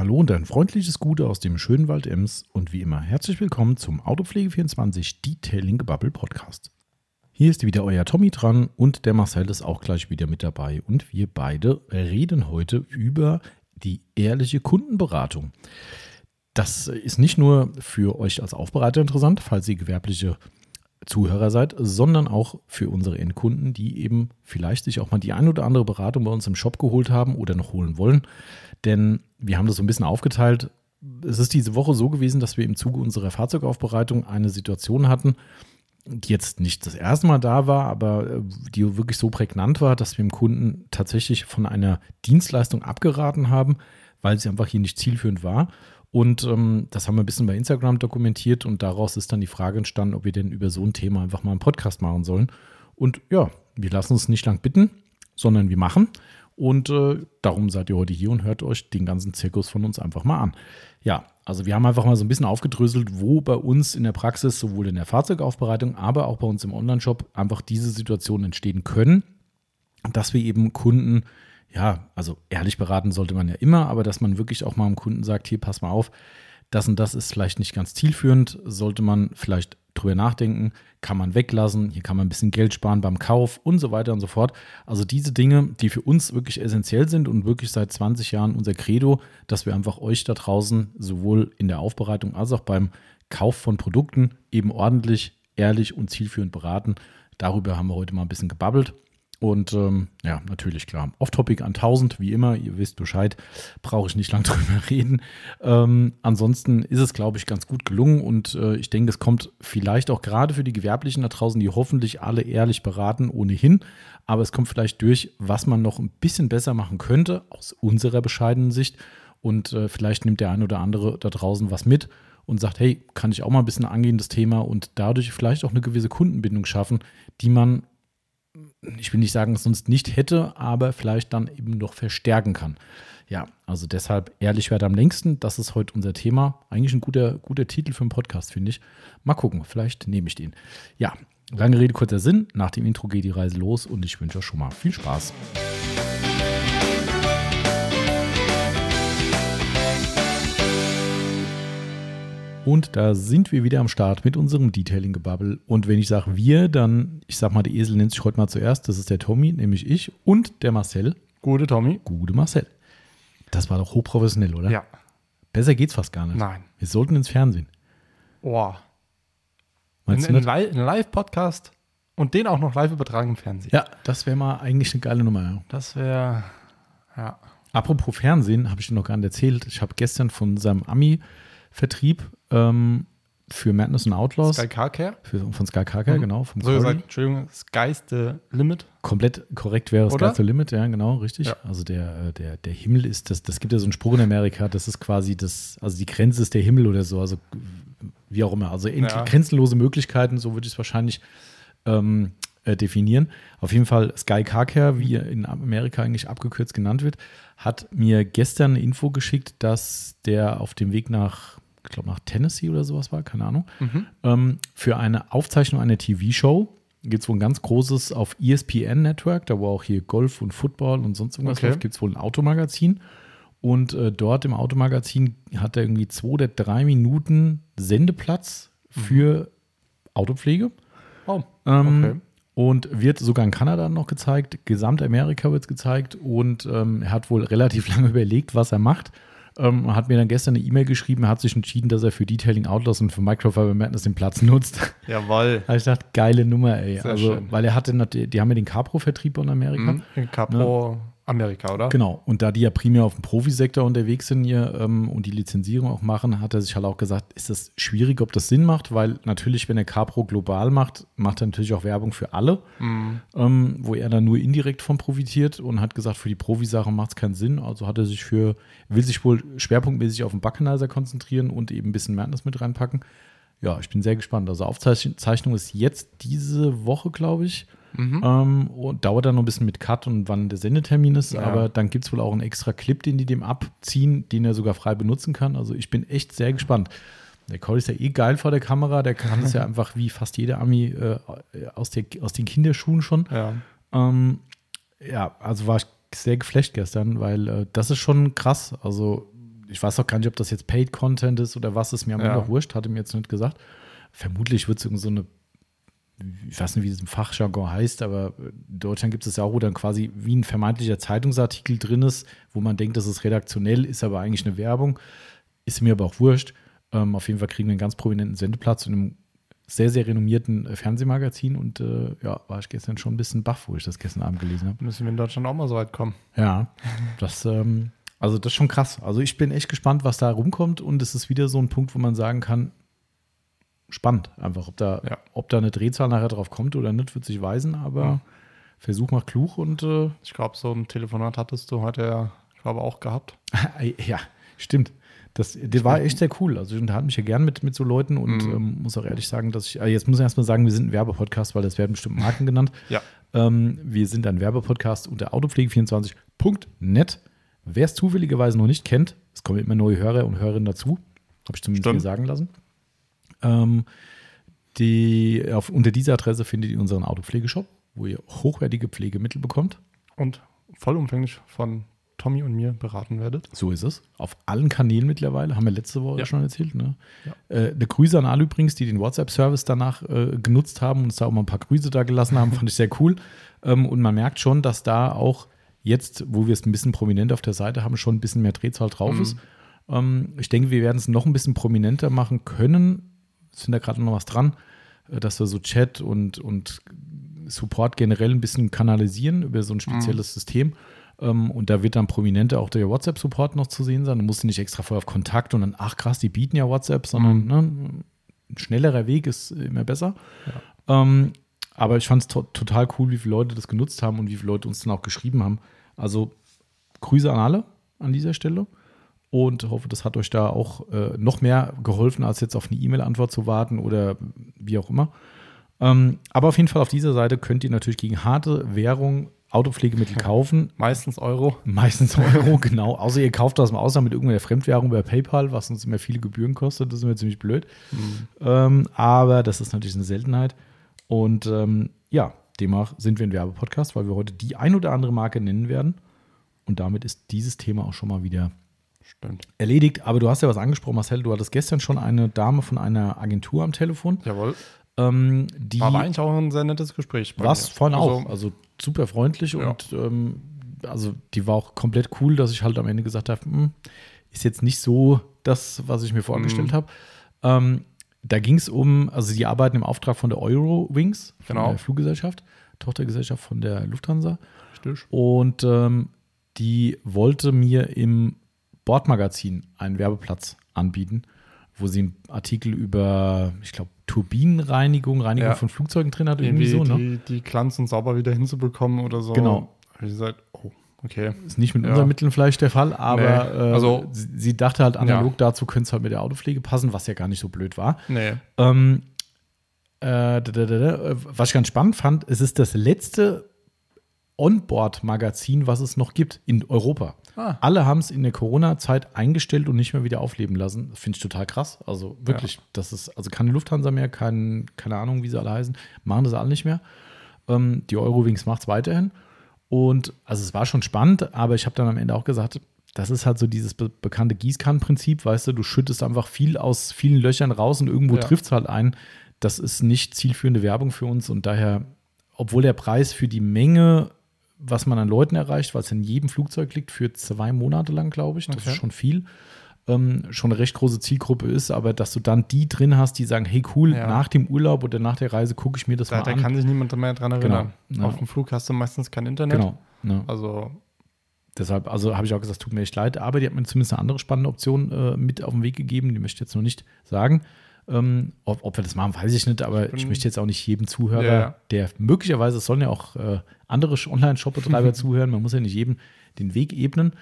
Hallo und ein freundliches Gute aus dem schönen Wald Ems und wie immer herzlich willkommen zum Autopflege24 Detailing Bubble Podcast. Hier ist wieder euer Tommy dran und der Marcel ist auch gleich wieder mit dabei und wir beide reden heute über die ehrliche Kundenberatung. Das ist nicht nur für euch als Aufbereiter interessant, falls ihr gewerbliche Zuhörer seid, sondern auch für unsere Endkunden, die eben vielleicht sich auch mal die ein oder andere Beratung bei uns im Shop geholt haben oder noch holen wollen. Denn wir haben das so ein bisschen aufgeteilt. Es ist diese Woche so gewesen, dass wir im Zuge unserer Fahrzeugaufbereitung eine Situation hatten, die jetzt nicht das erste Mal da war, aber äh, die wirklich so prägnant war, dass wir dem Kunden tatsächlich von einer Dienstleistung abgeraten haben, weil sie einfach hier nicht zielführend war. Und ähm, das haben wir ein bisschen bei Instagram dokumentiert und daraus ist dann die Frage entstanden, ob wir denn über so ein Thema einfach mal einen Podcast machen sollen. Und ja, wir lassen uns nicht lang bitten, sondern wir machen. Und äh, darum seid ihr heute hier und hört euch den ganzen Zirkus von uns einfach mal an. Ja, also wir haben einfach mal so ein bisschen aufgedröselt, wo bei uns in der Praxis, sowohl in der Fahrzeugaufbereitung, aber auch bei uns im Onlineshop einfach diese Situationen entstehen können, dass wir eben Kunden ja, also ehrlich beraten sollte man ja immer, aber dass man wirklich auch mal dem Kunden sagt, hier, pass mal auf, das und das ist vielleicht nicht ganz zielführend, sollte man vielleicht drüber nachdenken, kann man weglassen, hier kann man ein bisschen Geld sparen beim Kauf und so weiter und so fort. Also diese Dinge, die für uns wirklich essentiell sind und wirklich seit 20 Jahren unser Credo, dass wir einfach euch da draußen sowohl in der Aufbereitung als auch beim Kauf von Produkten eben ordentlich, ehrlich und zielführend beraten. Darüber haben wir heute mal ein bisschen gebabbelt. Und ähm, ja, natürlich klar. Off-Topic an 1000, wie immer, ihr wisst Bescheid, brauche ich nicht lange drüber reden. Ähm, ansonsten ist es, glaube ich, ganz gut gelungen und äh, ich denke, es kommt vielleicht auch gerade für die Gewerblichen da draußen, die hoffentlich alle ehrlich beraten, ohnehin. Aber es kommt vielleicht durch, was man noch ein bisschen besser machen könnte, aus unserer bescheidenen Sicht. Und äh, vielleicht nimmt der ein oder andere da draußen was mit und sagt, hey, kann ich auch mal ein bisschen angehen, das Thema und dadurch vielleicht auch eine gewisse Kundenbindung schaffen, die man ich will nicht sagen, sonst nicht hätte, aber vielleicht dann eben noch verstärken kann. Ja, also deshalb ehrlich werde am längsten. Das ist heute unser Thema. Eigentlich ein guter, guter Titel für einen Podcast, finde ich. Mal gucken, vielleicht nehme ich den. Ja, lange Rede, kurzer Sinn. Nach dem Intro geht die Reise los und ich wünsche euch schon mal viel Spaß. Und da sind wir wieder am Start mit unserem Detailing-Gebabbel. Und wenn ich sage wir, dann, ich sag mal, der Esel nennt sich heute mal zuerst. Das ist der Tommy, nämlich ich und der Marcel. Gute Tommy. Gute Marcel. Das war doch hochprofessionell, oder? Ja. Besser geht's fast gar nicht. Nein. Wir sollten ins Fernsehen. Boah. Meinst Ein, du ein Live-Podcast und den auch noch live übertragen im Fernsehen. Ja, das wäre mal eigentlich eine geile Nummer. Ja. Das wäre, ja. Apropos Fernsehen, habe ich dir noch gar nicht erzählt. Ich habe gestern von seinem Ami-Vertrieb ähm, für Madness und Outlaws, Sky Car Care. für, von Sky Carker, Mhm. genau, vom So Corey. gesagt, Entschuldigung, Sky's the Limit. Komplett korrekt wäre Oder? Sky the Limit, ja, genau, richtig. Ja. Also der, äh, der, der Himmel ist, das, das gibt ja so einen Spruch in Amerika, das ist quasi das, also die Grenze ist der Himmel oder so, also wie auch immer. Also Ja. grenzenlose Möglichkeiten, so würde ich es wahrscheinlich ähm, äh, definieren. Auf jeden Fall Sky Car Care, wie er in Amerika eigentlich abgekürzt genannt wird, hat mir gestern eine Info geschickt, dass der auf dem Weg nach, ich glaube nach Tennessee oder sowas war, keine Ahnung, Mhm. ähm, für eine Aufzeichnung einer TV-Show. Gibt es wohl ein ganz großes auf ESPN Network, da wo auch hier Golf und Football und sonst irgendwas Okay. läuft, gibt es wohl ein Automagazin. Und äh, dort im Automagazin hat er irgendwie zwei oder drei Minuten Sendeplatz für Autopflege. Oh, Ähm, okay. Und wird sogar in Kanada noch gezeigt, Gesamtamerika wird es gezeigt und ähm, er hat wohl relativ lange überlegt, was er macht. Ähm, hat mir dann gestern eine E-Mail geschrieben, er hat sich entschieden, dass er für Detailing Outlaws und für Microfiber Madness den Platz nutzt. Jawohl. Da hab ich gedacht, geile Nummer, ey. Sehr also, schön. weil er hatte, die haben ja den Capro-Vertrieb in Amerika. Mhm. Capro Amerika, oder? Genau. Und da die ja primär auf dem Profisektor unterwegs sind hier ähm, und die Lizenzierung auch machen, hat er sich halt auch gesagt, ist das schwierig, ob das Sinn macht, weil natürlich, wenn er Capro global macht, macht er natürlich auch Werbung für alle, Mhm. ähm, wo er dann nur indirekt von profitiert und hat gesagt, für die Profisache macht es keinen Sinn. Also hat er sich für, will sich wohl schwerpunktmäßig auf den Buckenizer konzentrieren und eben ein bisschen Madness mit reinpacken. Ja, ich bin sehr gespannt. Also Aufzeichnung ist jetzt diese Woche, glaube ich. Mhm. Ähm, und dauert dann noch ein bisschen mit Cut und wann der Sendetermin ist. Ja. Aber dann gibt es wohl auch einen extra Clip, den die dem abziehen, den er sogar frei benutzen kann. Also ich bin echt sehr gespannt. Der Cody ist ja eh geil vor der Kamera. Der kann es ja einfach wie fast jeder Ami äh, aus, der, aus den Kinderschuhen schon. Ja. Ähm, ja, also war ich sehr geflasht gestern, weil äh, das ist schon krass. Also ich weiß auch gar nicht, ob das jetzt Paid Content ist oder was ist mir am Ja. Ende auch wurscht, hatte mir jetzt nicht gesagt. Vermutlich wird es irgend so eine, ich weiß nicht, wie das im Fachjargon heißt, aber in Deutschland gibt es ja auch, wo dann quasi wie ein vermeintlicher Zeitungsartikel drin ist, wo man denkt, das ist redaktionell, ist aber eigentlich eine Werbung. Ist mir aber auch wurscht. Ähm, auf jeden Fall kriegen wir einen ganz prominenten Sendeplatz in einem sehr, sehr renommierten äh, Fernsehmagazin und äh, ja, war ich gestern schon ein bisschen baff, wo ich das gestern Abend gelesen habe. Müssen wir in Deutschland auch mal so weit kommen. Ja, das, ähm, also das ist schon krass. Also ich bin echt gespannt, was da rumkommt und es ist wieder so ein Punkt, wo man sagen kann, spannend einfach, ob da, Ja. ob da eine Drehzahl nachher drauf kommt oder nicht, wird sich weisen, aber Ja. Versuch macht klug und äh, Ich glaube, so ein Telefonat hattest du heute ja, ich glaube, auch gehabt. ja, stimmt. Das, das war echt sehr cool. Also ich unterhalte mich ja gern mit, mit so Leuten und Mhm. ähm, muss auch ehrlich sagen, dass ich, also jetzt muss ich erstmal sagen, wir sind ein Werbepodcast, weil das werden bestimmt Marken genannt. Ja. Ähm, wir sind ein Werbepodcast unter autopflege24.net. Wer es zufälligerweise noch nicht kennt, es kommen immer neue Hörer und Hörerinnen dazu, habe ich zumindest Stimmt. mir sagen lassen. Ähm, die, auf, unter dieser Adresse findet ihr unseren Autopflegeshop, wo ihr hochwertige Pflegemittel bekommt. Und vollumfänglich von Tommy und mir beraten werdet. So ist es. Auf allen Kanälen mittlerweile, haben wir letzte Woche Ja. schon erzählt. Ne? Ja. Äh, eine Grüße an alle übrigens, die den WhatsApp-Service danach äh, genutzt haben und uns da auch mal ein paar Grüße da gelassen haben, fand ich sehr cool. Ähm, und man merkt schon, dass da auch jetzt, wo wir es ein bisschen prominent auf der Seite haben, schon ein bisschen mehr Drehzahl drauf Mhm. ist. Ähm, ich denke, wir werden es noch ein bisschen prominenter machen können. Es sind da gerade noch was dran, äh, dass wir so Chat und, und Support generell ein bisschen kanalisieren über so ein spezielles System. Ähm, und da wird dann prominenter auch der WhatsApp-Support noch zu sehen sein. Du musst nicht extra vorher auf Kontakt und dann, ach krass, die bieten ja WhatsApp, sondern ne, ein schnellerer Weg ist immer besser. Ähm, aber ich fand es to total cool, wie viele Leute das genutzt haben und wie viele Leute uns dann auch geschrieben haben. Also Grüße an alle an dieser Stelle und hoffe, das hat euch da auch äh, noch mehr geholfen, als jetzt auf eine E-Mail-Antwort zu warten oder wie auch immer. Ähm, aber auf jeden Fall auf dieser Seite könnt ihr natürlich gegen harte Währung Autopflegemittel kaufen. Meistens Euro. Meistens Euro, genau. Außer ihr kauft das im Ausland mit irgendeiner Fremdwährung über PayPal, was uns immer viele Gebühren kostet. Das ist mir ziemlich blöd. Ähm, aber das ist natürlich eine Seltenheit. Und ähm, ja, demnach sind wir ein Werbepodcast, weil wir heute die ein oder andere Marke nennen werden. Und damit ist dieses Thema auch schon mal wieder Stimmt. erledigt. Aber du hast ja was angesprochen, Marcel. Du hattest gestern schon eine Dame von einer Agentur am Telefon. Jawohl. Ähm, die War eigentlich auch ein sehr nettes Gespräch. was mir. vorhin Also, auch. Also super freundlich Ja. und ähm, also die war auch komplett cool, dass ich halt am Ende gesagt habe, hm, ist jetzt nicht so das, was ich mir vorgestellt Mhm. habe. Ähm, da ging es um, also die arbeiten im Auftrag von der Eurowings, von Genau. der Fluggesellschaft, Tochtergesellschaft von der Lufthansa. Richtig. Und ähm, die wollte mir im Bordmagazin einen Werbeplatz anbieten, wo sie einen Artikel über, ich glaube, Turbinenreinigung, Reinigung Ja. von Flugzeugen drin hat, irgendwie Irgendwie so, ne? die, die glanzen sauber wieder hinzubekommen oder so. Genau. Hab ich gesagt, oh, okay. Ist nicht mit Ja. unseren Mitteln vielleicht der Fall, aber Nee, äh, also- sie, sie dachte halt analog Ja. dazu könnte es halt mit der Autopflege passen, was ja gar nicht so blöd war. Nee. Ähm, äh, da, da, da, was ich ganz spannend fand, es ist das letzte Onboard-Magazin, was es noch gibt in Europa. Ah. Alle haben es in der Corona-Zeit eingestellt und nicht mehr wieder aufleben lassen. Das finde ich total krass. Also wirklich, das ist also keine Lufthansa mehr, kein, keine Ahnung, wie sie alle heißen, machen das alle nicht mehr. Ähm, die Eurowings macht es weiterhin. Und also es war schon spannend, aber ich habe dann am Ende auch gesagt, das ist halt so dieses be bekannte Gießkannenprinzip, weißt du, du schüttest einfach viel aus vielen Löchern raus und irgendwo Ja. trifft es halt ein. Das ist nicht zielführende Werbung für uns und daher, obwohl der Preis für die Menge, was man an Leuten erreicht, es in jedem Flugzeug liegt, für zwei Monate lang, glaube ich, das Okay. ist schon viel, ähm, schon eine recht große Zielgruppe ist, aber dass du dann die drin hast, die sagen, hey cool, Ja. nach dem Urlaub oder nach der Reise gucke ich mir das Da, mal da an. kann sich niemand mehr dran erinnern. Genau. Ja. Auf dem Flug hast du meistens kein Internet. genau. Ne? Also, Deshalb, also habe ich auch gesagt, tut mir echt leid, aber die hat mir zumindest eine andere spannende Option äh, mit auf den Weg gegeben, die möchte ich jetzt noch nicht sagen. Ähm, ob, ob wir das machen, weiß ich nicht, aber ich, bin- möchte jetzt auch nicht jedem Zuhörer, Ja, ja. der möglicherweise, es sollen ja auch äh, andere Online-Shop-Betreiber zuhören, man muss ja nicht jedem den Weg ebnen.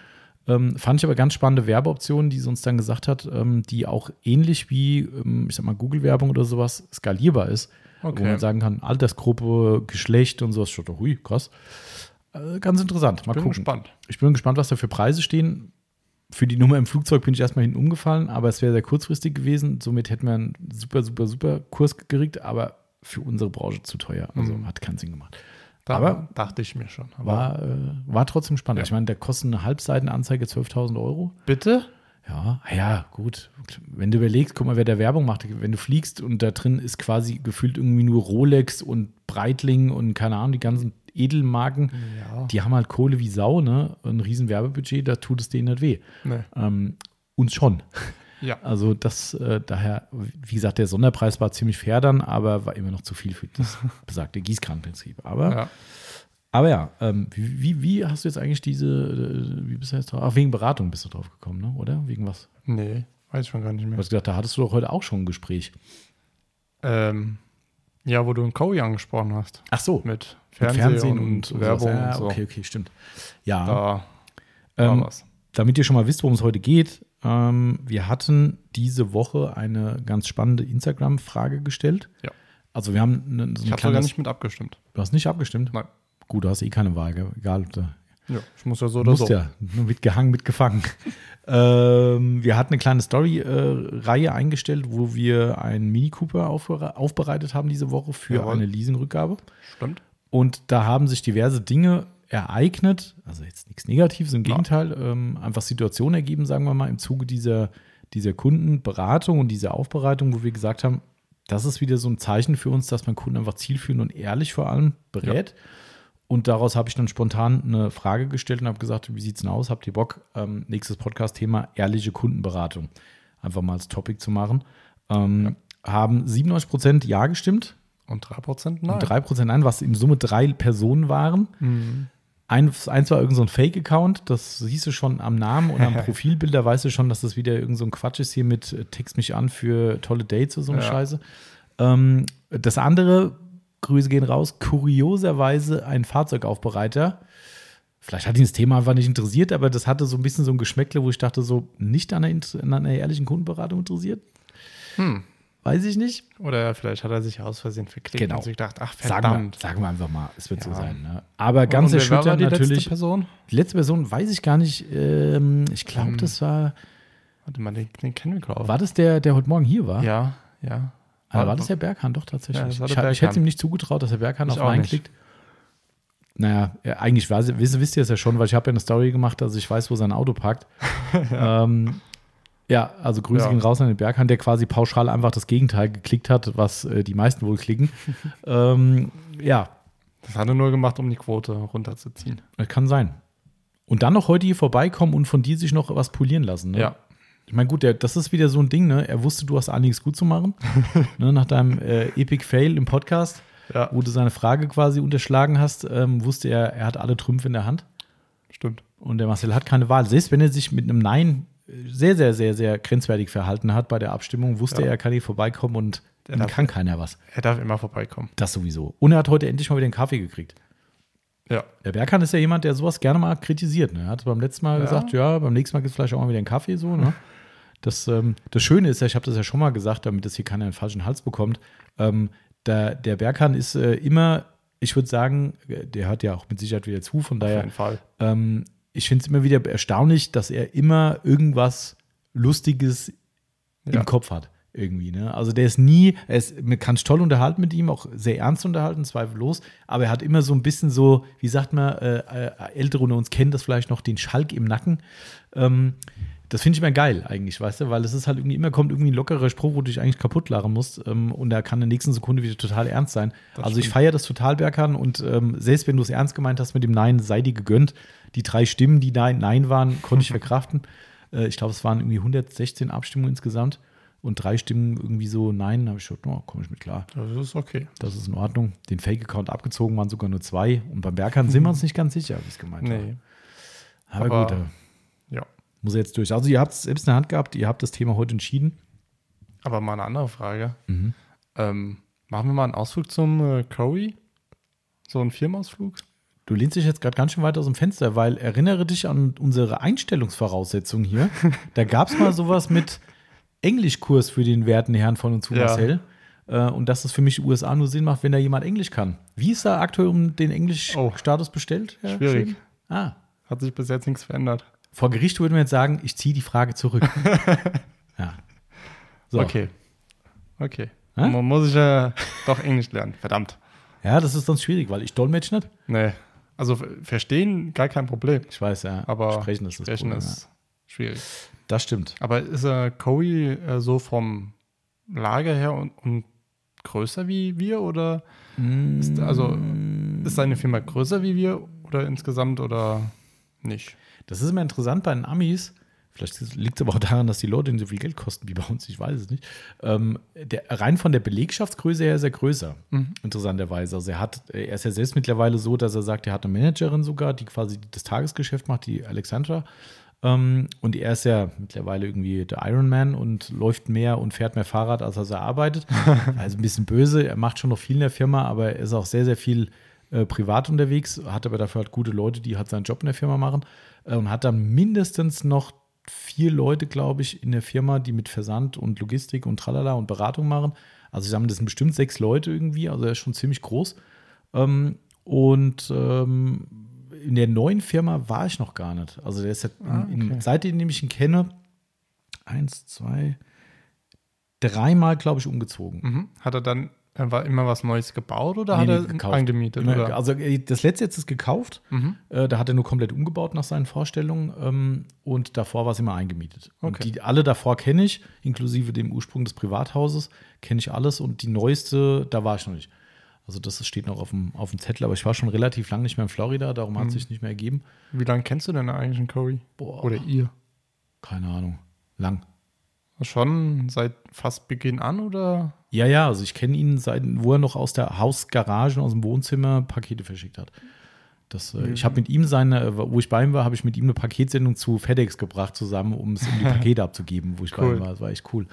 Ähm, fand ich aber ganz spannende Werbeoptionen, die sie uns dann gesagt hat, ähm, die auch ähnlich wie, ähm, ich sag mal, Google-Werbung oder sowas skalierbar ist, wo Okay. man sagen kann, Altersgruppe, Geschlecht und sowas. Schon, hui, krass. Äh, ganz interessant. Mal bin gucken. gespannt. Ich bin gespannt, was da für Preise stehen. Für die Nummer im Flugzeug bin ich erstmal hinten umgefallen, aber es wäre sehr kurzfristig gewesen. Somit hätten wir einen super, super, super Kurs gekriegt, aber für unsere Branche zu teuer. Also Mhm. hat keinen Sinn gemacht. Da Aber- dachte ich mir schon. War, äh, war trotzdem spannend. Ja. Ich meine, der kostet eine Halbseitenanzeige 12.000 Euro. bitte? Ja, ja, gut. Wenn du überlegst, guck mal, wer da Werbung macht. Wenn du fliegst und da drin ist quasi gefühlt irgendwie nur Rolex und Breitling und keine Ahnung, die ganzen Edelmarken, Ja. die haben halt Kohle wie Sau, ne? Ein riesen Werbebudget, da tut es denen nicht weh. Nee. Ähm, uns schon. Ja. Also das, äh, daher, wie gesagt, der Sonderpreis war ziemlich fair dann, aber war immer noch zu viel für das besagte Gießkranenprinzip. Aber ja. aber ja, ähm, wie, wie, wie hast du jetzt eigentlich diese, äh, wie bist du jetzt drauf? Ach, wegen Beratung bist du drauf gekommen, ne? oder? Wegen was? Nee, weiß ich schon gar nicht Du mehr. hast gesagt, da hattest du doch heute auch schon ein Gespräch. Ähm, ja, wo du einen Cowie angesprochen hast. Ach so, Mit mit Fernsehen, und, Werbung sowas. ja, und so. Okay, okay, stimmt. Ja, Da war ähm, was. damit ihr schon mal wisst, worum es heute geht, ähm, wir hatten diese Woche eine ganz spannende Instagram-Frage gestellt. Ja. Also wir haben eine, so Ich habe sogar kleines, nicht mit abgestimmt. du hast nicht abgestimmt? Nein. Gut, du hast eh keine Wahl, egal. ob du- Ja, ich muss ja so oder musst so. ja, mitgehangen, mitgefangen. ähm, wir hatten eine kleine Story-Reihe eingestellt, wo wir einen Mini Cooper aufbere- aufbereitet haben diese Woche für Jawohl. eine Leasingrückgabe. Stimmt. Und da haben sich diverse Dinge ereignet, also jetzt nichts Negatives, im Ja. Gegenteil, ähm, einfach Situationen ergeben, sagen wir mal, im Zuge dieser, dieser Kundenberatung und dieser Aufbereitung, wo wir gesagt haben, das ist wieder so ein Zeichen für uns, dass man Kunden einfach zielführend und ehrlich vor allem berät. Und daraus habe ich dann spontan eine Frage gestellt und habe gesagt, wie sieht es denn aus? Habt ihr Bock, ähm, nächstes Podcast-Thema ehrliche Kundenberatung einfach mal als Topic zu machen? Ähm, Haben 97 Prozent Ja gestimmt, Und 3% nein. und 3% Nein, was in Summe drei Personen waren. Mhm. Eins, eins war irgend so ein Fake-Account, das siehst du schon am Namen und am Profilbild, da weißt du schon, dass das wieder irgend so ein Quatsch ist hier mit äh, Text mich an für tolle Dates oder so eine Ja. Scheiße. Ähm, das andere, Grüße gehen raus, kurioserweise ein Fahrzeugaufbereiter. Vielleicht hat ihn das Thema einfach nicht interessiert, aber das hatte so ein bisschen so ein Geschmäckle, wo ich dachte, so nicht an einer, an einer ehrlichen Kundenberatung interessiert. Hm. Weiß ich nicht. Oder vielleicht hat er sich aus Versehen verklickt Genau. und sich gedacht, ach Sagen wir, verdammt. sagen wir einfach mal, es wird so Ja. sein. Ne? Aber ganz Und erschütternd die letzte natürlich. Person? Die letzte Person weiß ich gar nicht. Ähm, ich glaube, Ähm, das war. Warte mal, den, den kennen wir, glaube ich. War das der, der heute Morgen hier war? Ja, ja. Ah, war das der Berghahn? Doch, tatsächlich. Ja, ich, ich hätte ihm nicht zugetraut, dass der Berghahn auf Nein klickt. Naja, ja, eigentlich weiß, wisst, wisst ihr es ja schon, weil ich habe ja eine Story gemacht, dass ich weiß, wo sein Auto parkt. ja. Ähm, ja, also Grüße Ja. gehen raus an den Berghahn, der quasi pauschal einfach das Gegenteil geklickt hat, was äh, die meisten wohl klicken. ähm, ja, Das hat er nur gemacht, um die Quote runterzuziehen. das kann sein. Und dann noch heute hier vorbeikommen und von dir sich noch was polieren lassen. Ne? Ja. Ich meine, gut, der, das ist wieder so ein Ding, ne? Er wusste, du hast einiges gut zu machen. ne? Nach deinem äh, Epic Fail im Podcast, Ja, wo du seine Frage quasi unterschlagen hast, ähm, wusste er, er hat alle Trümpfe in der Hand. stimmt. Und der Marcel hat keine Wahl. Selbst wenn er sich mit einem Nein äh, sehr, sehr, sehr, sehr grenzwertig verhalten hat bei der Abstimmung, wusste Ja. er, er kann hier vorbeikommen und darf- kann keiner was. Er darf immer vorbeikommen. Das sowieso. Und er hat heute endlich mal wieder einen Kaffee gekriegt. Ja. Der Berghahn ist ja jemand, der sowas gerne mal kritisiert. Ne? Er hat beim letzten Mal Ja. gesagt, ja, beim nächsten Mal gibt es vielleicht auch mal wieder einen Kaffee. So, ne? das, ähm, das Schöne ist ja, ich habe das ja schon mal gesagt, damit das hier keiner einen falschen Hals bekommt. Ähm, der, der Berghahn ist äh, immer, ich würde sagen, äh, der hört ja auch mit Sicherheit wieder zu, von Auf daher, jeden Fall. ähm, ich finde es immer wieder erstaunlich, dass er immer irgendwas Lustiges Ja. im Kopf hat. Irgendwie, ne? Also der ist nie, er ist, man kann sich toll unterhalten mit ihm, auch sehr ernst unterhalten, zweifellos, aber er hat immer so ein bisschen so, wie sagt man, äh, äh, Ältere unter uns kennen das vielleicht noch, den Schalk im Nacken. Ähm, das finde ich immer geil eigentlich, weißt du, weil es ist halt irgendwie immer kommt irgendwie ein lockerer Spruch, wo du dich eigentlich kaputt lachen musst ähm, und er kann in der nächsten Sekunde wieder total ernst sein. Das also ich stimmt. feiere das total, Berkan, und ähm, selbst wenn du es ernst gemeint hast mit dem Nein, sei dir gegönnt. Die drei Stimmen, die Nein, Nein waren, konnte ich verkraften. Äh, ich glaube, es waren irgendwie 116 Abstimmungen insgesamt und drei Stimmen irgendwie so Nein. Da habe ich gedacht, oh, komme ich mit klar. Das ist okay. Das ist in Ordnung. Den Fake-Account abgezogen waren sogar nur zwei. Und beim Berghahn sind wir uns nicht ganz sicher, wie es gemeint war. Nee. Aber, Aber- gut, äh. Muss er jetzt durch. Also ihr habt es selbst in der Hand gehabt, ihr habt das Thema heute entschieden. Aber mal eine andere Frage. Mhm. Ähm, machen wir mal einen Ausflug zum äh, Cowie? So einen Firmenausflug? Du lehnst dich jetzt gerade ganz schön weit aus dem Fenster, weil erinnere dich an unsere Einstellungsvoraussetzungen hier. da gab es mal sowas mit Englischkurs für den werten Herrn von und zu Ja. Marcel. Äh, und dass das für mich USA nur Sinn macht, wenn da jemand Englisch kann. Wie ist da aktuell um den Englischstatus bestellt? Herr Oh. Schwierig. Ah, Hat sich bis jetzt nichts verändert. Vor Gericht würde man jetzt sagen, ich ziehe die Frage zurück. ja. So. Okay. Okay. Hä? Man muss ich ja doch Englisch lernen. Verdammt. Ja, das ist sonst schwierig, weil ich dolmetsch nicht. Nee. Also ver- verstehen gar kein Problem. Ich weiß, ja. Aber sprechen ist das sprechen Problem, ist schwierig. Das stimmt. Aber ist äh, Cowie äh, so vom Lager her und, und größer wie wir oder ist, also ist seine Firma größer wie wir oder insgesamt oder nicht? Das ist immer interessant bei den Amis. Vielleicht liegt es aber auch daran, dass die Leute nicht so viel Geld kosten wie bei uns, ich weiß es nicht. Ähm, der, rein von der Belegschaftsgröße her ist er größer, interessanterweise. Also er hat, er ist ja selbst mittlerweile so, dass er sagt, er hat eine Managerin sogar, die quasi das Tagesgeschäft macht, die Alexandra. Ähm, und er ist ja mittlerweile irgendwie der Ironman und läuft mehr und fährt mehr Fahrrad, als er arbeitet. also ein bisschen böse. Er macht schon noch viel in der Firma, aber er ist auch sehr, sehr viel äh, privat unterwegs, hat aber dafür halt gute Leute, die halt seinen Job in der Firma machen und hat dann mindestens noch vier Leute, glaube ich, in der Firma, die mit Versand und Logistik und Tralala und Beratung machen. Also ich sage mal, das sind bestimmt sechs Leute irgendwie, also er ist schon ziemlich groß. Ähm, und ähm, in der neuen Firma war ich noch gar nicht. Also der ist ja, Ah, in, okay. in, seitdem ich ihn kenne, eins, zwei, dreimal, glaube ich, umgezogen. Mhm. Hat er dann äh, war immer was Neues gebaut oder Nee, hat er gekauft. angemietet? Oder? Also äh, das letzte jetzt ist gekauft. Mhm. Äh, da hat er nur komplett umgebaut nach seinen Vorstellungen ähm, und davor war es immer eingemietet. Okay. die alle davor kenne ich, inklusive dem Ursprung des Privathauses, kenne ich alles und die neueste, da war ich noch nicht. Also das steht noch auf dem, auf dem Zettel, aber ich war schon relativ lange nicht mehr in Florida, darum Mhm. hat es sich nicht mehr ergeben. Wie lange kennst du denn eigentlich einen Cowie? Boah. Oder ihr? Keine Ahnung. Lang. Schon seit fast Beginn an oder? Ja, ja, also ich kenne ihn seit, wo er noch aus der Hausgarage, aus dem Wohnzimmer Pakete verschickt hat. Das, äh, Ich habe mit ihm seine, äh, wo ich bei ihm war, habe ich mit ihm eine Paketsendung zu FedEx gebracht zusammen, um es um die Pakete abzugeben, wo ich bei Cool. ihm war. Das war echt cool.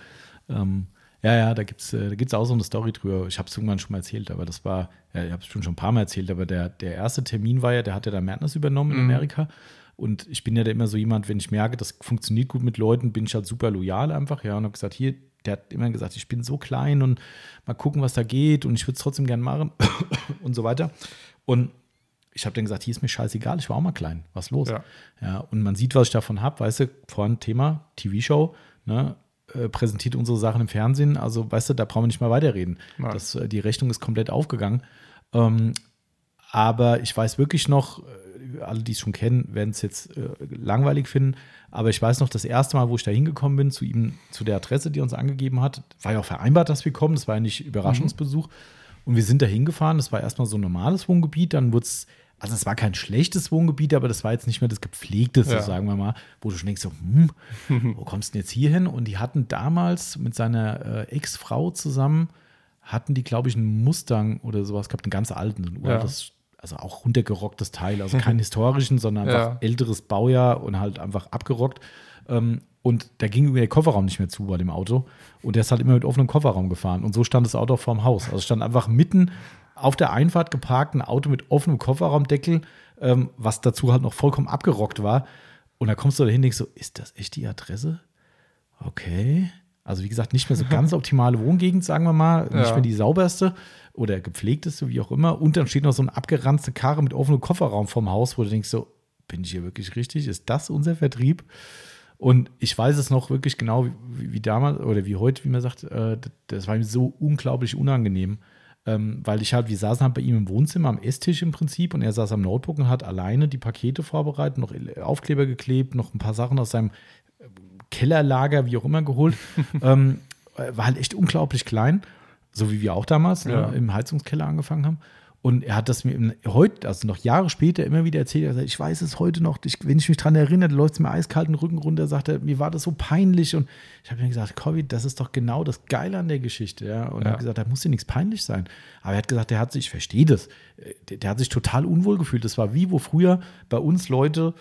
Ähm, ja, ja, da gibt es äh, da gibt's auch so eine Story drüber. Ich habe es irgendwann schon mal erzählt, aber das war, ja, ich habe es schon schon ein paar Mal erzählt, aber der, der erste Termin war ja, der hat ja da Mertens übernommen in Amerika. Und ich bin ja da immer so jemand, wenn ich merke, das funktioniert gut mit Leuten, bin ich halt super loyal einfach, ja, und habe gesagt, hier, der hat immer gesagt, ich bin so klein und mal gucken, was da geht und ich würde es trotzdem gern machen und so weiter. Und ich habe dann gesagt, hier ist mir scheißegal, ich war auch mal klein, was los? Ja. Ja, und man sieht, was ich davon habe, weißt du, vorhin Thema TV-Show, ne, äh, präsentiert unsere Sachen im Fernsehen, also weißt du, da brauchen wir nicht mal weiterreden. Nein. Das, äh, die Rechnung ist komplett aufgegangen. Ähm, aber ich weiß wirklich noch, äh, alle, die es schon kennen, werden es jetzt äh, langweilig finden. Aber ich weiß noch, das erste Mal, wo ich da hingekommen bin, zu ihm, zu der Adresse, die er uns angegeben hat, war ja auch vereinbart, dass wir kommen. Das war ja nicht Überraschungsbesuch. Und wir sind da hingefahren. Das war erstmal so ein normales Wohngebiet. Dann wurde es, also es war kein schlechtes Wohngebiet, aber das war jetzt nicht mehr das gepflegteste, Ja. sagen wir mal, wo du schon denkst, so, hm, wo kommst du denn jetzt hier hin? Und die hatten damals mit seiner äh, Ex-Frau zusammen, hatten die, glaube ich, einen Mustang oder sowas gehabt, einen ganz alten, ein uraltes, also auch runtergerocktes Teil, also keinen historischen, sondern einfach Ja. älteres Baujahr und halt einfach abgerockt. Ähm, und da ging irgendwie der Kofferraum nicht mehr zu bei dem Auto. Und der ist halt immer mit offenem Kofferraum gefahren. Und so stand das Auto auch vorm Haus. Also stand einfach mitten auf der Einfahrt geparkt, ein Auto mit offenem Kofferraumdeckel, ähm, was dazu halt noch vollkommen abgerockt war. Und da kommst du dahin und denkst so, ist das echt die Adresse? Okay. Also wie gesagt, nicht mehr so ganz optimale Wohngegend, sagen wir mal. Nicht Ja. mehr die sauberste oder gepflegteste, wie auch immer. Und dann steht noch so eine abgeranzte Karre mit offenem Kofferraum vorm Haus, wo du denkst so, bin ich hier wirklich richtig? Ist das unser Vertrieb? Und ich weiß es noch wirklich genau wie, wie damals oder wie heute, wie man sagt, äh, das- war mir so unglaublich unangenehm. Ähm, weil ich halt, wir saßen halt bei ihm im Wohnzimmer am Esstisch im Prinzip und er saß am Notebook und hat alleine die Pakete vorbereitet, noch Aufkleber geklebt, noch ein paar Sachen aus seinem Kellerlager, wie auch immer, geholt. ähm, äh, war halt echt unglaublich klein, so wie wir auch damals Ja. ne, im Heizungskeller angefangen haben. Und er hat das mir heute, also noch Jahre später, immer wieder erzählt. Er sagt, ich weiß es heute noch, ich, wenn ich mich dran erinnere, läuft es mir eiskalt den Rücken runter, sagt er, mir war das so peinlich. Und ich habe mir gesagt, Covid, das ist doch genau das Geile an der Geschichte. Ja? Und er Ja. hat gesagt, da muss dir nichts peinlich sein. Aber er hat gesagt, der hat sich, ich verstehe das, der, der hat sich total unwohl gefühlt. Das war wie, wo früher bei uns Leute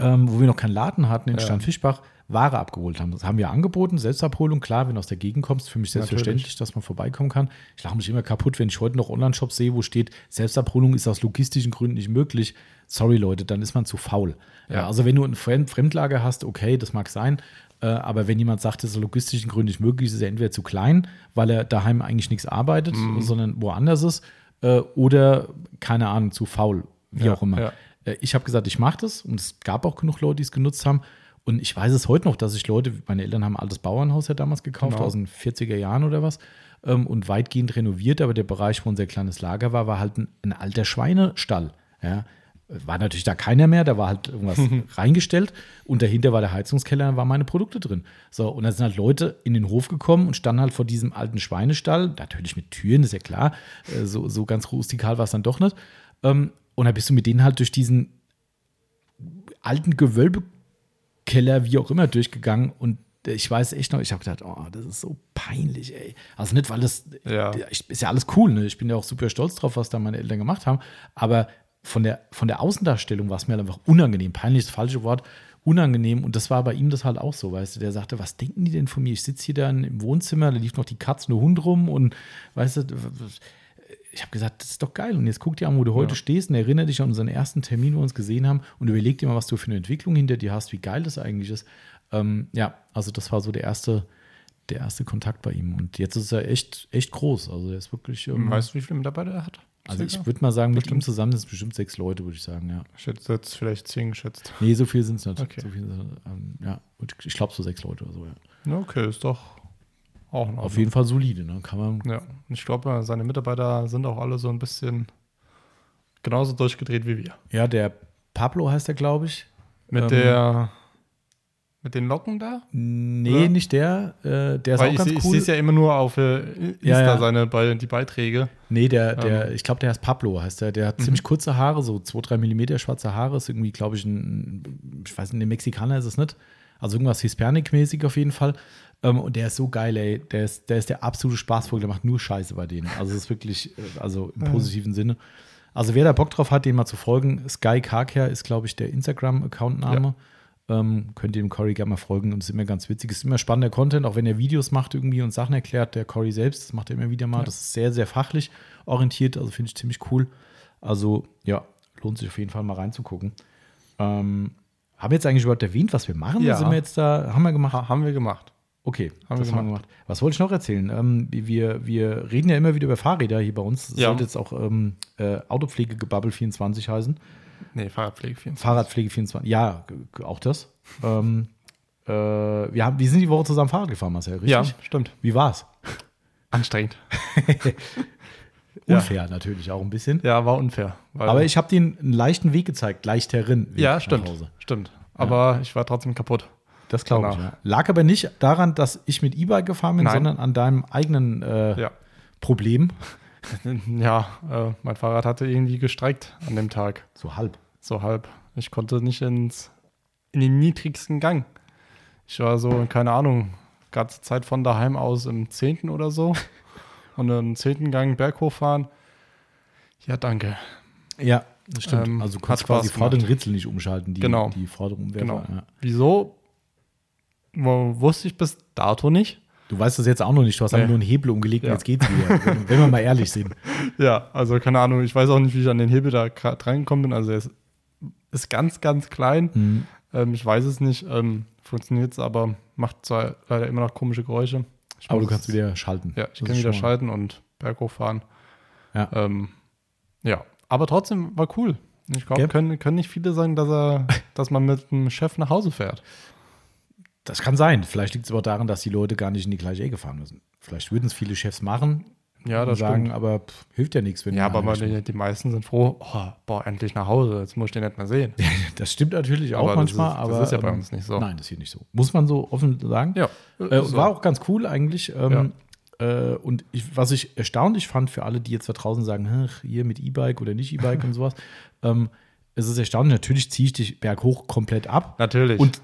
ähm, wo wir noch keinen Laden hatten in Ja. Steinfischbach, Ware abgeholt haben. Das haben wir angeboten, Selbstabholung, klar, wenn du aus der Gegend kommst, für mich selbstverständlich, dass man vorbeikommen kann. Ich lache mich immer kaputt, wenn ich heute noch Online-Shops sehe, wo steht, Selbstabholung ist aus logistischen Gründen nicht möglich. Sorry, Leute, dann ist man zu faul. Ja. Also wenn du ein Fremd Fremdlager hast, okay, das mag sein. Äh, aber wenn jemand sagt, das ist aus logistischen Gründen nicht möglich, ist er entweder zu klein, weil er daheim eigentlich nichts arbeitet, sondern woanders ist, äh, oder keine Ahnung, zu faul, wie Ja, auch immer. ja. Äh, Ich habe gesagt, ich mache das und es gab auch genug Leute, die es genutzt haben. Und ich weiß es heute noch, dass ich Leute, meine Eltern haben ein altes Bauernhaus ja damals gekauft, Genau. aus den 40er Jahren oder was, ähm, und weitgehend renoviert, aber der Bereich, wo unser kleines Lager war, war halt ein, ein alter Schweinestall. Ja. war natürlich da keiner mehr, da war halt irgendwas reingestellt und dahinter war der Heizungskeller, da waren meine Produkte drin. So, und da sind halt Leute in den Hof gekommen und standen halt vor diesem alten Schweinestall, natürlich mit Türen, ist ja klar, äh, so, so ganz rustikal war es dann doch nicht. Ähm, und da bist du mit denen halt durch diesen alten Gewölbekeller, wie auch immer, durchgegangen und ich weiß echt noch, ich habe gedacht, oh, das ist so peinlich, ey. Also nicht, weil das Ja. ist ja alles cool, ne? Ich bin ja auch super stolz drauf, was da meine Eltern gemacht haben. Aber von der, von der Außendarstellung war es mir halt einfach unangenehm. Peinlich ist das falsche Wort, unangenehm. Und das war bei ihm das halt auch so, weißt du. Der sagte, was denken die denn von mir? Ich sitze hier dann im Wohnzimmer, da lief noch die Katze, der Hund rum und weißt du, ich habe gesagt, das ist doch geil. Und jetzt guck dir an, wo du heute Ja. stehst und erinnere dich an unseren ersten Termin, wo wir uns gesehen haben und überleg dir mal, was du für eine Entwicklung hinter dir hast, wie geil das eigentlich ist. Ähm, ja, also das war so der erste, der erste Kontakt bei ihm. Und jetzt ist er echt, echt groß. Also er ist wirklich. Ähm, Weißt du, wie viele Mitarbeiter er hat? also ich würde mal sagen, mit ihm zusammen sind es bestimmt sechs Leute, würde ich sagen, ja. Ich hätte jetzt vielleicht zehn geschätzt. Nee, so viel sind es nicht. Okay. So viel, ähm, ja, ich glaube so sechs Leute oder so. Ja, okay, ist doch auch. Auf jeden Fall solide, ne? Kann man. Ja, ich glaube, seine Mitarbeiter sind auch alle so ein bisschen genauso durchgedreht wie wir. Ja, der Pablo heißt er, glaube ich. Mit Ähm, der, mit den Locken da? Nee, Oder? nicht der. Äh, der ist Weil auch ich, ganz seh- ich cool. sehe es ja immer nur auf äh, Insta, Ja, ja. seine Be die Beiträge. Nee, der, der, ich glaube, der heißt Pablo, heißt der. Der hat ziemlich kurze Haare, so zwei, drei Millimeter schwarze Haare. Ist irgendwie, glaube ich, ein, ich weiß nicht, ein Mexikaner ist es nicht. Also irgendwas Hispanic-mäßig auf jeden Fall. Ähm, und der ist so geil, ey. Der ist, der ist der absolute Spaßvogel, der macht nur Scheiße bei denen. Also es ist wirklich, äh, also im positiven Sinne. Also wer da Bock drauf hat, den mal zu folgen, Sky Carcare ist, glaube ich, der Instagram-Account-Name. Ähm, könnt ihr dem Cory gerne mal folgen und es ist immer ganz witzig. Es ist immer spannender Content, auch wenn er Videos macht irgendwie und Sachen erklärt. Der Cory selbst, das macht er immer wieder mal. Das ist sehr, sehr fachlich orientiert, also finde ich ziemlich cool. Also ja, lohnt sich auf jeden Fall mal reinzugucken. Ähm, haben wir jetzt eigentlich überhaupt erwähnt, was wir machen? Ja. Sind wir jetzt da, haben wir gemacht? Ha haben wir gemacht. Okay, Haben das wir haben wir gemacht. Was wollte ich noch erzählen? Ähm, wir, wir reden ja immer wieder über Fahrräder hier bei uns. Das Ja. sollte jetzt auch ähm, äh, Autopflegegebabbel 24 heißen. Nee, Fahrradpflege 24. Fahrradpflege 24. Ja, auch das. ähm, äh, wir, haben, wir sind die Woche zusammen Fahrrad gefahren, Marcel, richtig? Ja, stimmt. Wie war's? Anstrengend. Ja. Unfair natürlich auch ein bisschen. Ja, war unfair. Aber ich habe dir einen leichten Weg gezeigt, leichteren Weg ja, stimmt. Hause. Stimmt. Aber ich war trotzdem kaputt. Das glaube ich. Danach. Ja. Lag aber nicht daran, dass ich mit E-Bike gefahren bin, Nein. sondern an deinem eigenen äh, Ja. Problem. Ja, äh, mein Fahrrad hatte irgendwie gestreikt an dem Tag. So halb. So halb. Ich konnte nicht ins, in den niedrigsten Gang. Ich war so, keine Ahnung, ganze Zeit von daheim aus im zehnten oder so. Und im zehnten Gang Berg hochfahren. Ja, danke. Ja, das stimmt. Ähm, also du kannst quasi vor den. Ritzel nicht umschalten, die, Genau. die vorderen Umwerfer. Genau. Ja. Wieso? Wusste ich bis dato nicht. Du weißt das jetzt auch noch nicht, du hast Nee. einfach nur einen Hebel umgelegt und Ja. jetzt geht's wieder. wenn, wenn wir mal ehrlich sind. Ja, also keine Ahnung, ich weiß auch nicht, wie ich an den Hebel da gerade reingekommen bin. Also er ist, ist ganz, ganz klein. Mhm. Ähm, ich weiß es nicht. Ähm, Funktioniert es, aber macht zwar leider immer noch komische Geräusche. Ich Aber du kannst wieder schalten. Ja, ich Das kann wieder schalten und berghoch fahren. Ja. Ähm, ja, aber trotzdem war cool. Ich glaube, können, können nicht viele sagen, dass er, dass man mit dem Chef nach Hause fährt. Das kann sein. Vielleicht liegt es aber daran, dass die Leute gar nicht in die gleiche Ecke fahren müssen. Vielleicht würden es viele Chefs machen Ja, und das sagen, stimmt. aber pff, hilft ja nichts. Wenn Ja, aber die, die meisten sind froh, oh, boah, endlich nach Hause, jetzt muss ich den nicht mehr sehen. Das stimmt natürlich auch Aber das manchmal, ist- das aber ist ja bei ähm, uns nicht so. Nein, das ist hier nicht so. Muss man so offen sagen. Ja, Äh, so. War auch ganz cool eigentlich. Ähm, äh, und ich, was ich erstaunlich fand für alle, die jetzt da draußen sagen, "Ach, hier mit E-Bike oder nicht E-Bike und sowas, ähm, es ist erstaunlich. Natürlich ziehe ich dich berghoch komplett ab. Natürlich. Und,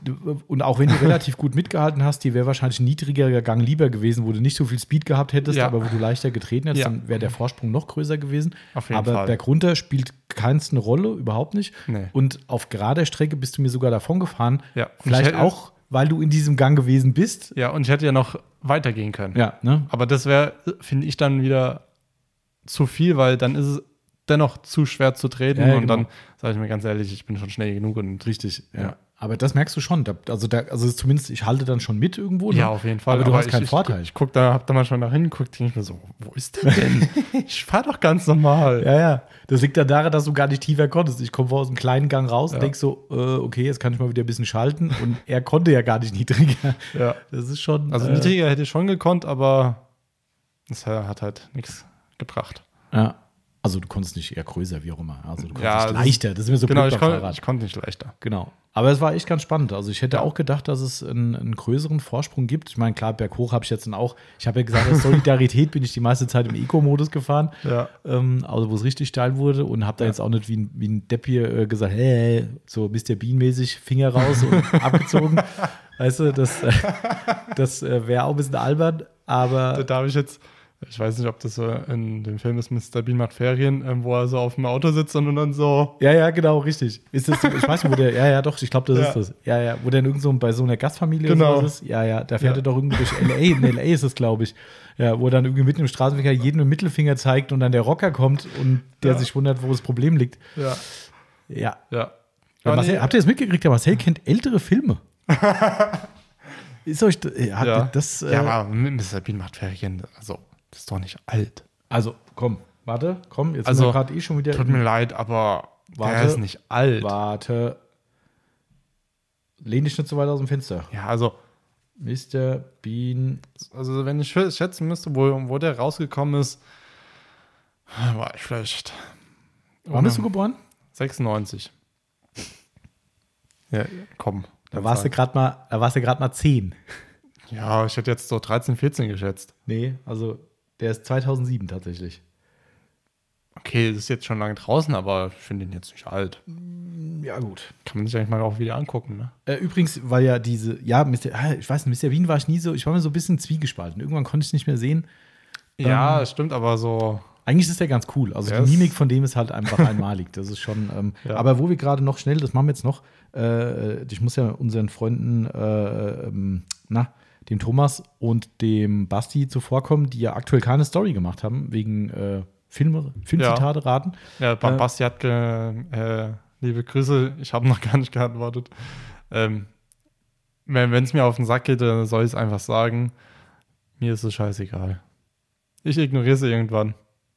und auch wenn du relativ gut mitgehalten hast, dir wäre wahrscheinlich ein niedrigerer Gang lieber gewesen, wo du nicht so viel Speed gehabt hättest, Ja. aber wo du leichter getreten hättest, Ja. dann wäre der Vorsprung noch größer gewesen. Auf jeden aber Fall. bergunter spielt keins eine Rolle, überhaupt nicht. Nee. Und auf gerader Strecke bist du mir sogar davon gefahren. Ja. Vielleicht auch, weil du in diesem Gang gewesen bist. ja, und ich hätte ja noch weitergehen können. Ja, ne? Aber das wäre, finde ich, dann wieder zu viel, weil dann ist es dennoch zu schwer zu treten. Ja, ja, und genau. dann sage ich mir ganz ehrlich, ich bin schon schnell genug und Richtig, ja. Ja. Aber das merkst du schon. Da, also, da, also zumindest, ich halte dann schon mit irgendwo. ne? Ja, auf jeden Fall. Aber du hast ich, keinen ich, Vorteil. Ich, guck da, hab da mal schon nach hinten geguckt, denke ich mir so, wo ist der denn? ich fahre doch ganz normal. Ja, ja. Das liegt dann daran, dass du gar nicht tiefer konntest. Ich komme aus einem kleinen Gang raus und Ja. denk so, äh, okay, jetzt kann ich mal wieder ein bisschen schalten. Und er konnte ja gar nicht niedriger. Ja. Das ist schon. Also äh, niedriger hätte ich schon gekonnt, aber das hat halt nichts gebracht. Ja. Also du konntest nicht eher größer, wie auch immer. Also du konntest Ja, nicht leichter. Das ist mir so genau, ich, kon ich konnte nicht leichter. Genau. Aber es war echt ganz spannend. Also ich hätte auch gedacht, dass es einen, einen größeren Vorsprung gibt. Ich meine, klar, berghoch habe ich jetzt dann auch. Ich habe ja gesagt, aus Solidarität bin ich die meiste Zeit im Eco-Modus gefahren. Ja. Ähm, also wo es richtig steil wurde und habe da jetzt auch nicht wie ein, wie ein Depp hier äh, gesagt, hey, so Mr. Bean-mäßig Finger raus und abgezogen. Weißt du, das, äh, das äh, wäre auch ein bisschen albern, aber Da habe ich jetzt, ich weiß nicht, ob das so in dem Film ist, Mr. Bean macht Ferien, ähm, wo er so auf dem Auto sitzt und dann so. Ja, ja, genau, richtig. Ist das, ich weiß nicht, wo der, ja, ja, doch, ich glaube, das Ja. ist das. Ja, ja, wo der in irgend so, bei so einer Gastfamilie Genau. ist. Ja, ja, da fährt Ja. er doch irgendwie durch LA, in LA ist es, glaube ich. Ja, wo er dann irgendwie mitten im Straßenverkehr jedem einen Mittelfinger zeigt und dann der Rocker kommt und der Ja. sich wundert, wo das Problem liegt. Ja. Ja. Ja. Marcel, nee, habt ihr das mitgekriegt? Der Marcel kennt ältere Filme. ist euch, hat ja. das, äh, ja, aber Mr. Bean macht Ferien, also, das ist doch nicht alt. also, komm, warte, komm, jetzt Also, sind wir gerade eh schon wieder. Tut mir leid, aber Warte. der ist nicht alt. Warte. Lehn dich nicht so weit aus dem Fenster. Ja, also, Mr. Bean also wenn ich schä- schätzen müsste, wo, wo der rausgekommen ist, war ich vielleicht. Wann bist du geboren? 96. Ja, komm. Da warst du gerade mal, da warst du gerade mal 10. Ja, ich hätte jetzt so 13, 14 geschätzt. Nee, also der ist 2007 tatsächlich. Okay, das ist jetzt schon lange draußen, aber ich finde ihn jetzt nicht alt. Ja, gut. Kann man sich eigentlich mal auch wieder angucken, ne? Äh, übrigens, weil ja diese, ja, Mr., ah, ich weiß nicht, Mr. Bean war ich nie so, ich war mir so ein bisschen zwiegespalten. Irgendwann konnte ich es nicht mehr sehen. Ja, es stimmt, aber so. Eigentlich ist der ganz cool. Also die Mimik von dem ist halt einfach einmalig. Das ist schon. Ähm, Ja. Aber wo wir gerade noch schnell, das machen wir jetzt noch. Äh, ich muss ja unseren Freunden, äh, ähm, na, dem Thomas und dem Basti zuvorkommen, die ja aktuell keine Story gemacht haben wegen äh, Filme, Filmzitate raten. Ja, Äh, Basti hat, äh, liebe Grüße, ich habe noch gar nicht geantwortet. Ähm, wenn es mir auf den Sack geht, dann soll ich es einfach sagen. Mir ist es scheißegal. Ich ignoriere sie irgendwann.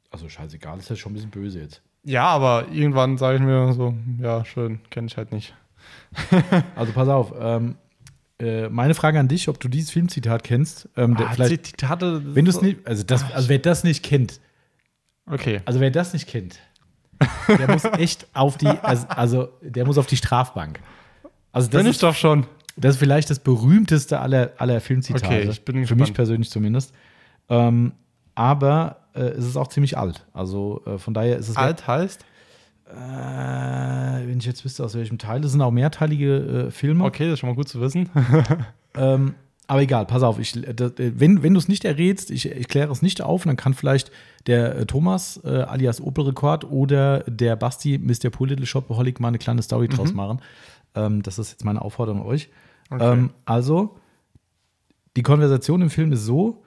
Also scheißegal, ist ja schon ein bisschen böse jetzt. Ja, aber irgendwann sage ich mir so, ja, schön, kenne ich halt nicht. Also pass auf. Ähm, äh, meine Frage an dich, ob du dieses Filmzitat kennst. Ähm, Ah, vielleicht, Zitate. wenn du es nicht, also das, also wer das nicht kennt, Okay. Also wer das nicht kennt, der muss echt auf die, also, also der muss auf die Strafbank. Also das Bin ich ist, doch schon. das ist vielleicht das berühmteste aller, aller Filmzitate. Okay, ich bin Für gespannt. mich persönlich zumindest. Ähm, aber äh, es ist auch ziemlich alt. Also äh, von daher ist es Alt heißt? Äh, wenn ich jetzt wüsste, aus welchem Teil. Das sind auch mehrteilige äh, Filme. Okay, das ist schon mal gut zu wissen. Ähm, aber egal, pass auf, ich, das, äh, wenn, wenn du es nicht errätst, ich, ich kläre es nicht auf, dann kann vielleicht der äh, Thomas äh, alias Opel Rekord oder der Basti Mr. Pool Little Shopaholic mal eine kleine Story draus machen. Ähm, das ist jetzt meine Aufforderung an euch. Okay. Ähm, also, die Konversation im Film ist so,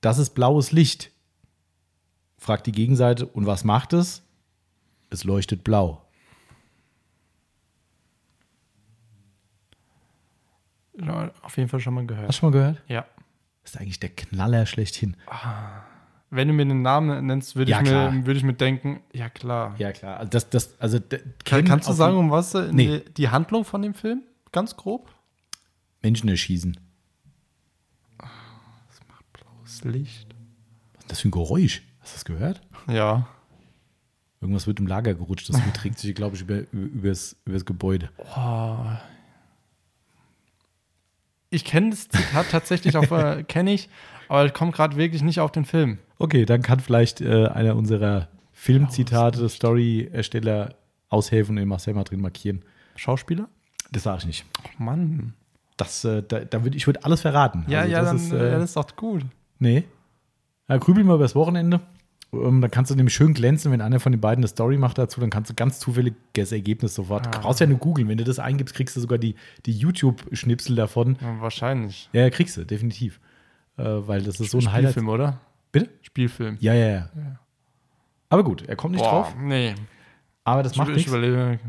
das ist blaues Licht. Fragt die Gegenseite, und was macht es? Es leuchtet blau. Auf jeden Fall schon mal gehört. Hast du schon mal gehört? Ja. Das ist eigentlich der Knaller schlechthin. Wenn du mir den Namen nennst, würde Ja, ich, mir- würd ich mir denken, ja klar. Ja, klar. Also das, das, also Kann, kannst du sagen, um was äh, Nee. die, die Handlung von dem Film? Ganz grob? Menschen erschießen? Das Licht. Was ist das für ein Geräusch? Hast du das gehört? Ja. Irgendwas wird im Lager gerutscht. Das überträgt sich, glaube ich, über, über, übers, übers Gebäude. Ich kenne das Zitat tatsächlich äh, kenne ich, aber ich komme gerade wirklich nicht auf den Film. Okay, dann kann vielleicht äh, einer unserer Filmzitate, Story-Ersteller aushelfen und den Marcel mal drin markieren. Schauspieler? Das sage ich nicht. Ach Mann. Das, äh, da, da würd, ich würde alles verraten. Ja, Also ja, das dann, ist, äh, äh, das ist doch gut. Nee. Ja, grübel mal übers Wochenende. Ähm, dann kannst du nämlich schön glänzen, wenn einer von den beiden eine Story macht dazu, dann kannst du ganz zufälliges Ergebnis sofort. Du brauchst ja nur googeln. Wenn du das eingibst, kriegst du sogar die, die YouTube-Schnipsel davon. Ja, wahrscheinlich. Ja, ja, kriegst du, definitiv. Äh, weil das ist so ein Highlight. Spielfilm, oder? Bitte? Spielfilm. Ja, ja, ja. Aber gut, er kommt nicht drauf. nee. Aber das Ich, macht ich nichts. überlege.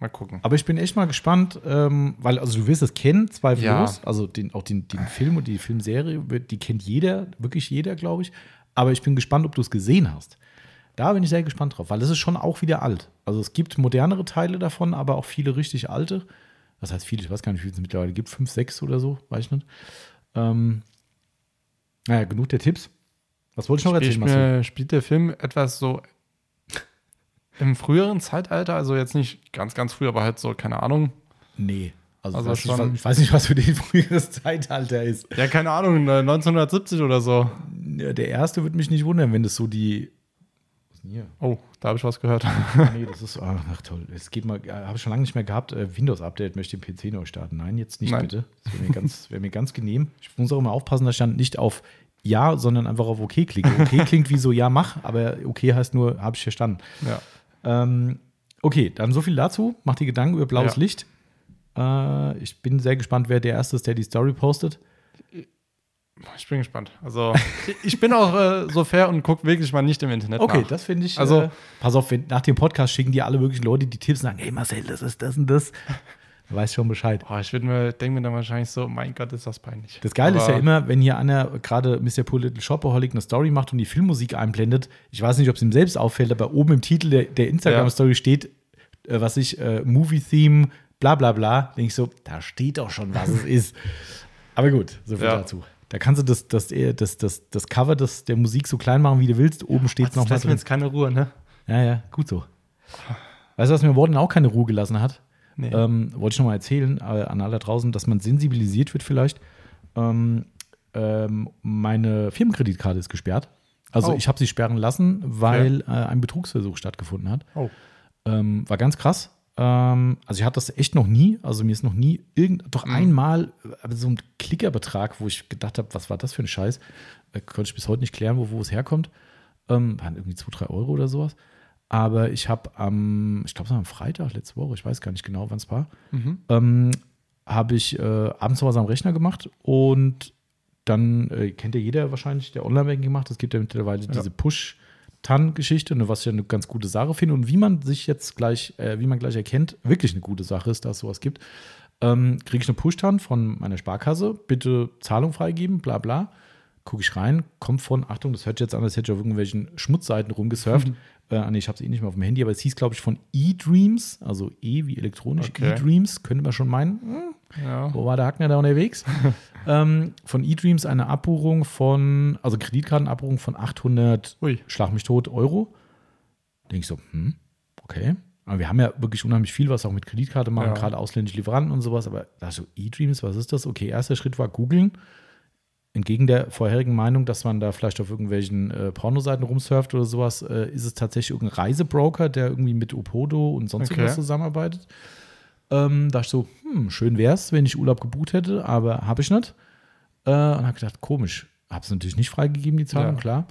Mal gucken. Aber ich bin echt mal gespannt, ähm, weil, also du wirst es kennen, zweifellos. Ja. Also den, auch den, den Film und die Filmserie, wird- die kennt jeder, wirklich jeder, glaube ich. Aber ich bin gespannt, ob du es gesehen hast. Da bin ich sehr gespannt drauf, weil es ist schon auch wieder alt. Also es gibt modernere Teile davon, aber auch viele richtig alte. Das heißt viele, ich weiß gar nicht, wie viel es mittlerweile gibt, fünf, sechs oder so, weiß ich nicht. Ähm, naja, genug der Tipps. Was wollte ich noch erzählen, mir, spielt der Film etwas so Im früheren Zeitalter, also jetzt nicht ganz, ganz früh, aber halt so, keine Ahnung. Nee. Also, Also ich, weiß schon- nicht, was- ich weiß nicht, was für den früheres Zeitalter ist. Ja, keine Ahnung, äh, 1970 oder so. Der erste würde mich nicht wundern, wenn das so die. Was denn hier? Oh, da habe ich was gehört. Nee, das ist. Ach, ach toll. Es geht mal. Habe ich schon lange nicht mehr gehabt. Äh, Windows-Update möchte den PC neu starten. Nein, jetzt nicht Nein. bitte. Das wäre mir, ganz- wäre mir ganz genehm. Ich muss auch immer aufpassen, dass ich dann nicht auf Ja, sondern einfach auf OK klicke. OK klingt wie so Ja, mach, aber OK heißt nur, habe ich verstanden. ja. Ähm, okay, dann so viel dazu. Mach dir Gedanken über blaues Ja. Licht. Äh, ich bin sehr gespannt, wer der Erste ist, der die Story postet. Ich bin gespannt. Also, ich bin auch äh, so fair und gucke wirklich mal nicht im Internet Okay, nach. das finde ich. Also- äh, pass auf, nach dem Podcast schicken die alle möglichen Leute die Tipps und sagen: Hey Marcel, das ist das und das. Du weißt schon Bescheid. Oh, ich würde mir, denke mir dann wahrscheinlich so, mein Gott, ist das peinlich. Das Geile ist ja Aber- immer, wenn hier einer, gerade Mr. Poor Little Shopaholic, eine Story macht und die Filmmusik einblendet. Ich weiß nicht, ob es ihm selbst auffällt, aber oben im Titel der, der Instagram-Story steht, äh, was ich, äh, Movie-Theme, bla bla bla. Denke ich so, da steht doch schon, was es ist. Aber gut, so viel Ja. dazu. Da kannst du das, das, das, das, das Cover des, der Musik so klein machen, wie du willst. Oben steht es Das nochmal drin. jetzt keine Ruhe, ne? Ja, ja, gut so. Weißt du, was mir Warden auch keine Ruhe gelassen hat? Nee. Ähm, wollte ich noch mal erzählen äh, an alle draußen, dass man sensibilisiert wird vielleicht. Ähm, ähm, meine Firmenkreditkarte ist gesperrt. Also Oh. ich habe sie sperren lassen, weil äh, ein Betrugsversuch stattgefunden hat. Oh. Ähm, war ganz krass. Ähm, also ich hatte das echt noch nie. Also mir ist noch nie irgend, doch einmal äh, so ein Klickerbetrag, wo ich gedacht habe, was war das für ein Scheiß? Äh, konnte ich bis heute nicht klären, wo, wo es herkommt. Ähm, waren irgendwie 2, 3 Euro oder sowas. Aber ich habe am, ich glaube, es war am Freitag letzte Woche, ich weiß gar nicht genau, wann es war, ähm, habe ich äh, abends noch was am Rechner gemacht und dann äh, kennt ja jeder wahrscheinlich, der Online-Banking macht. Es gibt ja mittlerweile diese Push-TAN-Geschichte, ne, was ich eine ganz gute Sache finde. Und wie man sich jetzt gleich, äh, wie man gleich erkennt, wirklich eine gute Sache ist, dass es sowas gibt, ähm, kriege ich eine Push-TAN von meiner Sparkasse, bitte Zahlung freigeben, bla bla. Gucke ich rein, kommt von, Achtung, das hört sich jetzt an, als hätte ich auf irgendwelchen Schmutzseiten rumgesurft. Äh, ah, nee, ich habe es eh nicht mehr auf dem Handy, aber es hieß, glaube ich, von eDreams, also E wie elektronisch, Okay. eDreams, könnte man schon meinen. Hm, Ja. wo war der Hackner da unterwegs? ähm, von eDreams eine Abbuchung von, also Kreditkartenabbuchung von 800, Ui. schlag mich tot, Euro. Denke ich so, hm, okay. Aber wir haben ja wirklich unheimlich viel, was auch mit Kreditkarte machen, Ja. gerade ausländische Lieferanten und sowas. Aber da so eDreams, was ist das? Okay, erster Schritt war googeln. Entgegen der vorherigen Meinung, dass man da vielleicht auf irgendwelchen äh, Pornoseiten rumsurft oder sowas, äh, ist es tatsächlich irgendein Reisebroker, der irgendwie mit Opodo und sonst Okay. irgendwas zusammenarbeitet. Ähm, da ich so, hm, schön wär's, wenn ich Urlaub gebucht hätte, aber habe ich nicht. Äh, und habe gedacht, komisch. Habe es natürlich nicht freigegeben, die Zahlung, Ja. klar.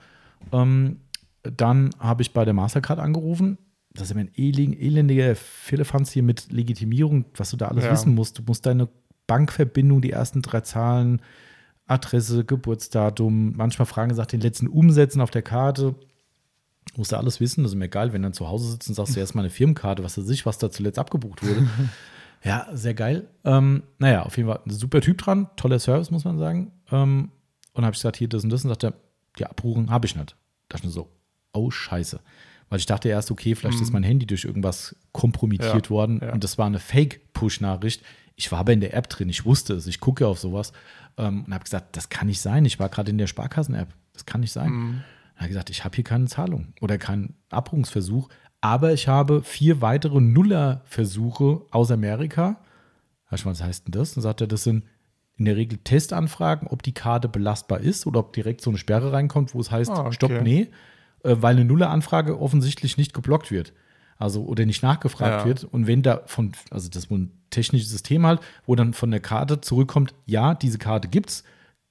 Ähm, dann habe ich bei der Mastercard angerufen. Das ist immer ein elend- elendiger Firlefanz hier mit Legitimierung, was du da alles Ja. wissen musst. Du musst deine Bankverbindung, die ersten drei Zahlen, Adresse, Geburtsdatum, manchmal Fragen gesagt, den letzten Umsätzen auf der Karte. Musst du alles wissen. Das ist mir egal, wenn du dann zu Hause sitzt und sagst, du erstmal eine Firmenkarte, was weiß ich, was da zuletzt abgebucht wurde. ja, sehr geil. Ähm, naja, auf jeden Fall ein super Typ dran, toller Service, muss man sagen. Ähm, und habe ich gesagt, hier das und das und sagt er, die Abbuchung habe ich nicht. Da ich nur so, oh Scheiße. Weil ich dachte erst, okay, vielleicht ist mein Handy durch irgendwas kompromittiert Ja, worden ja. und das war eine Fake-Push-Nachricht. Ich war aber in der App drin, ich wusste es, ich gucke auf sowas ähm, und habe gesagt, das kann nicht sein. Ich war gerade in der Sparkassen-App, das kann nicht sein. Mhm. Er hat gesagt, ich habe hier keine Zahlung oder keinen Abbuchungsversuch, aber ich habe vier weitere Nuller-Versuche aus Amerika. Ich mal, was heißt denn das? Dann sagt er, das sind in der Regel Testanfragen, ob die Karte belastbar ist oder ob direkt so eine Sperre reinkommt, wo es heißt, Ah, okay. stopp, nee, äh, weil eine Nuller-Anfrage offensichtlich nicht geblockt wird. Also oder nicht nachgefragt Ja. wird. Und wenn da von, also das ist wohl ein technisches System halt, wo dann von der Karte zurückkommt, ja, diese Karte gibt's,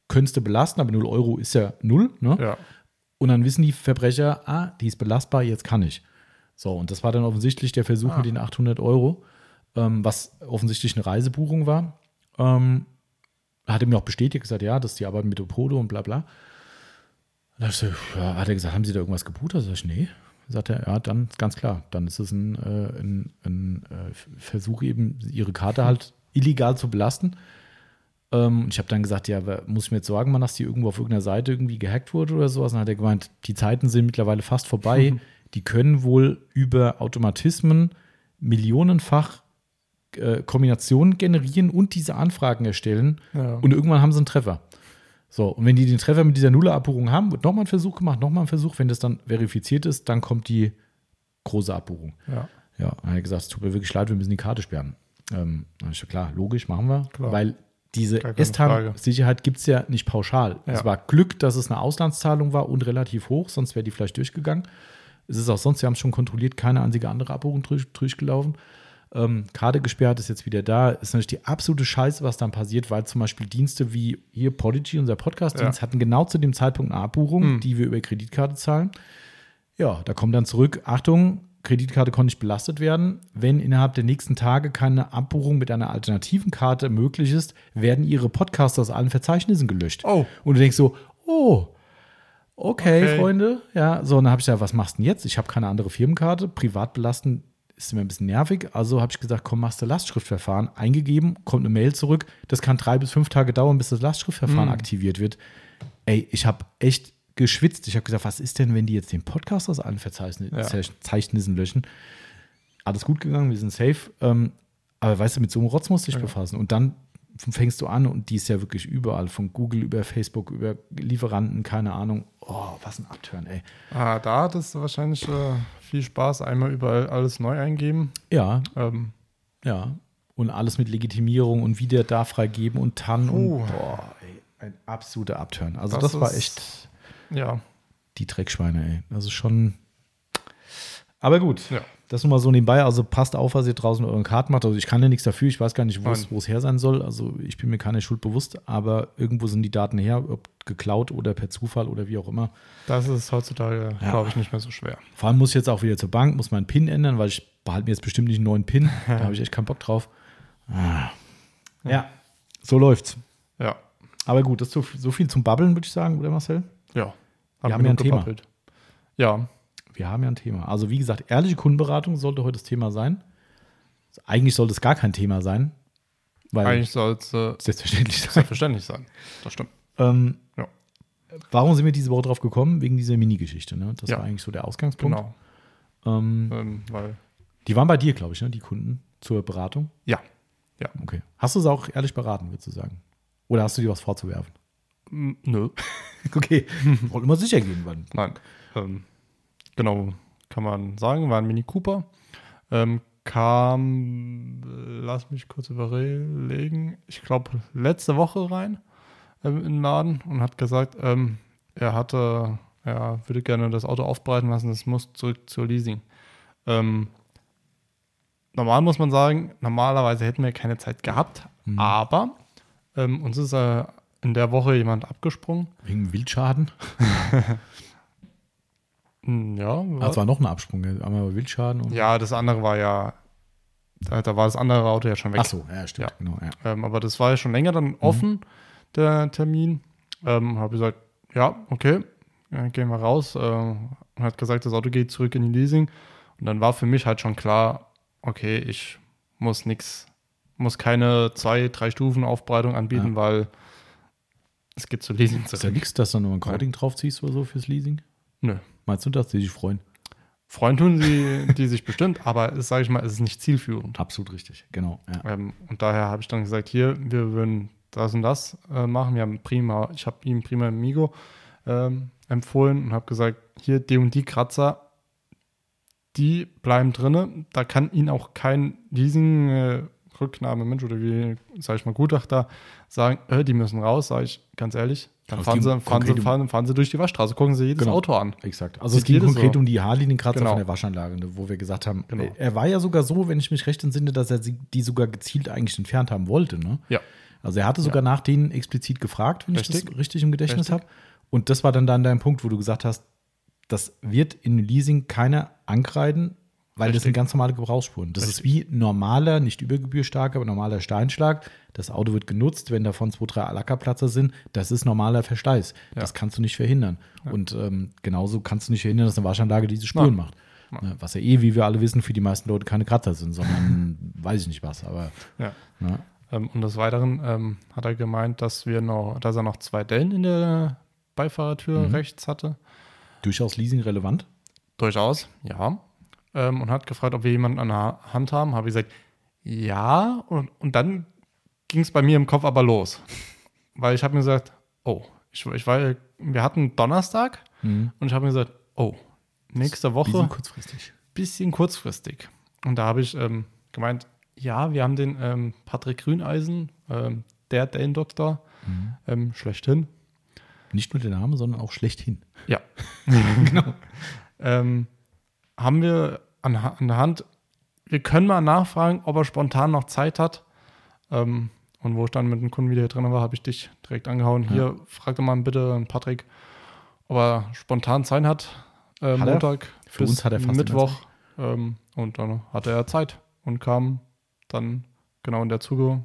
könntest du belasten, aber 0 Euro ist ja null, ne? Ja. Und dann wissen die Verbrecher, ah, die ist belastbar, jetzt kann ich. So, und das war dann offensichtlich der Versuch Ah. mit den 800 Euro, ähm, was offensichtlich eine Reisebuchung war. Ähm, hat er mir auch bestätigt, gesagt, ja, das ist die Arbeit mit Opodo und bla bla. Da ich so, ja, hat er gesagt, haben Sie da irgendwas gebucht? Da sag ich, nee. Sagt er, ja, dann ganz klar, dann ist es ein, äh, ein, ein äh, Versuch, eben Ihre Karte halt illegal zu belasten. Ähm, ich habe dann gesagt, ja, muss ich mir jetzt Sorgen machen, dass die irgendwo auf irgendeiner Seite irgendwie gehackt wurde oder sowas? Und dann hat er gemeint, die Zeiten sind mittlerweile fast vorbei. Die können wohl über Automatismen millionenfach äh, Kombinationen generieren und diese Anfragen erstellen. Ja. Und irgendwann haben sie einen Treffer. So, und wenn die den Treffer mit dieser Nuller-Abbuchung haben, wird nochmal ein Versuch gemacht, nochmal ein Versuch. Wenn das dann verifiziert ist, dann kommt die große Abbuchung. Ja. Ja, dann hat er gesagt, es tut mir wirklich leid, wir müssen die Karte sperren. Ähm, dann ich gesagt, klar, logisch, machen wir. Klar. Weil diese. S-Tan-Sicherheit gibt es ja nicht pauschal. Ja. Es war Glück, dass es eine Auslandszahlung war und relativ hoch, sonst wäre die vielleicht durchgegangen. Es ist auch sonst, wir haben es schon kontrolliert, keine einzige andere Abbuchung durch, durchgelaufen. Ähm, Karte gesperrt ist jetzt wieder da. Ist natürlich die absolute Scheiße, was dann passiert, weil zum Beispiel Dienste wie hier Podigy, unser Podcast-Dienst, Ja. hatten genau zu dem Zeitpunkt eine Abbuchung, Hm. die wir über Kreditkarte zahlen. Ja, da kommt dann zurück, Achtung, Kreditkarte konnte nicht belastet werden. Wenn innerhalb der nächsten Tage keine Abbuchung mit einer alternativen Karte möglich ist, werden ihre Podcasts aus allen Verzeichnissen gelöscht. Oh. Und du denkst so, oh, okay, Okay. Freunde. Ja, so, und dann habe ich gesagt, was machst du denn jetzt? Ich habe keine andere Firmenkarte. Privat belasten ist mir ein bisschen nervig. Also habe ich gesagt, komm, machst du Lastschriftverfahren. Eingegeben, kommt eine Mail zurück. Das kann drei bis fünf Tage dauern, bis das Lastschriftverfahren Mhm. aktiviert wird. Ey, ich habe echt geschwitzt. Ich habe gesagt, was ist denn, wenn die jetzt den Podcast aus allen Verzeichni- Ja. Verzeichnissen löschen? Alles gut gegangen, wir sind safe. Ähm, aber weißt du, mit so einem Rotz musst du dich befassen. Und dann fängst du an und die ist ja wirklich überall, von Google über Facebook, über Lieferanten, keine Ahnung. Oh, was ein Abturn, ey. Ah, da hattest du wahrscheinlich äh, viel Spaß. Einmal überall alles neu eingeben. Ja, Ähm, ja. Und alles mit Legitimierung und wieder da freigeben und TAN Puh. und boah, ey, ein absoluter Abturn. Also das, Das war echt ja. die Dreckschweine, ey. Das ist schon. Aber gut, Ja. das nur mal so nebenbei. Also passt auf, was ihr draußen mit euren Karten macht. Also ich kann ja nichts dafür. Ich weiß gar nicht, wo es Nein. wo es her sein soll. Also ich bin mir keine Schuld bewusst, aber irgendwo sind die Daten her, ob geklaut oder per Zufall oder wie auch immer. Das ist heutzutage, Ja. glaube ich, nicht mehr so schwer. Vor allem muss ich jetzt auch wieder zur Bank, muss meinen PIN ändern, weil ich behalte mir jetzt bestimmt nicht einen neuen PIN. da habe ich echt keinen Bock drauf. Ah. Ja, so läuft's. Ja. Aber gut, das ist so, so viel zum Babbeln, würde ich sagen, oder Marcel? Ja. Wir haben ja ein Thema. gebabbelt. Ja. Wir haben ja ein Thema. Also, wie gesagt, ehrliche Kundenberatung sollte heute das Thema sein. Eigentlich sollte es gar kein Thema sein, weil Eigentlich soll es äh, selbstverständlich sein. selbstverständlich sein. Das stimmt. Ähm, Ja. warum sind wir diese Woche drauf gekommen? Wegen dieser Mini-Geschichte. Ne? Das Ja. war eigentlich so der Ausgangspunkt. Genau. Ähm, Ähm, weil, die waren bei dir, glaube ich, ne? die Kunden zur Beratung. ja. Ja. Okay. Hast du es auch ehrlich beraten, würdest du sagen? Oder hast du dir was vorzuwerfen? M, Nö. Okay, wollte immer sicher gehen. Wann. Nein. Ähm, genau, kann man sagen, war ein Mini Cooper. Ähm, kam, äh, lass mich kurz überlegen, ich glaube letzte Woche rein ähm, in den Laden und hat gesagt, ähm, er hatte, er würde gerne das Auto aufbereiten lassen, es muss zurück zur Leasing. Ähm, normal muss man sagen, normalerweise hätten wir keine Zeit gehabt, aber ähm, uns ist äh, in der Woche jemand abgesprungen. Wegen Wildschaden? Hm, Ja, Ah, Das war noch ein Absprung. Einmal Wildschaden und. Ja, das andere war ja, da, da war das andere Auto ja schon weg. Ach so, ja, stimmt. Ja. Genau, ja. Ähm, aber das war ja schon länger dann offen, der Termin. Ähm, habe gesagt, ja, okay, äh, gehen wir raus. Äh, und hat gesagt, das Auto geht zurück in die Leasing. Und dann war für mich halt schon klar, okay, ich muss nichts, muss keine zwei, drei Stufen Aufbereitung anbieten, Ja. weil es geht zur Leasing Ist ja zurück. nichts, dass du noch ein Cording draufziehst oder so fürs Leasing? Nö. Meinst du, dass die sich freuen? Freuen tun sie, die sich bestimmt, aber es sage ich mal, es ist nicht zielführend. Absolut richtig, genau. Ja. Ähm, und daher habe ich dann gesagt, hier, wir würden das und das äh, machen. Wir haben prima, ich habe ihm prima Migo ähm, empfohlen und habe gesagt, hier, die und die Kratzer, die bleiben drinne. Da kann Ihnen auch kein Leasing äh, Rücknahmemensch oder wie, sage ich mal, Gutachter sagen, äh, die müssen raus, sage ich ganz ehrlich. Dann Also fahren sie, fahren, sie, fahren, fahren sie durch die Waschstraße, gucken sie jedes Genau. Auto an. Exakt. Also es ging konkret so. um die Haarlinienkratzer Genau. von der Waschanlage, ne, wo wir gesagt haben, Genau. er- er war ja sogar so, wenn ich mich recht entsinne, dass er die sogar gezielt eigentlich entfernt haben wollte. Ne? Ja. Also er hatte sogar nach denen explizit gefragt, wenn ich Richtig. das richtig im Gedächtnis habe. Und das war dann, dann dein Punkt, wo du gesagt hast, das wird in Leasing keiner ankreiden, weil das Richtig. sind ganz normale Gebrauchsspuren. Das ist wie normaler, nicht übergebührstarker, aber normaler Steinschlag. Das Auto wird genutzt, wenn davon zwei, drei Lackerplatzer sind. Das ist normaler Verschleiß. Das kannst du nicht verhindern. Und ähm, genauso kannst du nicht verhindern, dass eine Waschanlage diese Spuren Nein. macht. Ne, Was ja eh, wie wir alle wissen, für die meisten Leute keine Kratzer sind, sondern weiß ich nicht was. Aber Ja. ne, Ähm, und des Weiteren ähm, hat er gemeint, dass wir noch, dass er noch zwei Dellen in der Beifahrertür Mhm. rechts hatte. durchaus Leasing relevant. Durchaus, ja. Ähm, und hat gefragt, ob wir jemanden an der Hand haben. Habe ich gesagt, ja. Und, und dann ging es bei mir im Kopf aber los. Weil ich habe mir gesagt, oh, ich, ich war, wir hatten Donnerstag Mhm. und ich habe mir gesagt, oh, nächste Woche, kurzfristig. bisschen kurzfristig. Und da habe ich ähm, gemeint, ja, wir haben den ähm, Patrick Grüneisen, ähm, der Dane-Doktor, Mhm. ähm, schlechthin. Nicht nur der Name, sondern auch schlechthin. Ja. genau. Haben wir an, an der Hand, wir können mal nachfragen, ob er spontan noch Zeit hat. Ähm, und wo ich dann mit dem Kunden wieder hier drin war, habe ich dich direkt angehauen. Hier, frag doch mal bitte Patrick, ob er spontan Zeit hat. Äh, Hat? Montag Für bis uns hat er fast immer Mittwoch. Ähm, und dann hatte er Zeit und kam dann genau in der Zuge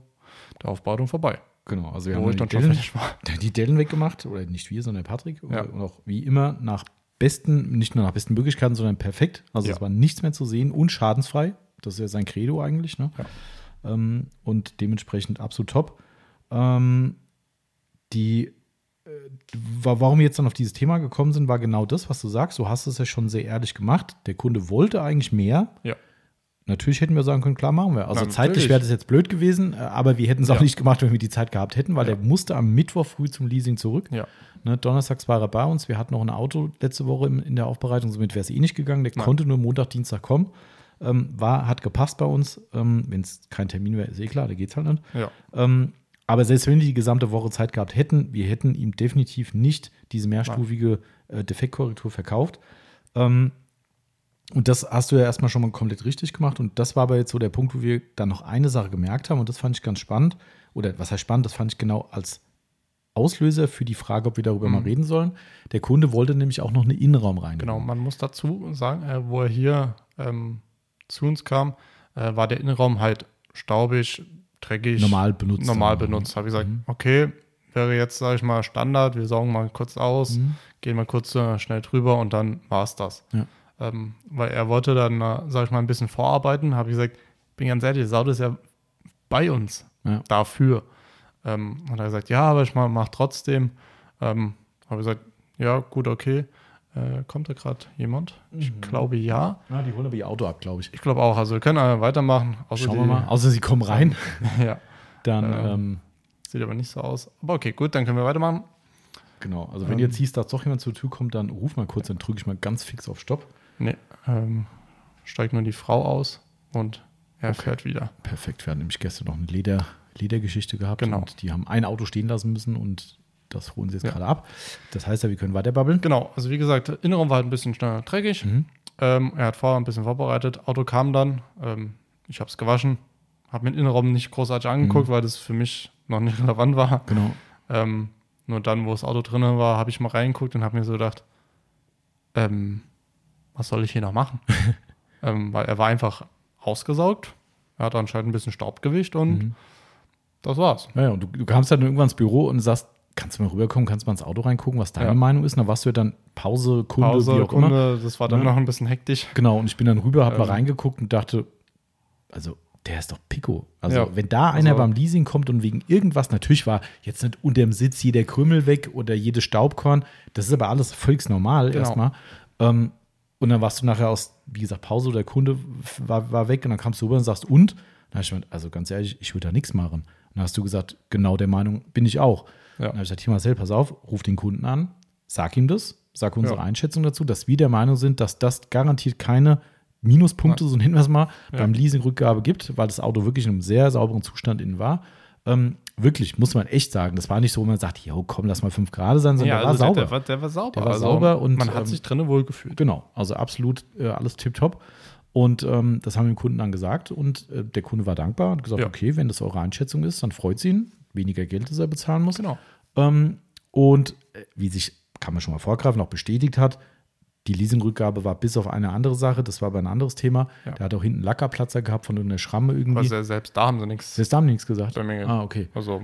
der Aufbautung vorbei. Genau, also wir Wo haben die Dellen, die Dellen weggemacht, oder nicht wir, sondern Patrick. Ja. Und auch wie immer nach besten, nicht nur nach besten Möglichkeiten, sondern perfekt. Also Ja. es war nichts mehr zu sehen und schadensfrei. Das ist ja sein Credo eigentlich. Ne? Ähm, und dementsprechend absolut top. Ähm, die, äh, wa- warum wir jetzt dann auf dieses Thema gekommen sind, war genau das, was du sagst. Du hast es ja schon sehr ehrlich gemacht. Der Kunde wollte eigentlich mehr. Ja. Natürlich hätten wir sagen können, klar machen wir. Also Na, zeitlich wäre das jetzt blöd gewesen, äh, aber wir hätten es auch Ja. nicht gemacht, wenn wir die Zeit gehabt hätten, weil Ja. der musste am Mittwoch früh zum Leasing zurück. Ja. Ne, donnerstags war er bei uns. Wir hatten noch ein Auto letzte Woche im, in der Aufbereitung, somit wäre es eh nicht gegangen. Der Nein. konnte nur Montag, Dienstag kommen. Ähm, war, hat gepasst bei uns. Ähm, wenn es kein Termin wäre, ist eh klar, da geht es halt nicht. Ja. Ähm, aber selbst wenn wir die gesamte Woche Zeit gehabt hätten, wir hätten ihm definitiv nicht diese mehrstufige äh, Defektkorrektur verkauft. Ähm, und das hast du ja erstmal schon mal komplett richtig gemacht. Und das war aber jetzt so der Punkt, wo wir dann noch eine Sache gemerkt haben. Und das fand ich ganz spannend. Oder was heißt spannend? Das fand ich genau als Auslöser für die Frage, ob wir darüber mal reden sollen. Der Kunde wollte nämlich auch noch eine Innenraum rein. Genau, man muss dazu sagen, äh, wo er hier ähm, zu uns kam, äh, war der Innenraum halt staubig, dreckig. Normal benutzt. Normal benutzt. Habe ich gesagt, okay, wäre jetzt, sage ich mal, Standard, wir saugen mal kurz aus, gehen mal kurz äh, schnell drüber und dann war es das. Ja. Ähm, weil er wollte dann, äh, sage ich mal, ein bisschen vorarbeiten, habe ich gesagt, bin ganz ehrlich, das Auto ist ja bei uns Ja. dafür. Ähm, hat er gesagt, ja, aber ich mache mach trotzdem. Ähm, habe ich gesagt, ja, gut, okay. Äh, kommt da gerade jemand? Ich Mhm. glaube ja. Ja, die holen aber ihr Auto ab, glaube ich. Ich glaube auch. Also wir können äh, weitermachen. Außer Schauen die, wir mal. Außer sie kommen rein, ja, dann Ähm, ähm, sieht aber nicht so aus. Aber okay, gut, dann können wir weitermachen. genau. Also wenn ähm, jetzt siehst, dass doch jemand zur Tür kommt, dann ruf mal kurz, dann drücke ich mal ganz fix auf Stopp. Nee, ähm, steigt nur die Frau aus und er fährt wieder. Perfekt. Wir hatten nämlich gestern noch eine Leder, Ledergeschichte gehabt Genau. und die haben ein Auto stehen lassen müssen und das holen sie jetzt Ja. gerade ab. Das heißt ja, wir können weiter babbeln. Genau, also wie gesagt, der Innenraum war halt ein bisschen schneller dreckig. Mhm. Ähm, er hat vorher ein bisschen vorbereitet. Auto kam dann. Ähm, ich habe es gewaschen. Habe mir den Innenraum nicht großartig angeguckt, weil das für mich noch nicht relevant war. Genau. Ähm, nur dann, wo das Auto drin war, habe ich mal reingeguckt und habe mir so gedacht, ähm, was soll ich hier noch machen? ähm, weil er war einfach ausgesaugt. Er hat anscheinend ein bisschen Staubgewicht und Mhm. das war's. Ja, ja, und du, du kamst dann irgendwann ins Büro und sagst, kannst du mal rüberkommen, kannst du mal ins Auto reingucken, was deine Ja. Meinung ist? Und dann warst du ja dann Pause, Kunde, wie Pause, auch immer. Kunde, das war dann noch ein bisschen hektisch. Genau, und ich bin dann rüber, hab mal Ähm. reingeguckt und dachte, also der ist doch Pico. Also Ja. wenn da einer Also- beim Leasing kommt und wegen irgendwas, natürlich war jetzt nicht unter dem Sitz jeder Krümel weg oder jedes Staubkorn, das ist aber alles völlig normal Genau. erstmal. Ähm, und dann warst du nachher aus, wie gesagt, Pause, der Kunde war, war weg und dann kamst du rüber und sagst, und? Dann hab ich gemeint, also ganz ehrlich, ich würde da nichts machen. Und dann hast du gesagt, genau der Meinung bin ich auch. Ja. Dann habe ich gesagt, hier Marcel, pass auf, ruf den Kunden an, sag ihm das, sag unsere Ja. Einschätzung dazu, dass wir der Meinung sind, dass das garantiert keine Minuspunkte, so nennen wir es mal, Ja. beim Leasingrückgabe gibt, weil das Auto wirklich in einem sehr sauberen Zustand innen war. Ähm, wirklich, muss man echt sagen. Das war nicht so, wo man sagt, jo, komm, lass mal fünf Grad sein, sondern der war also sauber. Der, war, der war sauber. Der war also sauber und, man hat ähm, sich drinnen wohl gefühlt. Genau, also absolut äh, alles tipptopp. Und ähm, das haben wir dem Kunden dann gesagt und äh, der Kunde war dankbar und gesagt, Ja. okay, wenn das eure Einschätzung ist, dann freut es ihn. Weniger Geld, das er bezahlen muss. Genau. Ähm, und äh, wie sich, kann man schon mal vorgreifen, auch bestätigt hat, die Leasingrückgabe war bis auf eine andere Sache, das war aber ein anderes Thema. Ja. Der hat auch hinten Lackerplatzer gehabt von irgendeiner Schramme irgendwie. Also selbst da haben sie nichts. das haben die nichts gesagt. Ah, okay. Also,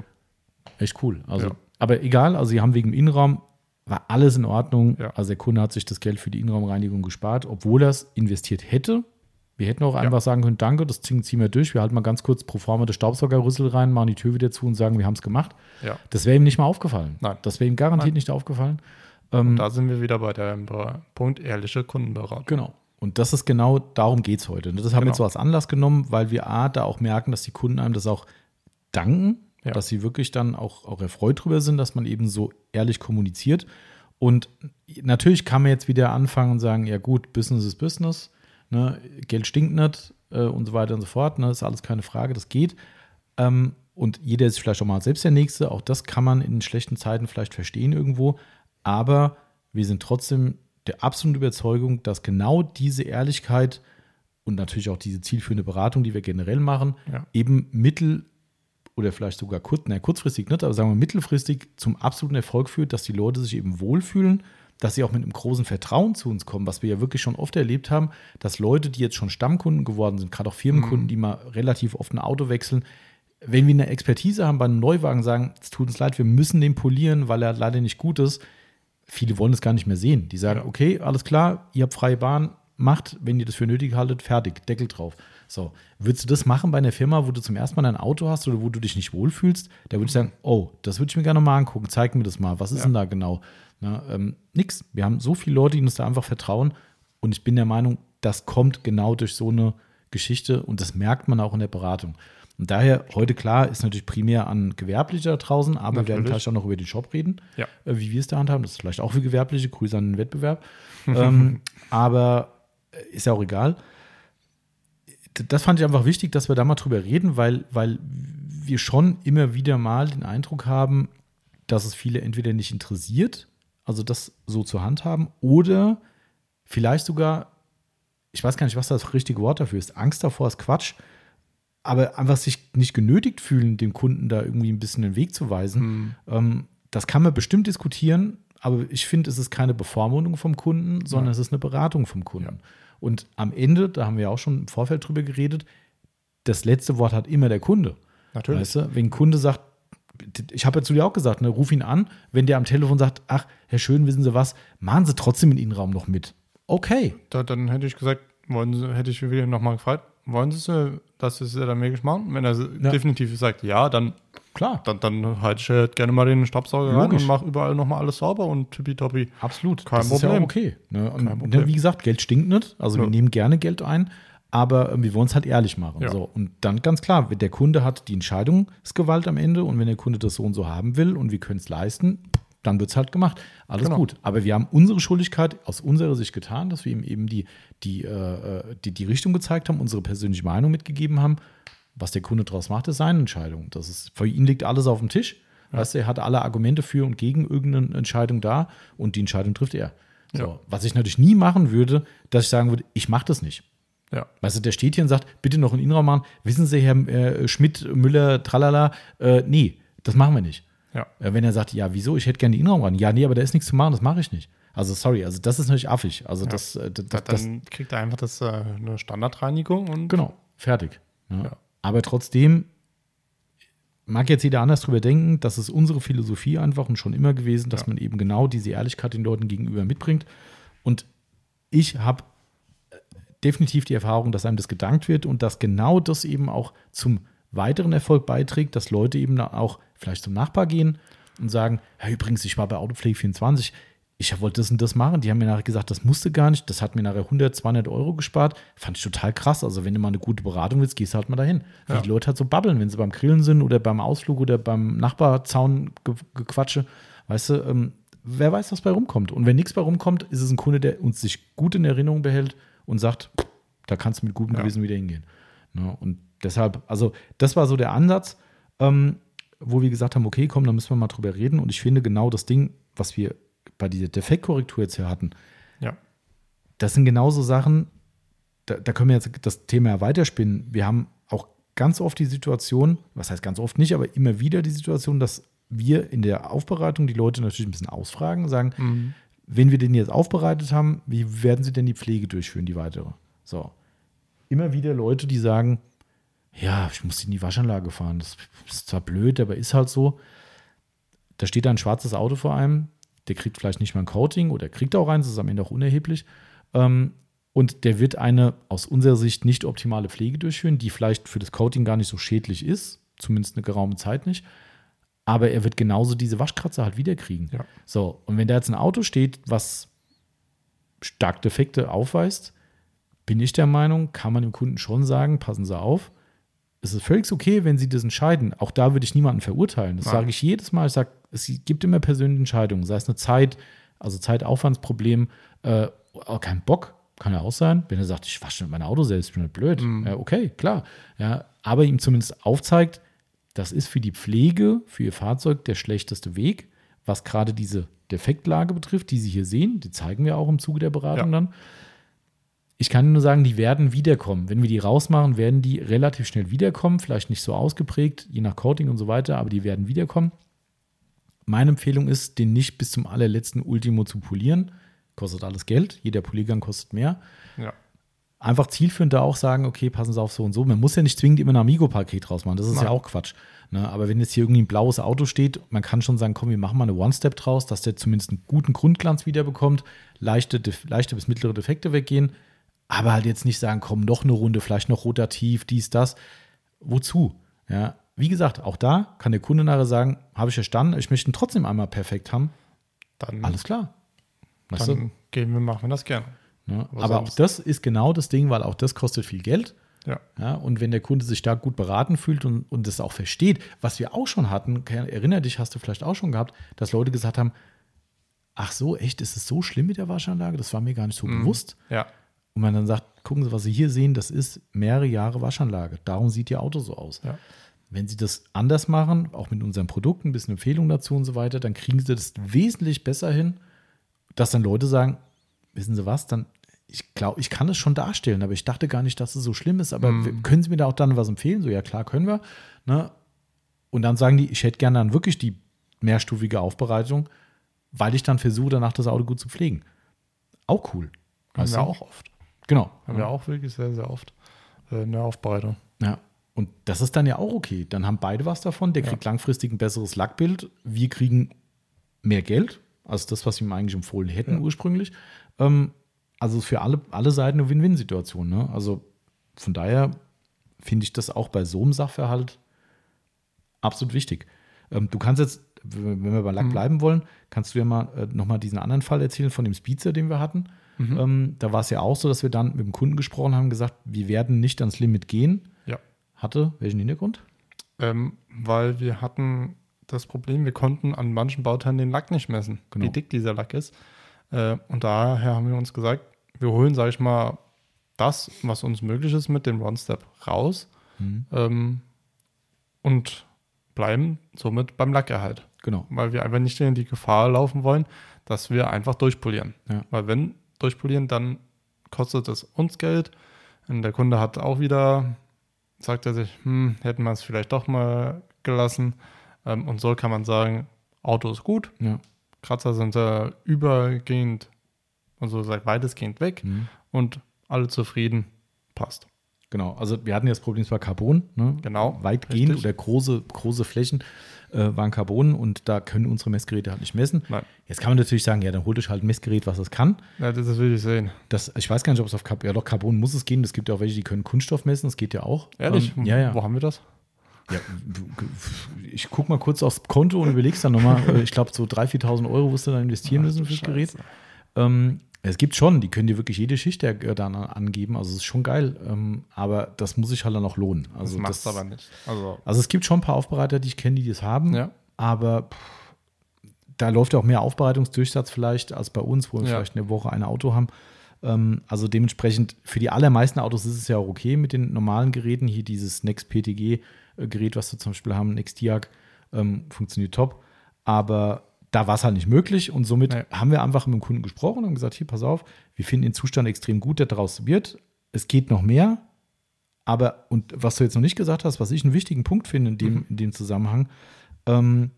Echt cool. Also, Ja. aber egal, also sie haben wegen dem Innenraum, war alles in Ordnung. Ja. Also der Kunde hat sich das Geld für die Innenraumreinigung gespart, obwohl er es investiert hätte. Wir hätten auch einfach sagen können, danke, das ziehen, ziehen wir durch. Wir halten mal ganz kurz pro forma das Staubsaugerrüssel rein, machen die Tür wieder zu und sagen, wir haben es gemacht. Das wäre ihm nicht mal aufgefallen. Nein. Das wäre ihm garantiert Nein. nicht aufgefallen. Ähm, Da sind wir wieder bei dem Punkt ehrliche Kundenberatung. Genau. Und das ist genau, darum geht es heute. Und das haben wir Genau. jetzt so als Anlass genommen, weil wir A, da auch merken, dass die Kunden einem das auch danken, Ja. dass sie wirklich dann auch, auch erfreut drüber sind, dass man eben so ehrlich kommuniziert. Und natürlich kann man jetzt wieder anfangen und sagen, ja gut, Business ist Business. ne, Geld stinkt nicht äh, und so weiter und so fort, ne, ist alles keine Frage, das geht. Ähm, und jeder ist vielleicht auch mal selbst der Nächste, auch das kann man in schlechten Zeiten vielleicht verstehen irgendwo, aber wir sind trotzdem der absoluten Überzeugung, dass genau diese Ehrlichkeit und natürlich auch diese zielführende Beratung, die wir generell machen, Ja. eben mittel- oder vielleicht sogar kurz, na, kurzfristig nicht, aber sagen wir mittelfristig zum absoluten Erfolg führt, dass die Leute sich eben wohlfühlen, dass sie auch mit einem großen Vertrauen zu uns kommen, was wir ja wirklich schon oft erlebt haben, dass Leute, die jetzt schon Stammkunden geworden sind, gerade auch Firmenkunden, die mal relativ oft ein Auto wechseln, wenn wir eine Expertise haben bei einem Neuwagen, sagen, es tut uns leid, wir müssen den polieren, weil er leider nicht gut ist. Viele wollen es gar nicht mehr sehen. Die sagen, Ja. okay, alles klar, ihr habt freie Bahn, macht, wenn ihr das für nötig haltet, fertig, Deckel drauf. So, würdest du das machen bei einer Firma, wo du zum ersten Mal ein Auto hast oder wo du dich nicht wohlfühlst? Da würde ich sagen, oh, das würde ich mir gerne mal angucken, zeig mir das mal, was ist Ja. denn da genau? Na, ähm, nix. Wir haben so viele Leute, die uns da einfach vertrauen und ich bin der Meinung, das kommt genau durch so eine Geschichte und das merkt man auch in der Beratung. Und daher, heute klar, ist natürlich primär an Gewerbliche da draußen, aber wir werden Natürlich. gleich auch noch über den Shop reden, Ja. äh, wie wir es da handhaben. Das ist vielleicht auch für Gewerbliche, Grüße an den Wettbewerb. ähm, aber äh, ist ja auch egal. Das fand ich einfach wichtig, dass wir da mal drüber reden, weil, weil wir schon immer wieder mal den Eindruck haben, dass es viele entweder nicht interessiert, also das so zu handhaben, oder vielleicht sogar, ich weiß gar nicht, was das richtige Wort dafür ist, Angst davor ist Quatsch, aber einfach sich nicht genötigt fühlen, dem Kunden da irgendwie ein bisschen den Weg zu weisen. Ähm, das kann man bestimmt diskutieren, aber ich finde, es ist keine Bevormundung vom Kunden, sondern es ist eine Beratung vom Kunden. Und am Ende, da haben wir auch schon im Vorfeld drüber geredet, das letzte Wort hat immer der Kunde. Natürlich. Weißt du, wenn ein Kunde sagt, ich habe ja zu dir auch gesagt, ne, ruf ihn an, wenn der am Telefon sagt, ach, Herr Schön, wissen Sie was, machen Sie trotzdem den Innenraum noch mit. Okay, Da, dann hätte ich gesagt, wollen Sie, hätte ich wieder nochmal gefragt, wollen Sie es, dass Sie es dann wirklich machen? Wenn er Ja. definitiv sagt, ja, dann, klar, dann, dann halte ich halt gerne mal den Staubsauger rein Logisch. und mache überall nochmal alles sauber und tippitoppi. absolut. Kein das ist ja Problem. okay. Ne? Und, ne, Problem. wie gesagt, Geld stinkt nicht. Also wir Ja. nehmen gerne Geld ein, aber äh, wir wollen es halt ehrlich machen. Ja. So. Und dann ganz klar, der Kunde hat die Entscheidungsgewalt am Ende und wenn der Kunde das so und so haben will und wir können es leisten, dann wird es halt gemacht. Alles Genau. gut. Aber wir haben unsere Schuldigkeit aus unserer Sicht getan, dass wir ihm eben die, die, äh, die, die Richtung gezeigt haben, unsere persönliche Meinung mitgegeben haben. Was der Kunde daraus macht, ist seine Entscheidung. Das ist, für ihn liegt alles auf dem Tisch. Weißt du, er hat alle Argumente für und gegen irgendeine Entscheidung da und die Entscheidung trifft er. So. Ja. Was ich natürlich nie machen würde, dass ich sagen würde, ich mache das nicht. Ja. Weißt du, der steht hier und sagt, bitte noch einen Innenraum machen. Wissen Sie, Herr äh, Schmidt, Müller, tralala, äh, nee, das machen wir nicht. Ja. Äh, wenn er sagt, ja, wieso, ich hätte gerne den Innenraum ran. Ja, nee, aber da ist nichts zu machen, das mache ich nicht. Also sorry, also das ist natürlich affig. Also das, äh, das, Da, das, dann kriegt er einfach das, äh, eine Standardreinigung und Genau, fertig. Ja. Ja. Aber trotzdem mag jetzt jeder anders drüber denken, das ist unsere Philosophie einfach und schon immer gewesen, dass Ja. man eben genau diese Ehrlichkeit den Leuten gegenüber mitbringt. Und ich habe äh, definitiv die Erfahrung, dass einem das gedankt wird und dass genau das eben auch zum weiteren Erfolg beiträgt, dass Leute eben auch vielleicht zum Nachbar gehen und sagen, ja, übrigens, ich war bei Autopflege 24, ich wollte das und das machen. Die haben mir nachher gesagt, das musste gar nicht. Das hat mir nachher 100, 200 Euro gespart. Fand ich total krass. Also wenn du mal eine gute Beratung willst, gehst du halt mal dahin. Ja. die Leute halt so babbeln, wenn sie beim Grillen sind oder beim Ausflug oder beim Nachbarzaun ge gequatsche. Weißt du, ähm, wer weiß, was bei rumkommt. Und wenn nichts bei rumkommt, ist es ein Kunde, der uns sich gut in Erinnerung behält und sagt, da kannst du mit gutem Ja. Gewissen wieder hingehen. Ne? Und deshalb, also das war so der Ansatz, ähm, wo wir gesagt haben, okay, komm, da müssen wir mal drüber reden. Und ich finde genau das Ding, was wir bei dieser Defektkorrektur jetzt hier hatten, ja. das sind genauso Sachen, da, da können wir jetzt das Thema ja weiterspinnen. Wir haben auch ganz oft die Situation, was heißt ganz oft nicht, aber immer wieder die Situation, dass wir in der Aufbereitung die Leute natürlich ein bisschen ausfragen, sagen, Mhm. wenn wir den jetzt aufbereitet haben, wie werden sie denn die Pflege durchführen, die weitere? So. Immer wieder Leute, die sagen, ja, ich muss in die Waschanlage fahren. Das ist zwar blöd, aber ist halt so. Da steht da ein schwarzes Auto vor einem, der kriegt vielleicht nicht mal ein Coating oder kriegt auch eins, das ist am Ende auch unerheblich. Ähm, und der wird eine aus unserer Sicht nicht optimale Pflege durchführen, die vielleicht für das Coating gar nicht so schädlich ist, zumindest eine geraume Zeit nicht. Aber er wird genauso diese Waschkratzer halt wiederkriegen. Ja. So, und wenn da jetzt ein Auto steht, was stark Defekte aufweist, bin ich der Meinung, kann man dem Kunden schon sagen, passen Sie auf. Es ist völlig okay, wenn Sie das entscheiden. Auch da würde ich niemanden verurteilen. Das Nein. sage ich jedes Mal. Ich sage, es gibt immer persönliche Entscheidungen, sei es eine Zeit, also Zeitaufwandsproblem, äh, kein Bock. kann ja auch sein. Wenn er sagt, ich wasche mein Auto selbst, ich bin nicht blöd. Mhm. Ja, okay, klar. Ja, aber ihm zumindest aufzeigt, das ist für die Pflege, für ihr Fahrzeug der schlechteste Weg, was gerade diese Defektlage betrifft, die Sie hier sehen. Die zeigen wir auch im Zuge der Beratung Ja. dann. Ich kann nur sagen, die werden wiederkommen. Wenn wir die rausmachen, werden die relativ schnell wiederkommen. Vielleicht nicht so ausgeprägt, je nach Coating und so weiter, aber die werden wiederkommen. Meine Empfehlung ist, den nicht bis zum allerletzten Ultimo zu polieren. Kostet alles Geld. Jeder Poliergang kostet mehr. Ja. Einfach zielführend da auch sagen, okay, passen Sie auf so und so. Man muss ja nicht zwingend immer ein Amigo-Paket rausmachen. Das ist Nein. ja auch Quatsch. Ne? Aber wenn jetzt hier irgendwie ein blaues Auto steht, man kann schon sagen, komm, wir machen mal eine One-Step draus, dass der zumindest einen guten Grundglanz wiederbekommt, leichte, leichte bis mittlere Defekte weggehen. Aber halt jetzt nicht sagen, komm, noch eine Runde, vielleicht noch rotativ, dies, das. Wozu? Ja, wie gesagt, auch da kann der Kunde nachher sagen, habe ich verstanden, ich möchte ihn trotzdem einmal perfekt haben. Dann, Alles klar. Weißt du? dann gehen wir, machen wir das gerne. Ne? Aber auch das ist genau das Ding, weil auch das kostet viel Geld. Ja. Ja, und wenn der Kunde sich da gut beraten fühlt und, und das auch versteht, was wir auch schon hatten, erinner dich, hast du vielleicht auch schon gehabt, dass Leute gesagt haben, ach so, echt, ist es so schlimm mit der Waschanlage? Das war mir gar nicht so bewusst. Ja. Und man dann sagt, gucken Sie, was Sie hier sehen, das ist mehrere Jahre Waschanlage. Darum sieht Ihr Auto so aus. Ja. Wenn Sie das anders machen, auch mit unseren Produkten, ein bisschen Empfehlung dazu und so weiter, dann kriegen Sie das wesentlich besser hin, dass dann Leute sagen, wissen Sie was, dann, ich glaube, ich kann es schon darstellen, aber ich dachte gar nicht, dass es so schlimm ist. Aber Mhm. können Sie mir da auch dann was empfehlen? So, ja klar, können wir. Ne? Und dann sagen die, ich hätte gerne dann wirklich die mehrstufige Aufbereitung, weil ich dann versuche, danach das Auto gut zu pflegen. Auch cool. Wir du? auch oft. Genau. Haben wir auch wirklich sehr, sehr oft äh, eine Aufbereitung. Ja. Und das ist dann ja auch okay. Dann haben beide was davon. Der kriegt langfristig ein besseres Lackbild. Wir kriegen mehr Geld als das, was wir ihm eigentlich empfohlen hätten Ja. ursprünglich. Ähm, also für alle, alle Seiten eine Win-Win-Situation. Ne? Also von daher finde ich das auch bei so einem Sachverhalt absolut wichtig. Ähm, du kannst jetzt, wenn wir bei Lack bleiben wollen, kannst du ja mal äh, nochmal diesen anderen Fall erzählen von dem Speedster, den wir hatten. Ähm, da war es ja auch so, dass wir dann mit dem Kunden gesprochen haben, gesagt, wir werden nicht ans Limit gehen. Ja. Hatte welchen Hintergrund? Ähm, weil wir hatten das Problem, wir konnten an manchen Bauteilen den Lack nicht messen, Genau. wie dick dieser Lack ist. Äh, und daher haben wir uns gesagt, wir holen, sage ich mal, das, was uns möglich ist mit dem One-Step raus ähm, und bleiben somit beim Lackerhalt. Genau. Weil wir einfach nicht in die Gefahr laufen wollen, dass wir einfach durchpolieren. Ja. Weil wenn durchpolieren, dann kostet es uns Geld. Und der Kunde hat auch wieder, sagt er sich, hm, hätten wir es vielleicht doch mal gelassen. Ähm, und so kann man sagen, Auto ist gut, Ja. Kratzer sind äh, übergehend, also sagt weitestgehend weg Mhm. und alle zufrieden, passt. Genau. Also wir hatten ja das Problem, es war Carbon. Ne? Genau, Weitgehend richtig. oder große, große Flächen äh, waren Carbon und da können unsere Messgeräte halt nicht messen. Nein. Jetzt kann man natürlich sagen, ja, dann holt euch halt ein Messgerät, was es kann. Ja, das will ich sehen. Das, ich weiß gar nicht, ob es auf Carbon, ja doch, Carbon muss es gehen. Es gibt ja auch welche, die können Kunststoff messen, das geht ja auch. Ehrlich? Ähm, ja, ja. Wo haben wir das? Ja, ich guck mal kurz aufs Konto und überleg's dann nochmal. Äh, Ich glaube, so 3.000, 4.000 Euro wirst du dann investieren müssen fürs Gerät. Scheiße. Ähm, es gibt schon, die können dir wirklich jede Schicht der, äh, dann angeben. Also es ist schon geil. Ähm, aber das muss sich halt dann auch lohnen. Das Also, macht das, aber nicht. Also, also es gibt schon ein paar Aufbereiter, die ich kenne, die das haben. Ja. Aber pff, da läuft ja auch mehr Aufbereitungsdurchsatz vielleicht als bei uns, wo wir Ja. vielleicht eine Woche ein Auto haben. Ähm, also dementsprechend, für die allermeisten Autos ist es ja auch okay mit den normalen Geräten. Hier dieses Next PTG-Gerät, was wir zum Beispiel haben, Nextiag, ähm, funktioniert top. Aber da war es halt nicht möglich und somit Nee. haben wir einfach mit dem Kunden gesprochen und gesagt, hier, pass auf, wir finden den Zustand extrem gut, der daraus wird. Es geht noch mehr, aber, und was du jetzt noch nicht gesagt hast, was ich einen wichtigen Punkt finde in dem, in dem Zusammenhang, ähm,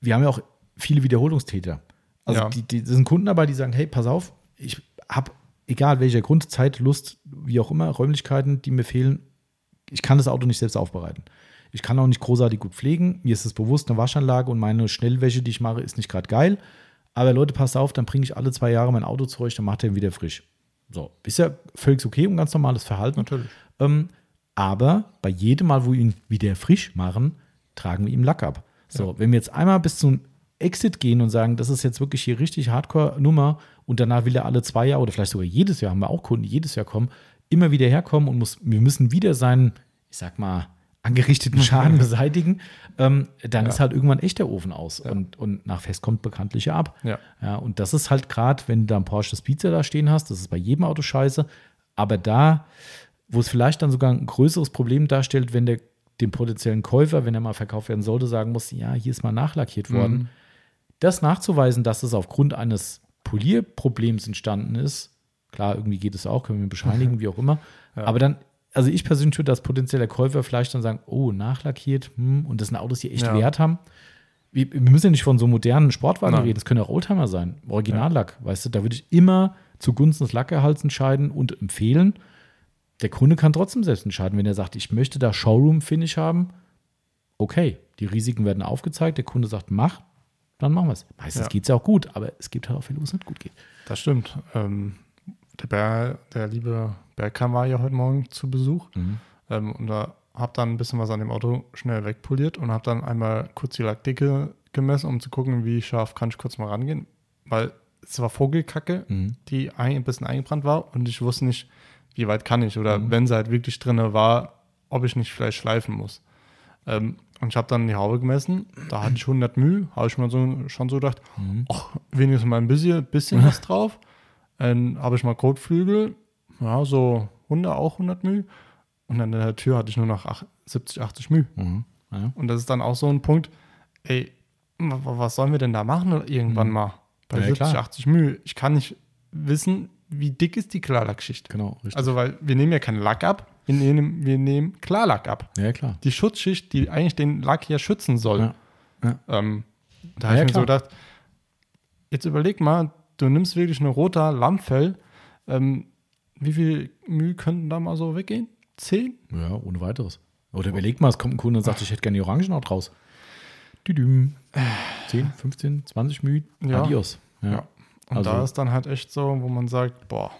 wir haben ja auch viele Wiederholungstäter. Also Ja. die, die das sind Kunden dabei, die sagen, hey, pass auf, ich habe, egal welcher Grund, Zeit, Lust, wie auch immer, Räumlichkeiten, die mir fehlen, ich kann das Auto nicht selbst aufbereiten. Ich kann auch nicht großartig gut pflegen. Mir ist es bewusst, eine Waschanlage und meine Schnellwäsche, die ich mache, ist nicht gerade geil. Aber Leute, passt auf, dann bringe ich alle zwei Jahre mein Auto zu euch, dann macht er ihn wieder frisch. So, ist ja völlig okay und ganz normales Verhalten. Natürlich. Ähm, aber bei jedem Mal, wo wir ihn wieder frisch machen, tragen wir ihm Lack ab. So, wenn wir jetzt einmal bis zum Exit gehen und sagen, das ist jetzt wirklich hier richtig Hardcore-Nummer und danach will er alle zwei Jahre oder vielleicht sogar jedes Jahr, haben wir auch Kunden, die jedes Jahr kommen, immer wieder herkommen und muss, wir müssen wieder seinen, ich sag mal, angerichteten Schaden beseitigen, ähm, dann ja. ist halt irgendwann echt der Ofen aus. Ja. Und, und nach Fest kommt bekanntlich ab. Ja. ja. Und das ist halt gerade, wenn du da einen Porsche Speedster da stehen hast, das ist bei jedem Auto scheiße. Aber da, wo es vielleicht dann sogar ein größeres Problem darstellt, wenn der dem potenziellen Käufer, wenn er mal verkauft werden sollte, sagen muss, ja, hier ist mal nachlackiert worden. Mhm. Das nachzuweisen, dass es aufgrund eines Polierproblems entstanden ist, klar, irgendwie geht es auch, können wir bescheinigen, wie auch immer. Ja. Aber dann also ich persönlich würde als potenzieller Käufer vielleicht dann sagen, oh, nachlackiert, hm, und das sind Autos, die echt ja. Wert haben. Wir, wir, müssen ja nicht von so modernen Sportwagen Nein. reden, das können auch Oldtimer sein, Originallack, ja. weißt du, da würde ich immer zugunsten des Lackerhalts entscheiden und empfehlen. Der Kunde kann trotzdem selbst entscheiden, wenn er sagt, ich möchte da Showroom-Finish haben, okay, die Risiken werden aufgezeigt, der Kunde sagt, mach, dann machen wir es. Meistens ja. geht es ja auch gut, aber es gibt halt auch viele, wo es nicht gut geht. Das stimmt. Ähm, der, Bär, der liebe Bergkamp war ja heute Morgen zu Besuch mhm. ähm, und da habe dann ein bisschen was an dem Auto schnell wegpoliert und habe dann einmal kurz die Lackdicke gemessen, um zu gucken, wie scharf kann ich kurz mal rangehen, weil es war Vogelkacke, mhm. die ein, bisschen eingebrannt war und ich wusste nicht, wie weit kann ich oder mhm. wenn sie halt wirklich drin war, ob ich nicht vielleicht schleifen muss. Ähm, und ich habe dann die Haube gemessen, da hatte ich 100 Mühe, habe ich mir so, schon so gedacht, mhm. ach, wenigstens mal ein bisschen, bisschen was drauf. Dann habe ich mal Kotflügel, ja, so 100, auch 100 Mühe. Und an der Tür hatte ich nur noch 70, 80 Mühe. Mhm. Ja. Und das ist dann auch so ein Punkt, ey, was sollen wir denn da machen irgendwann mhm. mal? Bei ja, 70, klar. 80 Mühe. Ich kann nicht wissen, wie dick ist die Klarlackschicht. Genau, richtig. Also, weil wir nehmen ja keinen Lack ab, wir nehmen, wir nehmen Klarlack ab. Ja, klar. Die Schutzschicht, die eigentlich den Lack ja schützen soll. Ja. ja. Ähm, da habe ich mir klar. so gedacht, jetzt überleg mal, du nimmst wirklich eine roter Lammfell, ähm, wie viel Mühe könnten da mal so weggehen? Zehn? Ja, ohne weiteres. Oder überleg mal, es kommt ein Kunde und sagt, ich hätte gerne die Orangenhaut raus. Düdüm. 10, 15, 20 Mühe. Ja. Adios. Ja. ja. Und also, da ist dann halt echt so, wo man sagt, boah.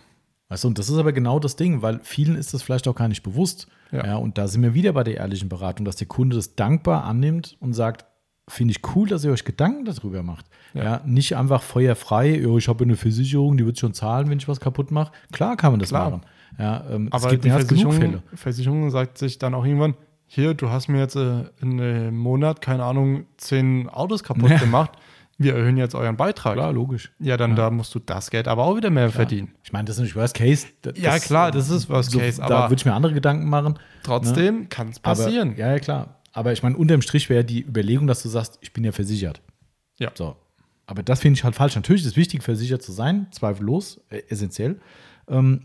Weißt du, und das ist aber genau das Ding, weil vielen ist das vielleicht auch gar nicht bewusst. Ja. ja. Und da sind wir wieder bei der ehrlichen Beratung, dass der Kunde das dankbar annimmt und sagt, finde ich cool, dass ihr euch Gedanken darüber macht. Ja, ja nicht einfach feuerfrei, oh, ich habe eine Versicherung, die wird schon zahlen, wenn ich was kaputt mache. Klar kann man das Klar. machen. Ja, ähm, Aber die Versicherung, Versicherung sagt sich dann auch irgendwann, hier, du hast mir jetzt äh, in einem Monat, keine Ahnung, zehn Autos kaputt ja. gemacht. Wir erhöhen jetzt euren Beitrag. Klar, logisch. Ja, dann ja. da musst du das Geld aber auch wieder mehr klar. verdienen. Ich meine, das ist nicht Worst Case. Das, ja, klar, das ist Worst so, Case. Aber da würde ich mir andere Gedanken machen. Trotzdem ne? kann es passieren. Aber, ja, ja, klar. Aber ich meine, unterm Strich wäre die Überlegung, dass du sagst, ich bin ja versichert. Ja. So. Aber das finde ich halt falsch. Natürlich ist es wichtig, versichert zu sein, zweifellos, äh, essentiell. Ähm,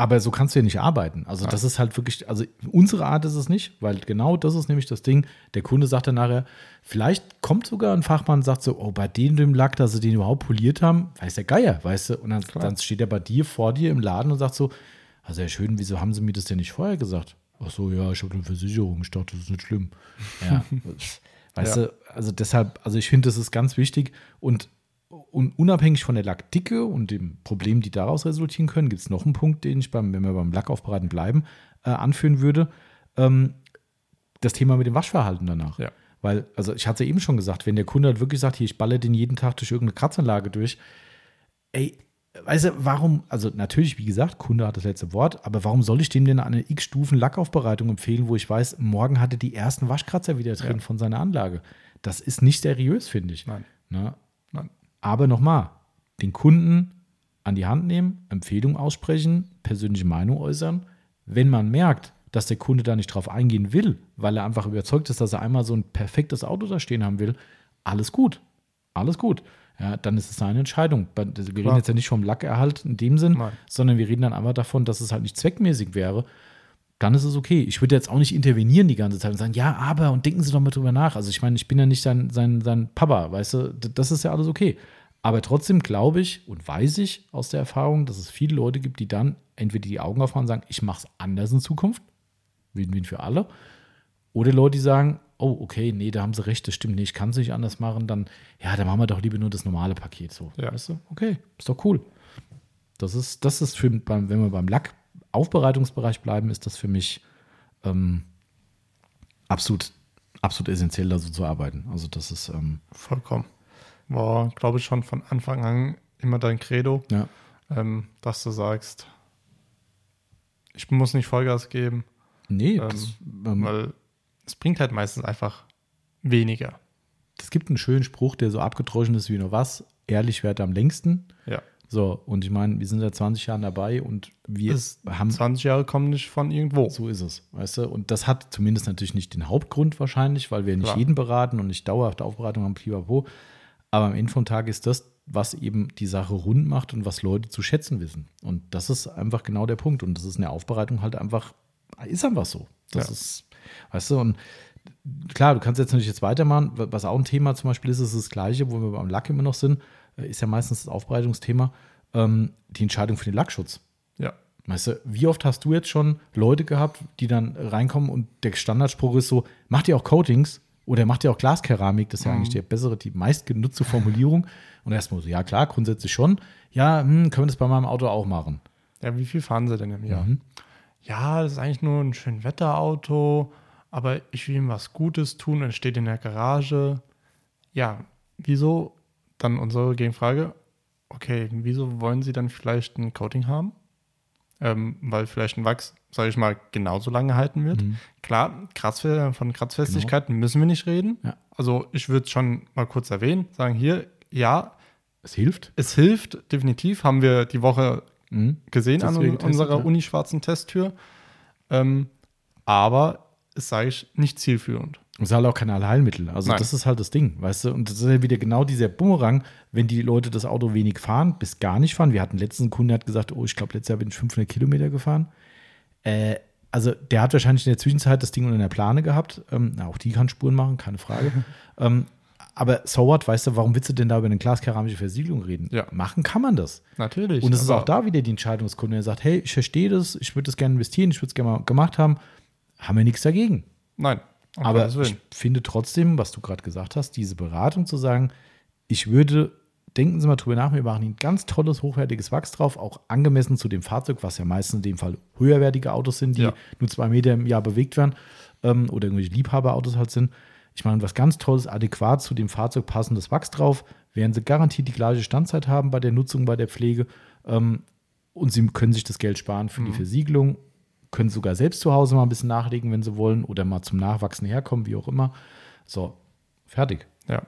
aber so kannst du ja nicht arbeiten. Also, ja. das ist halt wirklich, also unsere Art ist es nicht, weil genau das ist nämlich das Ding. Der Kunde sagt dann nachher, vielleicht kommt sogar ein Fachmann und sagt so, oh, bei denen dem Lack, dass sie den überhaupt poliert haben, weiß der Geier, weißt du? Und dann, dann steht er bei dir vor dir im Laden und sagt so, also, Herr Schön, wieso haben sie mir das denn nicht vorher gesagt? Ach so, ja, ich habe eine Versicherung. Ich dachte, das ist nicht schlimm. Ja. weißt ja. du, also deshalb, also ich finde, das ist ganz wichtig und, und unabhängig von der Lackdicke und dem Problem, die daraus resultieren können, gibt es noch einen Punkt, den ich beim, wenn wir beim Lackaufbereiten bleiben, äh, anführen würde. Ähm, das Thema mit dem Waschverhalten danach. Ja. Weil, also ich hatte es ja eben schon gesagt, wenn der Kunde halt wirklich sagt, hier, ich balle den jeden Tag durch irgendeine Kratzanlage durch, ey, weißt du, warum, also natürlich, wie gesagt, Kunde hat das letzte Wort, aber warum soll ich dem denn eine X-Stufen Lackaufbereitung empfehlen, wo ich weiß, morgen hat er die ersten Waschkratzer wieder drin ja. von seiner Anlage? Das ist nicht seriös, finde ich. Nein. Na? Nein. Aber nochmal, den Kunden an die Hand nehmen, Empfehlung aussprechen, persönliche Meinung äußern. Wenn man merkt, dass der Kunde da nicht drauf eingehen will, weil er einfach überzeugt ist, dass er einmal so ein perfektes Auto da stehen haben will, alles gut. Alles gut ja, dann ist es seine Entscheidung. Wir Klar. reden jetzt ja nicht vom Lackerhalt in dem Sinn, Nein. sondern wir reden dann einfach davon, dass es halt nicht zweckmäßig wäre. Dann ist es okay. Ich würde jetzt auch nicht intervenieren die ganze Zeit und sagen, ja, aber und denken Sie doch mal drüber nach. Also ich meine, ich bin ja nicht sein, sein, sein Papa, weißt du, das ist ja alles okay. Aber trotzdem glaube ich und weiß ich aus der Erfahrung, dass es viele Leute gibt, die dann entweder die Augen aufmachen und sagen, ich mache es anders in Zukunft, Win-Win für alle. Oder Leute, die sagen, oh, okay, nee, da haben sie recht, das stimmt nicht, ich kann es nicht anders machen, dann, ja, dann machen wir doch lieber nur das normale Paket so. Ja. Weißt du? Okay, ist doch cool. Das ist, das ist für, wenn wir beim Lackaufbereitungsbereich bleiben, ist das für mich ähm, absolut, absolut essentiell, da so zu arbeiten. Also das ist ähm, vollkommen. War, glaube ich, schon von Anfang an immer dein Credo, ja. ähm, dass du sagst, ich muss nicht Vollgas geben. Nee, ähm, das, ähm, weil es bringt halt meistens einfach weniger. Es gibt einen schönen Spruch, der so abgedroschen ist wie nur was. Ehrlich wert am längsten. Ja. So, und ich meine, wir sind seit 20 Jahren dabei und wir Es, haben 20 Jahre kommen nicht von irgendwo. So ist es, weißt du? Und das hat zumindest natürlich nicht den Hauptgrund wahrscheinlich, weil wir nicht Klar. jeden beraten und nicht dauerhafte Aufbereitung haben, pipapo. Aber am Ende vom Tag ist das, was eben die Sache rund macht und was Leute zu schätzen wissen. Und das ist einfach genau der Punkt. Und das ist in der Aufbereitung halt einfach, ist einfach so. Das Ja. ist, weißt du, und klar, du kannst jetzt natürlich jetzt weitermachen. Was auch ein Thema zum Beispiel ist, ist das Gleiche, wo wir beim Lack immer noch sind, äh, ist ja meistens das Aufbereitungsthema, ähm, die Entscheidung für den Lackschutz. Ja. Weißt du, wie oft hast du jetzt schon Leute gehabt, die dann reinkommen und der Standardspruch ist so, macht ihr auch Coatings oder macht ihr auch Glaskeramik? Das ist ja eigentlich die bessere, die meistgenutzte Formulierung. Und erstmal so, ja klar, grundsätzlich schon. Ja, hm, können wir das bei meinem Auto auch machen. Ja, wie viel fahren sie denn im Jahr? Mhm. Ja, das ist eigentlich nur ein schön Wetterauto, aber ich will ihm was Gutes tun und steht in der Garage. Ja, wieso? Dann unsere Gegenfrage, okay, wieso wollen sie dann vielleicht ein Coating haben? Ähm, weil vielleicht ein Wachs, sage ich mal, genauso lange halten wird. Mhm. Klar, Kratz, von Kratzfestigkeiten müssen wir nicht reden. Ja. Also ich würde es schon mal kurz erwähnen, sagen hier, ja, Es hilft. es hilft definitiv, haben wir die Woche Mhm. gesehen an Deswegen getestet, unserer ja. Uni-schwarzen Testtür. Ähm, aber es sage ich nicht zielführend. Und es ist halt auch kein Allheilmittel. Also Nein. das ist halt das Ding, weißt du? Und das ist ja wieder genau dieser Bumerang, wenn die Leute das Auto wenig fahren, bis gar nicht fahren. Wir hatten letzten Kunden, der hat gesagt, oh, ich glaube, letztes Jahr bin ich 500 Kilometer gefahren. Äh, also der hat wahrscheinlich in der Zwischenzeit das Ding unter der Plane gehabt. Ähm, na, auch die kann Spuren machen, keine Frage. ähm, aber so what, weißt du, warum willst du denn da über eine glaskeramische Versiegelung reden? Ja. Machen kann man das. Natürlich. Und es ist auch da wieder die Entscheidung des Kunden, der sagt, hey, ich verstehe das, ich würde das gerne investieren, ich würde es gerne mal gemacht haben. Haben wir nichts dagegen. Nein. Aber ich finde trotzdem, was du gerade gesagt hast, diese Beratung zu sagen, ich würde, denken Sie mal drüber nach, wir machen Ihnen ganz tolles, hochwertiges Wachs drauf, auch angemessen zu dem Fahrzeug, was ja meistens in dem Fall höherwertige Autos sind, die Ja. nur zwei Meter im Jahr bewegt werden ähm, oder irgendwelche Liebhaberautos halt sind. Ich meine, was ganz Tolles, adäquat zu dem Fahrzeug passendes Wachs drauf, werden Sie garantiert die gleiche Standzeit haben bei der Nutzung, bei der Pflege. Ähm, und Sie können sich das Geld sparen für Mhm. die Versiegelung, können sogar selbst zu Hause mal ein bisschen nachlegen, wenn Sie wollen, oder mal zum Nachwachsen herkommen, wie auch immer. So, fertig. Ja.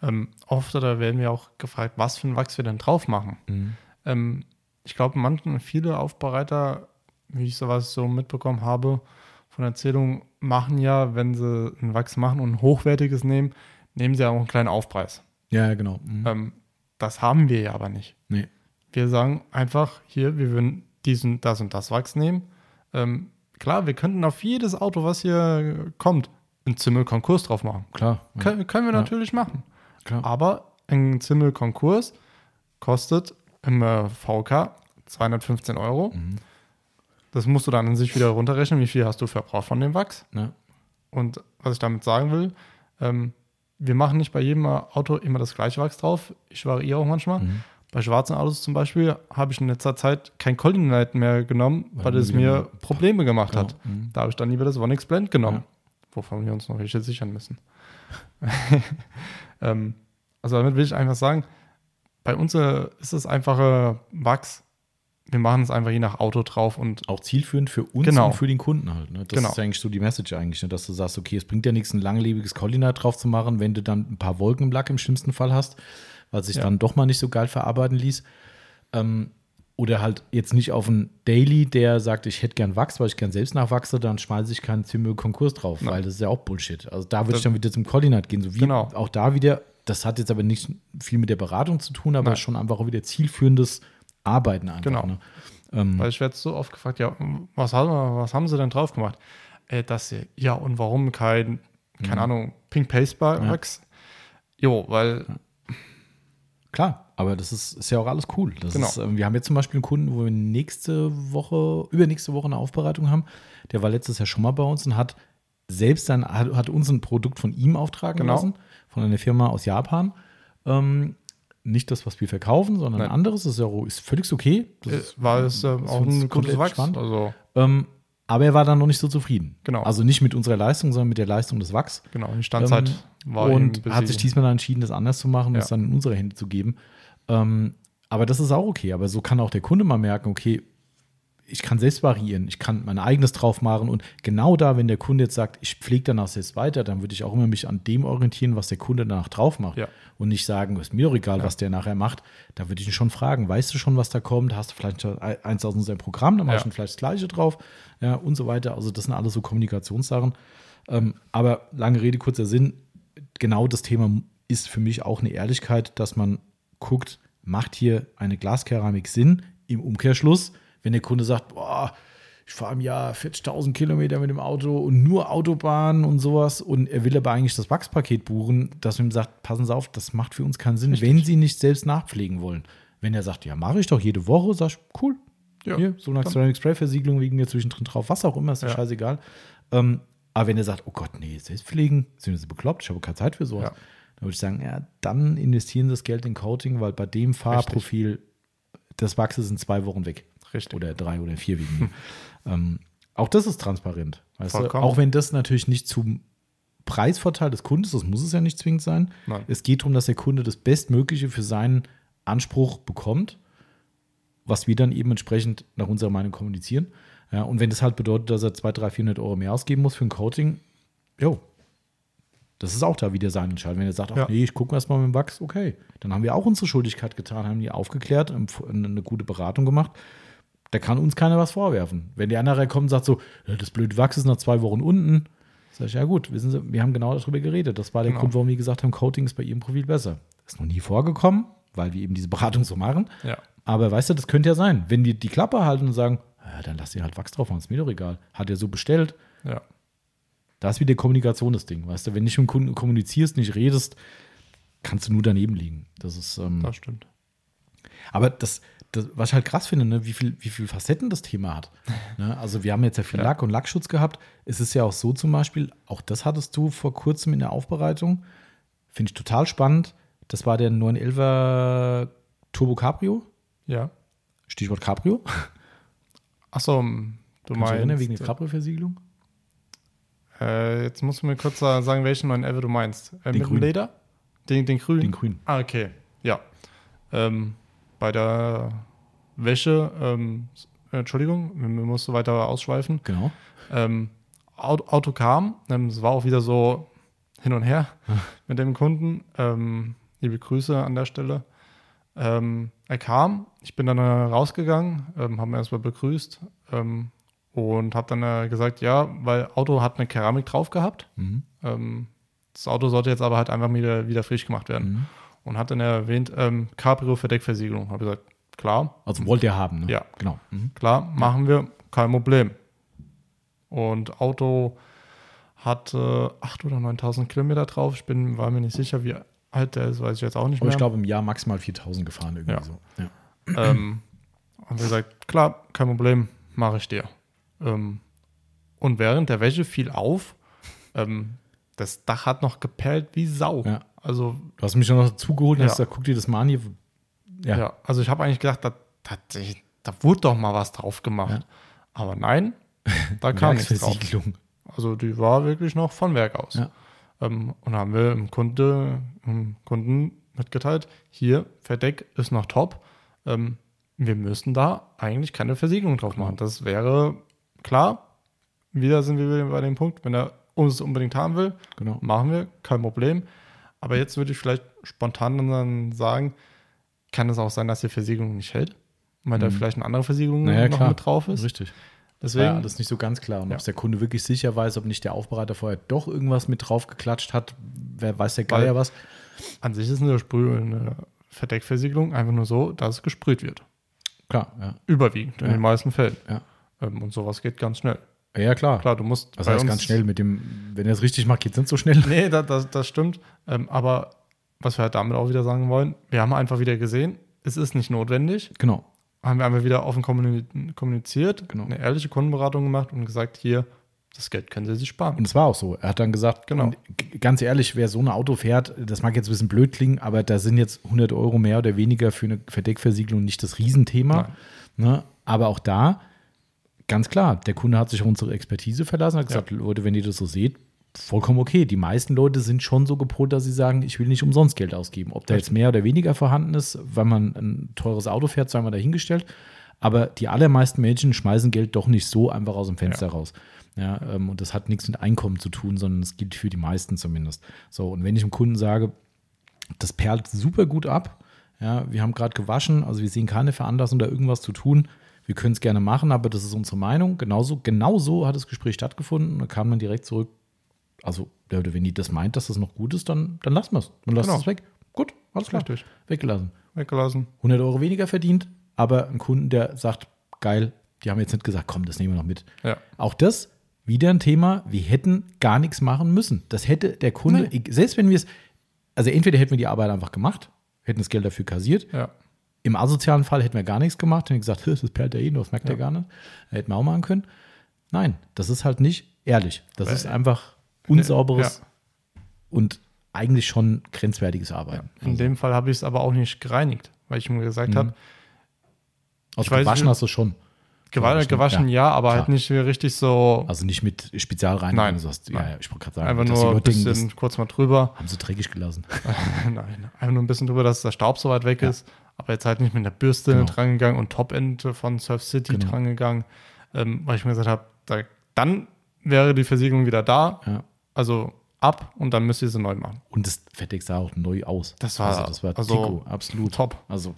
Ähm, oft oder werden wir auch gefragt, was für ein Wachs wir denn drauf machen. Mhm. Ähm, ich glaube, manchen, viele Aufbereiter, wie ich sowas so mitbekommen habe, von Erzählungen, machen ja, wenn sie ein Wachs machen und ein hochwertiges nehmen, nehmen sie ja auch einen kleinen Aufpreis. Ja, ja, genau. Mhm. Ähm, das haben wir ja aber nicht. Nee. Wir sagen einfach hier, wir würden diesen, das und das Wachs nehmen. Ähm, klar, wir könnten auf jedes Auto, was hier kommt, einen Zimmel-Konkurs drauf machen. Klar. Ja, Können, können wir natürlich machen. klar. Aber ein Zimmel-Konkurs kostet im äh, VK 215 Euro. Mhm. Das musst du dann in sich wieder runterrechnen, wie viel hast du verbraucht von dem Wachs. Ja. Und was ich damit sagen will, ähm, wir machen nicht bei jedem Auto immer das gleiche Wachs drauf. Ich variiere auch manchmal. Mhm. Bei schwarzen Autos zum Beispiel habe ich in letzter Zeit kein Collinlight mehr genommen, Weil weil, es mir Probleme gemacht Genau. hat. Mhm. Da habe ich dann lieber das One X Blend genommen, Ja. wovon wir uns noch welche sichern müssen. ähm, also damit will ich einfach sagen, bei uns äh, ist es einfache Wachs. Wir machen es einfach je nach Auto drauf und Auch zielführend für uns Genau. und für den Kunden halt. Ne? Das Genau. ist eigentlich so die Message eigentlich, ne? dass du sagst, okay, es bringt ja nichts, ein langlebiges Collier drauf zu machen, wenn du dann ein paar Wolken im Lack im schlimmsten Fall hast, weil sich Ja. dann doch mal nicht so geil verarbeiten ließ. Ähm, oder halt jetzt nicht auf einen Daily, der sagt, ich hätte gern Wachs, weil ich gern selbst nachwachse, dann schmeiße ich keinen Zimmel-Konkurs drauf, Nein. weil das ist ja auch Bullshit. Also da würde ich dann wieder zum Collinat gehen. So wie Genau. auch da wieder, das hat jetzt aber nicht viel mit der Beratung zu tun, aber Nein. schon einfach auch wieder zielführendes Arbeiten einfach. Genau. Ne? Ähm, Weil ich werde so oft gefragt, ja, was, haben- was haben sie denn drauf gemacht? Äh, das hier. Ja, und warum kein, keine Mhm. Ahnung, Pink Paste Wachs? Jo, weil, Klar, aber das ist, ist ja auch alles cool. Das Genau. ist, ähm, wir haben jetzt zum Beispiel einen Kunden, wo wir nächste Woche, übernächste Woche eine Aufbereitung haben. Der war letztes Jahr schon mal bei uns und hat selbst dann, hat, hat uns ein Produkt von ihm auftragen Genau. lassen, von einer Firma aus Japan. Ähm, nicht das, was wir verkaufen, sondern Nein. ein anderes. Das ist ja ist völlig okay. Das äh, ist, war es äh, auch ein gutes Wachs. spannend. Also, ähm, aber er war dann noch nicht so zufrieden. Genau. Also nicht mit unserer Leistung, sondern mit der Leistung des Wachs. genau, die Standzeit Ähm, war und hat sich diesmal dann entschieden, das anders zu machen und Ja. es dann in unsere Hände zu geben. Ähm, aber das ist auch okay. Aber so kann auch der Kunde mal merken, okay, ich kann selbst variieren, ich kann mein eigenes drauf machen und genau da, wenn der Kunde jetzt sagt, ich pflege danach selbst weiter, dann würde ich auch immer mich an dem orientieren, was der Kunde danach drauf macht Ja. und nicht sagen, ist mir doch egal, was der nachher macht. Da würde ich ihn schon fragen, weißt du schon, was da kommt? Hast du vielleicht schon eins aus unserem Programm, dann machst Ja. du vielleicht das Gleiche drauf, ja, und so weiter. Also das sind alles so Kommunikationssachen. Ähm, aber lange Rede, kurzer Sinn, genau das Thema ist für mich auch eine Ehrlichkeit, dass man guckt, macht hier eine Glaskeramik Sinn im Umkehrschluss, wenn der Kunde sagt, boah, ich fahre im Jahr 40.000 Kilometer mit dem Auto und nur Autobahn und sowas und er will aber eigentlich das Wachspaket buchen, dass man ihm sagt, passen Sie auf, das macht für uns keinen Sinn, wenn Sie nicht selbst nachpflegen wollen. Wenn er sagt, ja, mache ich doch jede Woche, sag ich, cool, Ja, hier, so eine Ceramic Spray Versiegelung wegen mir zwischendrin drauf, was auch immer, ist ja. Scheißegal. Ähm, aber wenn er sagt, oh Gott, nee, selbstpflegen, sind Sie bekloppt, ich habe keine Zeit für sowas, Ja. dann würde ich sagen, ja, dann investieren Sie das Geld in Coating, weil bei dem Fahrprofil das Wachs ist in zwei Wochen weg. Richtig. Oder drei oder vier wegen mir. ähm, auch das ist transparent. Weißt du? Auch wenn das natürlich nicht zum Preisvorteil des Kunden, das muss es ja nicht zwingend sein. Nein. Es geht darum, dass der Kunde das Bestmögliche für seinen Anspruch bekommt, was wir dann eben entsprechend nach unserer Meinung kommunizieren. Ja, und wenn das halt bedeutet, dass er 200, 300, 400 Euro mehr ausgeben muss für ein Coating, jo, das ist auch da wieder seine Entscheidung. Wenn er sagt, ach Ja. nee, ich gucke erst mal mit dem Wachs, okay, dann haben wir auch unsere Schuldigkeit getan, haben die aufgeklärt, eine gute Beratung gemacht. Da kann uns keiner was vorwerfen. Wenn der andere kommt und sagt so, das blöde Wachs ist nach zwei Wochen unten, sag ich, ja gut, wissen Sie, wir haben genau darüber geredet. Das war der Genau. Grund, warum wir gesagt haben, Coating ist bei Ihrem Profil besser. Ist noch nie vorgekommen, weil wir eben diese Beratung so machen. Ja. Aber weißt du, das könnte ja sein. Wenn die die Klappe halten und sagen, ja, dann lass dir halt Wachs drauf machen, ist mir doch egal. Hat er so bestellt. Ja. Da ist wieder Kommunikation das Ding. Weißt du, wenn du nicht mit dem Kunden kommunizierst, nicht redest, kannst du nur daneben liegen. Das ist, ähm, Das stimmt. aber das, das, was ich halt krass finde, ne, wie viel, wie viel Facetten das Thema hat. Ne? Also wir haben jetzt ja viel Ja. Lack und Lackschutz gehabt. Es ist ja auch so zum Beispiel, auch das hattest du vor kurzem in der Aufbereitung. Finde ich total spannend. Das war der 911er Turbo Cabrio. Ja. Stichwort Cabrio. Achso, du Kannst du dich meinst. erinnern, wegen der Cabrio-Versiegelung? Äh, jetzt musst du mir kurz sagen, welchen 911 du meinst. Äh, mit dem grünen. Leder? Den, den grünen? Den grünen. Ah, okay. Ja. Ähm, bei der Wäsche, ähm, äh, Entschuldigung, wir mussten weiter ausschweifen. Genau. Ähm, Auto, kam, ähm, es war auch wieder so hin und her mit dem Kunden. Ähm, liebe Grüße an der Stelle. Ähm, er kam, ich bin dann äh, rausgegangen, ähm, haben erstmal begrüßt und habe dann äh, gesagt, ja, weil Auto hat eine Keramik drauf gehabt. Mhm. Das Auto sollte jetzt aber halt einfach wieder, wieder frisch gemacht werden. Mhm. Und hat dann erwähnt, ähm, Cabrio für Deckversiegelung. Habe gesagt, klar, Also wollt ihr haben, ne? Ja. Genau. Mhm. klar, machen wir, kein Problem. Und Auto hat äh, 8.000 oder 9.000 Kilometer drauf. Ich bin, war mir nicht sicher, wie alt der ist, weiß ich jetzt auch nicht Aber mehr. ich glaube, im Jahr maximal 4000 gefahren irgendwie Ja. so. Ja. ähm, haben wir gesagt, klar, kein Problem, mache ich dir. Ähm, und während der Wäsche fiel auf, ähm, das Dach hat noch gepellt wie Sau. Ja. Also, Du hast mich noch dazugeholt und Ja. hast gesagt, guck dir das mal an hier. ja. Ja. also ich habe eigentlich gedacht, da, da, da wurde doch mal was drauf gemacht. Ja. Aber nein, da kam nichts drauf. Also die war wirklich noch von Werk aus. Ja. Ähm, und haben wir im Kunde, im Kunden mitgeteilt, hier, Verdeck ist noch top. Ähm, wir müssen da eigentlich keine Versiegelung drauf machen. Das wäre klar. Wieder sind wir wieder bei dem Punkt, wenn er uns unbedingt haben will, Genau. machen wir, kein Problem. Aber jetzt würde ich vielleicht spontan dann sagen, kann es auch sein, dass die Versiegelung nicht hält, weil da vielleicht eine andere Versiegelung Mhm. Naja, noch klar. mit drauf ist. Richtig. Deswegen, ja, das ist nicht so ganz klar. Und Ja. ob der Kunde wirklich sicher weiß, ob nicht der Aufbereiter vorher doch irgendwas mit drauf geklatscht hat, wer weiß der Geier was. An sich ist eine, Sprüh eine Verdeckversiegelung einfach nur so, dass es gesprüht wird. Klar, ja. Überwiegend in Ja. den meisten Fällen. Ja. Ähm, und sowas geht ganz schnell. Ja, klar. Klar, du musst. Das heißt ganz schnell mit dem, wenn er es richtig macht, geht es nicht so schnell. Nee, das, das, das stimmt. Ähm, aber was wir halt damit auch wieder sagen wollen, wir haben einfach wieder gesehen, es ist nicht notwendig. Genau. Haben wir einfach wieder offen kommuni- kommuniziert, Genau. eine ehrliche Kundenberatung gemacht und gesagt, hier, das Geld können Sie sich sparen. Und es war auch so. Er hat dann gesagt, Genau. ganz ehrlich, wer so ein Auto fährt, das mag jetzt ein bisschen blöd klingen, aber da sind jetzt 100 Euro mehr oder weniger für eine Verdeckversiegelung nicht das Riesenthema. Ne? Aber auch da, ganz klar, der Kunde hat sich auf unsere Expertise verlassen, hat gesagt, Leute, wenn ihr das so seht, vollkommen okay. Die meisten Leute sind schon so gepolt, dass sie sagen, ich will nicht umsonst Geld ausgeben. Ob da jetzt mehr oder weniger vorhanden ist, weil man ein teures Auto fährt, sei mal dahingestellt. Aber die allermeisten Menschen schmeißen Geld doch nicht so einfach aus dem Fenster ja. raus. Ja, ähm, und das hat nichts mit Einkommen zu tun, sondern es gilt für die meisten zumindest. So, und wenn ich dem Kunden sage, das perlt super gut ab, ja, wir haben gerade gewaschen, also wir sehen keine Veranlassung, da irgendwas zu tun. Wir können es gerne machen, aber das ist unsere Meinung. Genauso, genau so hat das Gespräch stattgefunden. Da kam man direkt zurück. Also, wenn die das meint, dass das noch gut ist, dann, dann lassen wir es. Dann lassen wir es weg. Gut, alles klar. Richtig. Weggelassen. Weggelassen. 100 Euro weniger verdient, aber ein Kunden, der sagt, geil, die haben jetzt nicht gesagt, komm, das nehmen wir noch mit. Ja. Auch das wieder ein Thema, wir hätten gar nichts machen müssen. Das hätte der Kunde, nee. selbst wenn wir es, also entweder hätten wir die Arbeit einfach gemacht, hätten das Geld dafür kassiert. Ja. Im asozialen Fall hätten wir gar nichts gemacht, hätten gesagt, das perlt ja eh nur, das merkt ja. er gar nicht. Hätten wir auch machen können. Nein, das ist halt nicht ehrlich. Das Weil, ist einfach unsauberes ja. und eigentlich schon grenzwertiges Arbeiten. Ja. In also. dem Fall habe ich es aber auch nicht gereinigt, weil ich mir gesagt mhm. habe. Aus gewaschen hast du schon. Gewaschen, gewaschen ja, ja, aber halt klar. halt nicht richtig so. Also nicht mit Spezialreinigung. Nein, sagst, nein. Ja, ich wollte gerade sagen, einfach nur ein bisschen denken, kurz mal drüber. Haben sie dreckig gelassen. nein, einfach nur ein bisschen drüber, dass der Staub so weit weg ist. Aber jetzt halt nicht mit der Bürste genau. drangegangen und Top-End von Surf City genau. drangegangen, ähm, weil ich mir gesagt habe, da, dann wäre die Versiegelung wieder da. Ja. Also ab und dann müsst ihr sie neu machen. Und das Fertig sah auch neu aus. Das war, also, das war also Tico, absolut. Top. Also,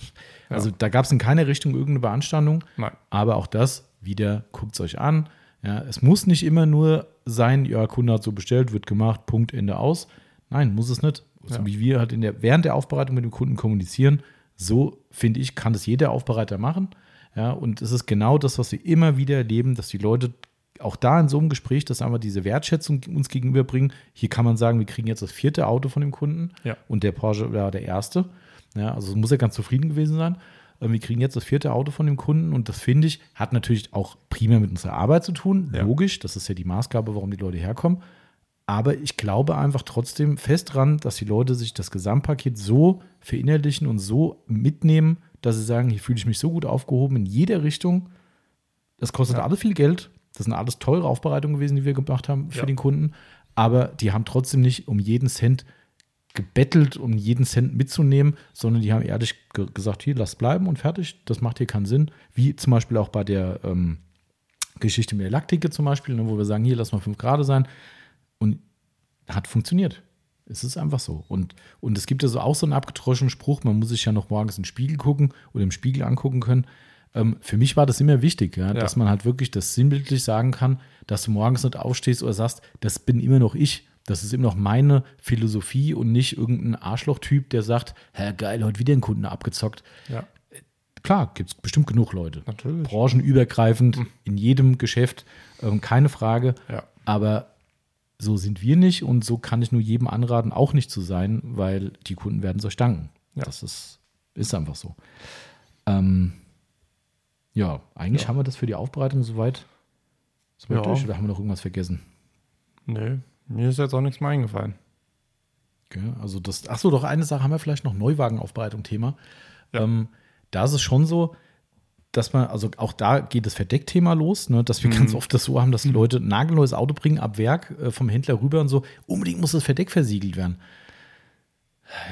also ja. da gab es in keine Richtung irgendeine Beanstandung. Nein. Aber auch das, wieder, guckt es euch an. Ja, es muss nicht immer nur sein, ja, Kunde hat so bestellt, wird gemacht, Punkt, Ende aus. Nein, muss es nicht. So ja. wie wir halt in der, während der Aufbereitung mit dem Kunden kommunizieren, so finde ich, kann das jeder Aufbereiter machen. Ja, und es ist genau das, was wir immer wieder erleben, dass die Leute auch da in so einem Gespräch, dass einfach diese Wertschätzung uns gegenüberbringen. Hier kann man sagen, wir kriegen jetzt das vierte Auto von dem Kunden ja. und der Porsche war der erste. Ja, also muss er ganz zufrieden gewesen sein. Wir kriegen jetzt das vierte Auto von dem Kunden und das finde ich, hat natürlich auch primär mit unserer Arbeit zu tun. Ja. Logisch, das ist ja die Maßgabe, warum die Leute herkommen. Aber ich glaube einfach trotzdem fest dran, dass die Leute sich das Gesamtpaket so verinnerlichen und so mitnehmen, dass sie sagen, hier fühle ich mich so gut aufgehoben in jeder Richtung. Das kostet ja. alles viel Geld. Das sind alles teure Aufbereitungen gewesen, die wir gemacht haben für ja. den Kunden. Aber die haben trotzdem nicht um jeden Cent gebettelt, um jeden Cent mitzunehmen, sondern die haben ehrlich ge gesagt, hier, lass bleiben und fertig, das macht hier keinen Sinn. Wie zum Beispiel auch bei der ähm, Geschichte mit der Lackticket zum Beispiel, ne, wo wir sagen, hier, lass mal 5 Grad sein. Und hat funktioniert. Es ist einfach so. Und, und es gibt ja so auch so einen abgetroschenen Spruch, man muss sich ja noch morgens in den Spiegel gucken oder im Spiegel angucken können. Ähm, für mich war das immer wichtig, ja, ja. dass man halt wirklich das sinnbildlich sagen kann, dass du morgens nicht aufstehst oder sagst, das bin immer noch ich. Das ist immer noch meine Philosophie und nicht irgendein Arschloch-Typ, der sagt, Hä, geil, heute wieder einen Kunden abgezockt. Ja. Klar, gibt es bestimmt genug Leute. Natürlich. Branchenübergreifend, mhm. in jedem Geschäft, ähm, keine Frage. Ja. Aber so sind wir nicht und so kann ich nur jedem anraten, auch nicht zu sein, weil die Kunden werden es euch danken. Ja. Das ist, ist einfach so. Ähm, ja, eigentlich ja. haben wir das für die Aufbereitung soweit, soweit ja. durch oder haben wir noch irgendwas vergessen? Nö, mir ist jetzt auch nichts mehr eingefallen. Okay, also das, ach so, doch eine Sache haben wir vielleicht noch Neuwagenaufbereitung Thema. Ja. Ähm, da ist es schon so, dass man, also auch da geht das Verdeckthema los, ne, dass wir mhm. ganz oft das so haben, dass mhm. Leute ein nagelneues Auto bringen ab Werk äh, vom Händler rüber und so, unbedingt muss das Verdeck versiegelt werden.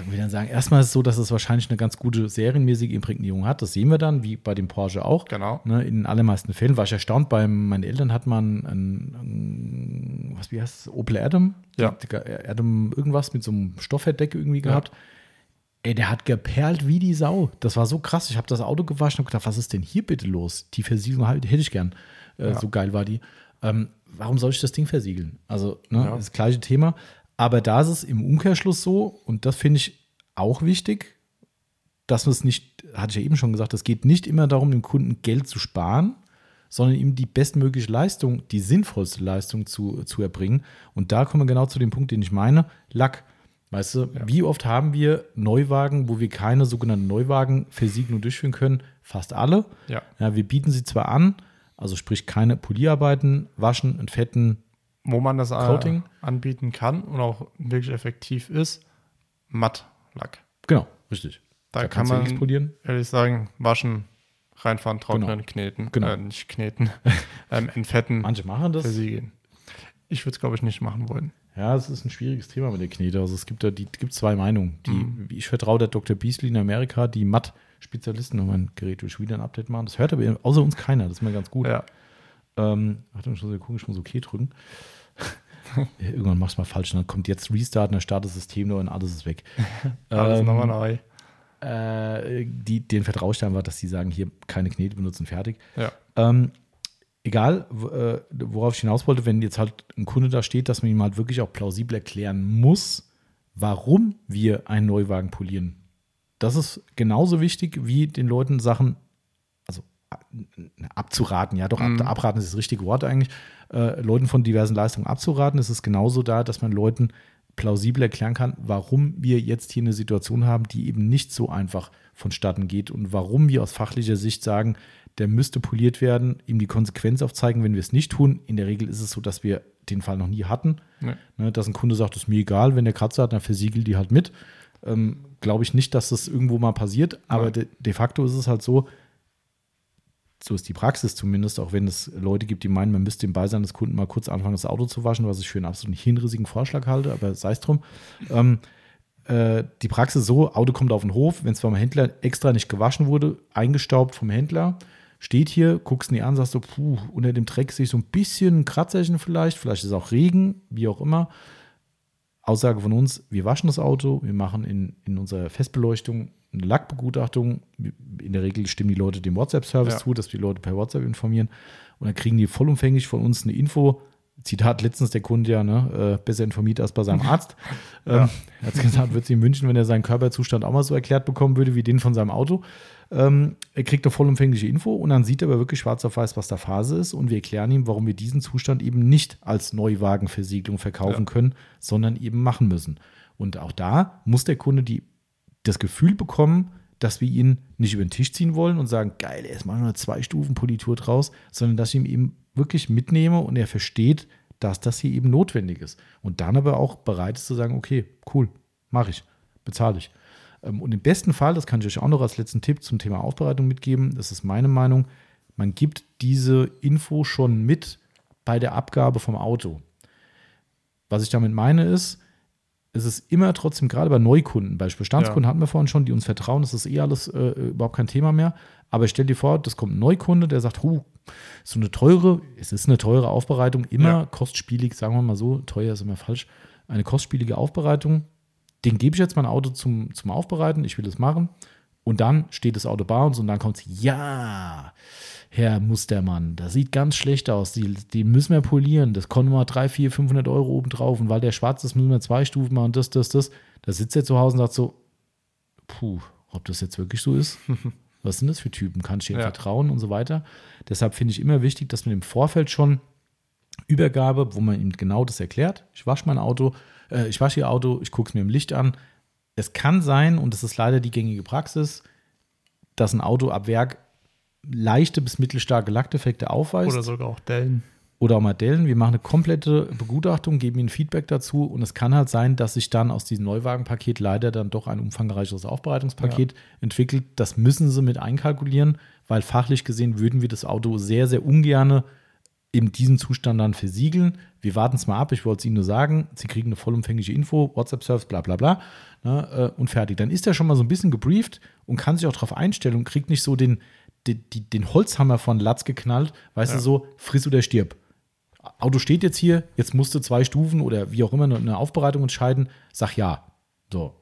Ich will dann sagen, erstmal ist es so, dass es wahrscheinlich eine ganz gute serienmäßige Imprägnierung hat. Das sehen wir dann, wie bei dem Porsche auch. Genau. Ne, in den allermeisten Fällen war ich erstaunt. Bei meinen Eltern hat man ein, ein was wie heißt es, Opel Adam? Ja. Adam irgendwas mit so einem Stoffverdeck irgendwie gehabt. Ja. Ey, der hat geperlt wie die Sau. Das war so krass. Ich habe das Auto gewaschen und gedacht, was ist denn hier bitte los? Die Versiegelung hätte ich gern. Äh, ja. So geil war die. Ähm, warum soll ich das Ding versiegeln? Also, ne, ja. das gleiche Thema. Aber da ist es im Umkehrschluss so, und das finde ich auch wichtig, dass man es nicht, hatte ich ja eben schon gesagt, es geht nicht immer darum, dem Kunden Geld zu sparen, sondern ihm die bestmögliche Leistung, die sinnvollste Leistung zu, zu erbringen. Und da kommen wir genau zu dem Punkt, den ich meine: Lack. Weißt du, ja. wie oft haben wir Neuwagen, wo wir keine sogenannte Neuwagenversiegelung durchführen können? Fast alle. Ja. ja. Wir bieten sie zwar an, also sprich keine Polierarbeiten, Waschen, Entfetten, wo man das Coating. anbieten kann und auch wirklich effektiv ist, Mattlack. Genau, richtig. Da, da kann man polieren. ehrlich sagen, waschen, reinfahren, trocknen, genau. kneten, genau. Äh, nicht kneten, ähm, entfetten. Manche machen das. Versiegeln. Ich würde es, glaube ich, nicht machen wollen. Ja, es ist ein schwieriges Thema mit der Knete. Also es gibt da die gibt zwei Meinungen. Die, mhm. Ich vertraue der Dr. Beasley in Amerika, die matt Spezialisten, und mein Gerät will wieder ein Update machen. Das hört aber außer uns keiner, das ist mir ganz gut. Ja. Ähm, Achtung, ich muss gucken, ich muss OK drücken. Irgendwann machst du mal falsch, dann kommt jetzt Restart, dann startet das System nur und alles ist weg. Alles Ähm, nochmal neu. äh, die, den vertraue ich war, dass die sagen, hier keine Knete benutzen, fertig. Ja. Ähm, egal, äh, worauf ich hinaus wollte, wenn jetzt halt ein Kunde da steht, dass man ihm halt wirklich auch plausibel erklären muss, warum wir einen Neuwagen polieren. Das ist genauso wichtig, wie den Leuten Sachen, also a- abzuraten, ja doch, ab, abraten ist das richtige Wort eigentlich, äh, Leuten von diversen Leistungen abzuraten. Es ist genauso da, dass man Leuten plausibel erklären kann, warum wir jetzt hier eine Situation haben, die eben nicht so einfach vonstatten geht und warum wir aus fachlicher Sicht sagen, der müsste poliert werden, ihm die Konsequenz aufzeigen, wenn wir es nicht tun. In der Regel ist es so, dass wir den Fall noch nie hatten, Nee. ne, dass ein Kunde sagt, ist mir egal, wenn der Kratzer hat, dann versiegelt die halt mit. Ähm, Glaube ich nicht, dass das irgendwo mal passiert, aber Nein. de, de facto ist es halt so, so ist die Praxis zumindest, auch wenn es Leute gibt, die meinen, man müsste im Beisein des Kunden mal kurz anfangen, das Auto zu waschen, was ich für einen absolut hinrissigen Vorschlag halte, aber sei es drum. Ähm, äh, die Praxis so, Auto kommt auf den Hof, wenn es vom Händler extra nicht gewaschen wurde, eingestaubt vom Händler, steht hier, guckst ihn dir an, sagst du, puh, unter dem Dreck sehe ich so ein bisschen ein Kratzerchen vielleicht, vielleicht ist es auch Regen, wie auch immer. Aussage von uns, wir waschen das Auto, wir machen in, in unserer Festbeleuchtung eine Lackbegutachtung. In der Regel stimmen die Leute dem WhatsApp-Service Ja. zu, dass wir die Leute per WhatsApp informieren. Und dann kriegen die vollumfänglich von uns eine Info. Zitat letztens der Kunde ja, ne, äh, besser informiert als bei seinem Arzt. ähm, er hat gesagt, wird sie in München, wenn er seinen Körperzustand auch mal so erklärt bekommen würde, wie den von seinem Auto. Ähm, er kriegt eine vollumfängliche Info und dann sieht er aber wirklich schwarz auf weiß, was da Phase ist. Und wir erklären ihm, warum wir diesen Zustand eben nicht als Neuwagenversiegelung verkaufen Ja. können, sondern eben machen müssen. Und auch da muss der Kunde die, das Gefühl bekommen, dass wir ihn nicht über den Tisch ziehen wollen und sagen, geil, erst mal nur zwei Stufen Politur draus, sondern dass ich ihm eben wirklich mitnehme und er versteht, dass das hier eben notwendig ist. Und dann aber auch bereit ist zu sagen, okay, cool, mache ich, bezahle ich. Ähm, Und im besten Fall, das kann ich euch auch noch als letzten Tipp zum Thema Aufbereitung mitgeben, das ist meine Meinung, man gibt diese Info schon mit bei der Abgabe vom Auto. Was ich damit meine ist, es ist immer trotzdem, gerade bei Neukunden, bei Bestandskunden hatten wir vorhin schon, die uns vertrauen, das ist eh alles äh, überhaupt kein Thema mehr. Aber stell dir vor, das kommt ein Neukunde, der sagt, huh, so eine teure, es ist eine teure Aufbereitung, immer Ja. kostspielig, sagen wir mal so, teuer ist immer falsch, eine kostspielige Aufbereitung, den gebe ich jetzt mein Auto zum, zum Aufbereiten, ich will das machen. Und dann steht das Auto bei uns und dann kommt es, ja, Herr Mustermann, das sieht ganz schlecht aus, die, die müssen wir polieren, das kommen mal 3, 4, 500 Euro obendrauf und weil der schwarz ist, müssen wir zwei Stufen machen, das, das, das. Da sitzt er zu Hause und sagt so, puh, ob das jetzt wirklich so ist? Was sind das für Typen? Kann ich denen Ja. vertrauen und so weiter? Deshalb finde ich immer wichtig, dass man im Vorfeld schon Übergabe, wo man ihm genau das erklärt. Ich wasche mein Auto, äh, ich wasche ihr Auto, ich gucke es mir im Licht an. Es kann sein, und das ist leider die gängige Praxis, dass ein Auto ab Werk leichte bis mittelstarke Lackdefekte aufweist Oder sogar auch Dellen. oder auch mal Dellen. Wir machen eine komplette Begutachtung, geben ihnen Feedback dazu und es kann halt sein, dass sich dann aus diesem Neuwagenpaket leider dann doch ein umfangreicheres Aufbereitungspaket entwickelt. Das müssen sie mit einkalkulieren, weil fachlich gesehen würden wir das Auto sehr, sehr ungerne in diesem Zustand dann versiegeln. Wir warten es mal ab, ich wollte es Ihnen nur sagen, Sie kriegen eine vollumfängliche Info, WhatsApp-Service, bla bla bla ne, äh, und fertig. Dann ist er schon mal so ein bisschen gebrieft und kann sich auch darauf einstellen und kriegt nicht so den, den, den Holzhammer von Latz geknallt, weißt Ja. du, so friss oder stirb. Auto steht jetzt hier, jetzt musst du zwei Stufen oder wie auch immer eine Aufbereitung entscheiden, sag ja. So.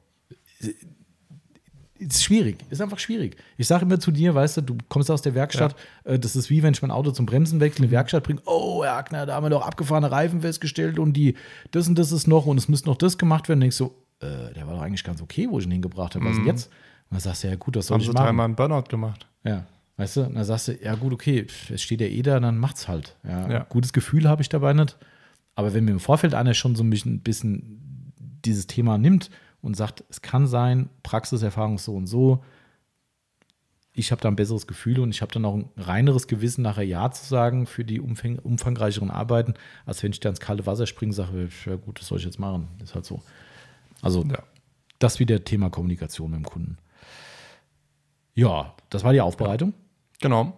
Ist schwierig, ist einfach schwierig. Ich sage immer zu dir, weißt du, du kommst aus der Werkstatt, äh, das ist wie wenn ich mein Auto zum Bremsen wechsle, in die Werkstatt bringe, oh, Herr Ackner, da haben wir doch abgefahrene Reifen festgestellt und die, das und das ist noch und es müsste noch das gemacht werden. Und denkst so, äh, der war doch eigentlich ganz okay, wo ich ihn hingebracht habe. Was denn jetzt? Und dann sagst du, ja gut, das soll Haben ich sie machen. dreimal einen Burnout gemacht. Ja, weißt du, und dann sagst du, ja gut, okay, pff, es steht ja eh da, dann macht's halt. Ja, Ja. Gutes Gefühl habe ich dabei nicht. Aber wenn mir im Vorfeld einer schon so ein bisschen dieses Thema nimmt und sagt, es kann sein, Praxiserfahrung so und so, ich habe da ein besseres Gefühl und ich habe dann auch ein reineres Gewissen, nachher Ja zu sagen für die umfang, umfangreicheren Arbeiten, als wenn ich da ins kalte Wasser springe und sage, ja gut, das soll ich jetzt machen. Ist halt so. Also Ja. das wieder Thema Kommunikation mit dem Kunden. Ja, das war die Aufbereitung. Genau.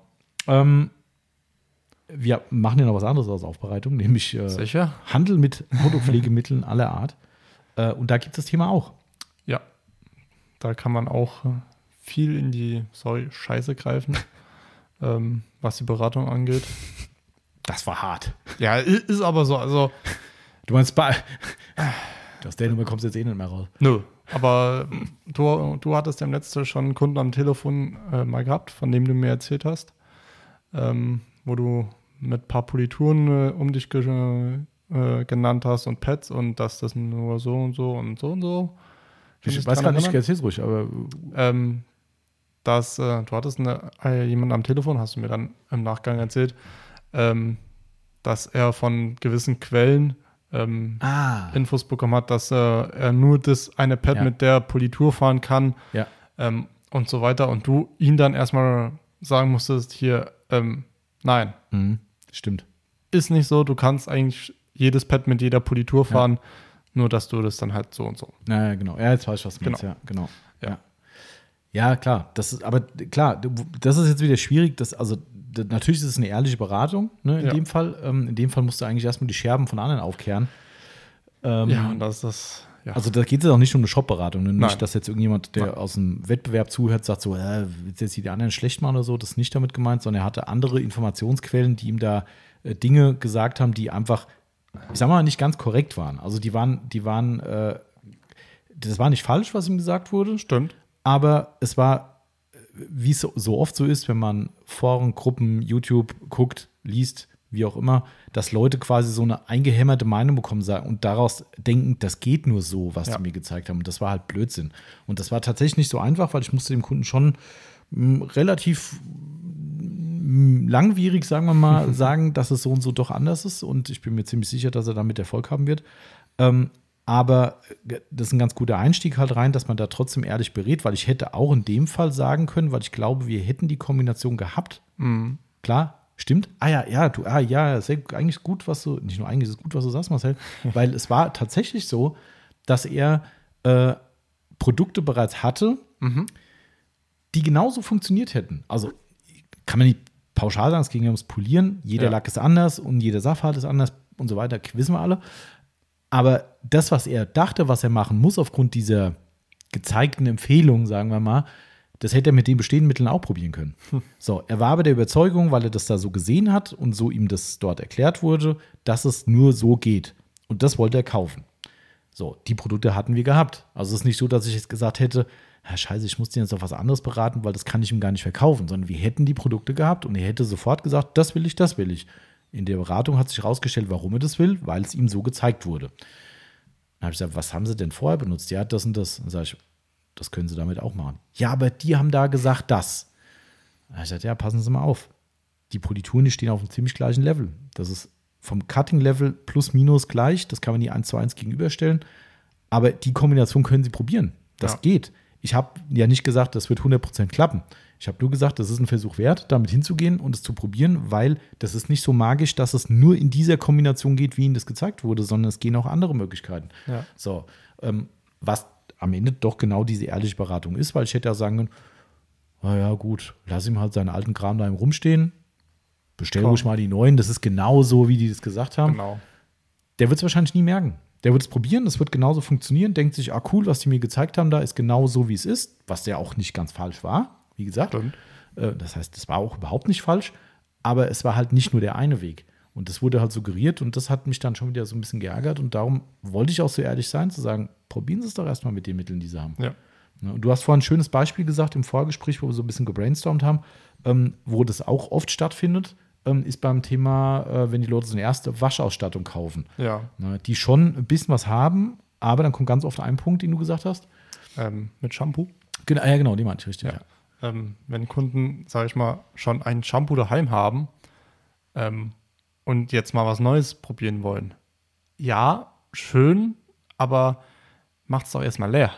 Ähm, wir machen ja noch was anderes als Aufbereitung, nämlich äh? Handel mit Autopflegemitteln aller Art. Äh, und da gibt es das Thema auch. Ja. Da kann man auch äh, viel in die sorry, Scheiße greifen, ähm, was die Beratung angeht. Das war hart. Ja, ist aber so. Also, Du meinst bei. Aus der Nummer kommst du jetzt eh nicht mehr raus. nö. Aber du, du hattest ja im letzten schon einen Kunden am Telefon äh, mal gehabt, von dem du mir erzählt hast, ähm, wo du mit ein paar Polituren äh, um dich ge äh, genannt hast und Pads und dass das nur so und so und so und so. Kann Ich weiß gar nicht, erzähl's ruhig, aber ähm, dass äh, du hattest eine, äh, jemanden am Telefon, hast du mir dann im Nachgang erzählt, ähm, dass er von gewissen Quellen ähm, Ah. Infos bekommen hat, dass äh, er nur das eine Pad Ja. mit der Politur fahren kann Ja. ähm, und so weiter und du ihn dann erstmal sagen musstest, hier, ähm, nein, Mhm. Stimmt. ist nicht so, du kannst eigentlich jedes Pad mit jeder Politur fahren, nur dass du das dann halt so und so. Ja, ja, genau. Ja, jetzt weiß ich, was du meinst. Genau. Ja, genau. Ja. Ja. ja, klar. Das ist, aber klar, das ist jetzt wieder schwierig. Das, also, d- natürlich ist es eine ehrliche Beratung, ne, in Ja. dem Fall. Ähm, in dem Fall musst du eigentlich erstmal die Scherben von anderen aufkehren. Ähm, Ja, und das ist das, ja. Also da geht es auch nicht um eine Shop-Beratung. Ne? Nein. Nicht, dass jetzt irgendjemand, der Nein. aus dem Wettbewerb zuhört, sagt so, äh, willst du jetzt die anderen schlecht machen oder so. Das ist nicht damit gemeint, sondern er hatte andere Informationsquellen, die ihm da äh, Dinge gesagt haben, die einfach, ich sag mal, nicht ganz korrekt waren. Also die waren, die waren, äh, das war nicht falsch, was ihm gesagt wurde, stimmt. aber es war, wie es so, oft so ist, wenn man Foren, Gruppen, YouTube guckt, liest, wie auch immer, dass Leute quasi so eine eingehämmerte Meinung bekommen sagen und daraus denken, das geht nur so, was Ja. die mir gezeigt haben. Und das war halt Blödsinn. Und das war tatsächlich nicht so einfach, weil ich musste dem Kunden schon mh, relativ langwierig, sagen wir mal, sagen, dass es so und so doch anders ist. Und ich bin mir ziemlich sicher, dass er damit Erfolg haben wird. Ähm, aber äh, das ist ein ganz guter Einstieg halt rein, dass man da trotzdem ehrlich berät, weil ich hätte auch in dem Fall sagen können, weil ich glaube, wir hätten die Kombination gehabt. Klar, stimmt. Ah ja, ja, du, ah ja, sehr, eigentlich gut, was du, nicht nur eigentlich ist es gut, was du sagst, Marcel, weil es war tatsächlich so, dass er äh, Produkte bereits hatte, die genauso funktioniert hätten. Also kann man nicht pauschal sagen, es ging ja ums Polieren. Jeder Ja. Lack ist anders und jeder Sachverhalt ist anders und so weiter, wissen wir alle. Aber das, was er dachte, was er machen muss, aufgrund dieser gezeigten Empfehlung, sagen wir mal, das hätte er mit den bestehenden Mitteln auch probieren können. So, er war aber der Überzeugung, weil er das da so gesehen hat und so ihm das dort erklärt wurde, dass es nur so geht. Und das wollte er kaufen. So, die Produkte hatten wir gehabt. Also es ist nicht so, dass ich jetzt gesagt hätte, ja, scheiße, ich muss den jetzt auf was anderes beraten, weil das kann ich ihm gar nicht verkaufen, sondern wir hätten die Produkte gehabt und er hätte sofort gesagt, das will ich, das will ich. In der Beratung hat sich herausgestellt, warum er das will, weil es ihm so gezeigt wurde. Dann habe ich gesagt, was haben Sie denn vorher benutzt? Ja, das und das. Dann sage ich, das können Sie damit auch machen. Ja, aber die haben da gesagt das. Dann habe ich gesagt, ja, passen Sie mal auf. Die Polituren, die stehen auf einem ziemlich gleichen Level. Das ist vom Cutting-Level plus minus gleich. Das kann man nie eins zu eins gegenüberstellen. Aber die Kombination können Sie probieren. Das Ja. geht. Ich habe ja nicht gesagt, das wird 100% klappen. Ich habe nur gesagt, das ist ein Versuch wert, damit hinzugehen und es zu probieren, weil das ist nicht so magisch, dass es nur in dieser Kombination geht, wie Ihnen das gezeigt wurde, sondern es gehen auch andere Möglichkeiten. Ja. So, ähm, was am Ende doch genau diese ehrliche Beratung ist, weil ich hätte ja sagen können, na ja, gut, lass ihm halt seinen alten Kram da im rumstehen, bestell Komm. ruhig mal die neuen, das ist genau so, wie die das gesagt haben Genau. der wird es wahrscheinlich nie merken. Der wird es probieren, das wird genauso funktionieren, denkt sich, ah cool, was die mir gezeigt haben, da ist genau so, wie es ist, was ja auch nicht ganz falsch war, wie gesagt. Äh, Das heißt, das war auch überhaupt nicht falsch, aber es war halt nicht nur der eine Weg. Und das wurde halt suggeriert und das hat mich dann schon wieder so ein bisschen geärgert und darum wollte ich auch so ehrlich sein, zu sagen, probieren Sie es doch erstmal mit den Mitteln, die Sie haben. Ja. Ne, Und du hast vorhin ein schönes Beispiel gesagt im Vorgespräch, wo wir so ein bisschen gebrainstormt haben, ähm, wo das auch oft stattfindet, ähm, ist beim Thema, äh, wenn die Leute so eine erste Waschausstattung kaufen. Ja. Ne, die schon ein bisschen was haben, aber dann kommt ganz oft ein Punkt, den du gesagt hast. Ähm, mit Shampoo. Genau, ja, genau, den meinte ich richtig. Ja. Ähm, wenn Kunden, sage ich mal, schon ein Shampoo daheim haben ähm, und jetzt mal was Neues probieren wollen. Ja, schön, aber macht's doch erstmal leer.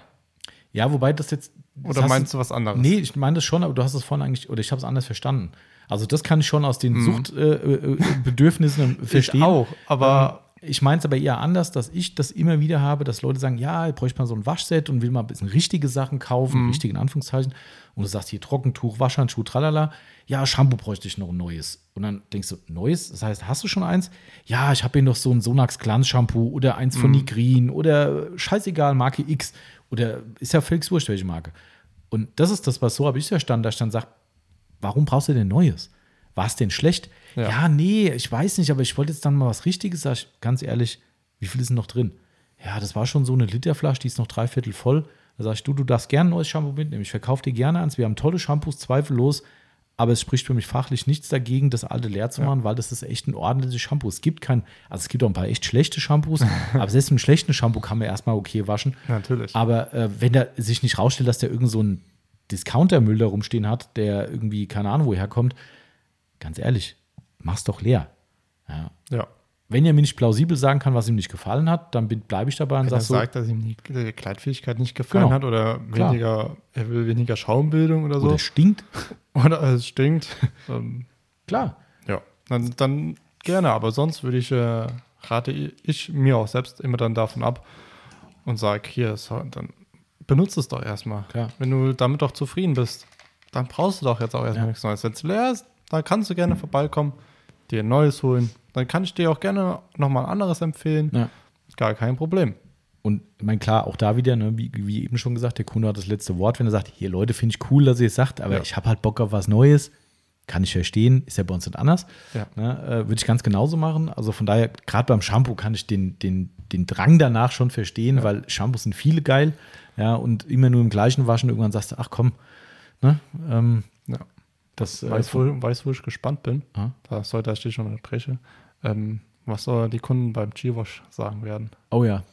Ja, wobei das jetzt. das Oder meinst du was anderes? Nee, ich meine das schon, aber du hast es vorhin eigentlich, oder ich habe es anders verstanden. Also, das kann ich schon aus den Suchtbedürfnissen äh, äh, Bedürfnissen verstehen. Mhm. Ich auch, aber Ähm, ich meine es aber eher anders, dass ich das immer wieder habe, dass Leute sagen, ja, ich bräuchte mal so ein Waschset und will mal ein bisschen richtige Sachen kaufen, Mhm. richtige in Anführungszeichen. Und du sagst hier Trockentuch, Waschhandschuh, tralala. Ja, Shampoo bräuchte ich noch ein neues. Und dann denkst du, neues? Das heißt, hast du schon eins? Ja, ich habe hier noch so ein Sonax Glanz Shampoo oder eins Mhm. von Nigrin oder scheißegal, Marke X. Oder ist ja völlig wurscht, welche Marke. Und das ist das, was so habe ich verstanden, dass ich dann sage, warum brauchst du denn Neues? War es denn schlecht? Ja. Ja. nee, ich weiß nicht, aber ich wollte jetzt dann mal was Richtiges. Sag ich, ganz ehrlich, wie viel ist denn noch drin? Ja, das war schon so eine Literflasche, die ist noch dreiviertel voll. Da sag ich, du, du darfst gerne ein neues Shampoo mitnehmen. Ich verkaufe dir gerne eins. Wir haben tolle Shampoos, zweifellos. Aber es spricht für mich fachlich nichts dagegen, das alte leer zu machen, weil das ist echt ein ordentliches Shampoo. Es gibt kein, also es gibt auch ein paar echt schlechte Shampoos, aber selbst mit einem schlechten Shampoo kann man erstmal okay waschen. Natürlich. Aber äh, wenn der sich nicht rausstellt, dass der irgend so ein Discounter-Müll da rumstehen hat, der irgendwie keine Ahnung woher kommt, ganz ehrlich, mach's doch leer. Ja. ja. Wenn er mir nicht plausibel sagen kann, was ihm nicht gefallen hat, dann bleibe ich dabei und Wenn er sage so, sagt, dass ihm die die Kleidfähigkeit nicht gefallen Genau. hat oder Klar. weniger, er will weniger Schaumbildung oder so. oder stinkt. Oder es stinkt. ähm, Klar. ja, dann, dann gerne. Aber sonst würde ich, äh, rate ich mir auch selbst immer dann davon ab und sage, hier, so, dann benutze es doch erstmal. Klar. Wenn du damit doch zufrieden bist, dann brauchst du doch jetzt auch erstmal Ja. nichts Neues. Wenn es leer ist, dann kannst du gerne vorbeikommen, dir ein neues holen. Dann kann ich dir auch gerne nochmal ein anderes empfehlen. Ja. Gar kein Problem. Und ich meine, klar, auch da wieder, ne, wie, wie eben schon gesagt, der Kunde hat das letzte Wort, wenn er sagt, hier Leute, finde ich cool, dass ihr es sagt, aber Ja. ich habe halt Bock auf was Neues. Kann ich verstehen, ist ja bei uns nicht anders. Ja. Ne, äh, Würde ich ganz genauso machen. Also von daher, gerade beim Shampoo kann ich den, den, den Drang danach schon verstehen, weil Shampoos sind viele geil. Ja, und immer nur im gleichen waschen, irgendwann sagst du, ach komm, ne, ähm, Ja. das äh, Weißt du, weißt, wo ich gespannt bin? Ah. Da soll da steht schon unterbreche. Ähm, was soll die Kunden beim G-Wash sagen werden? Oh ja.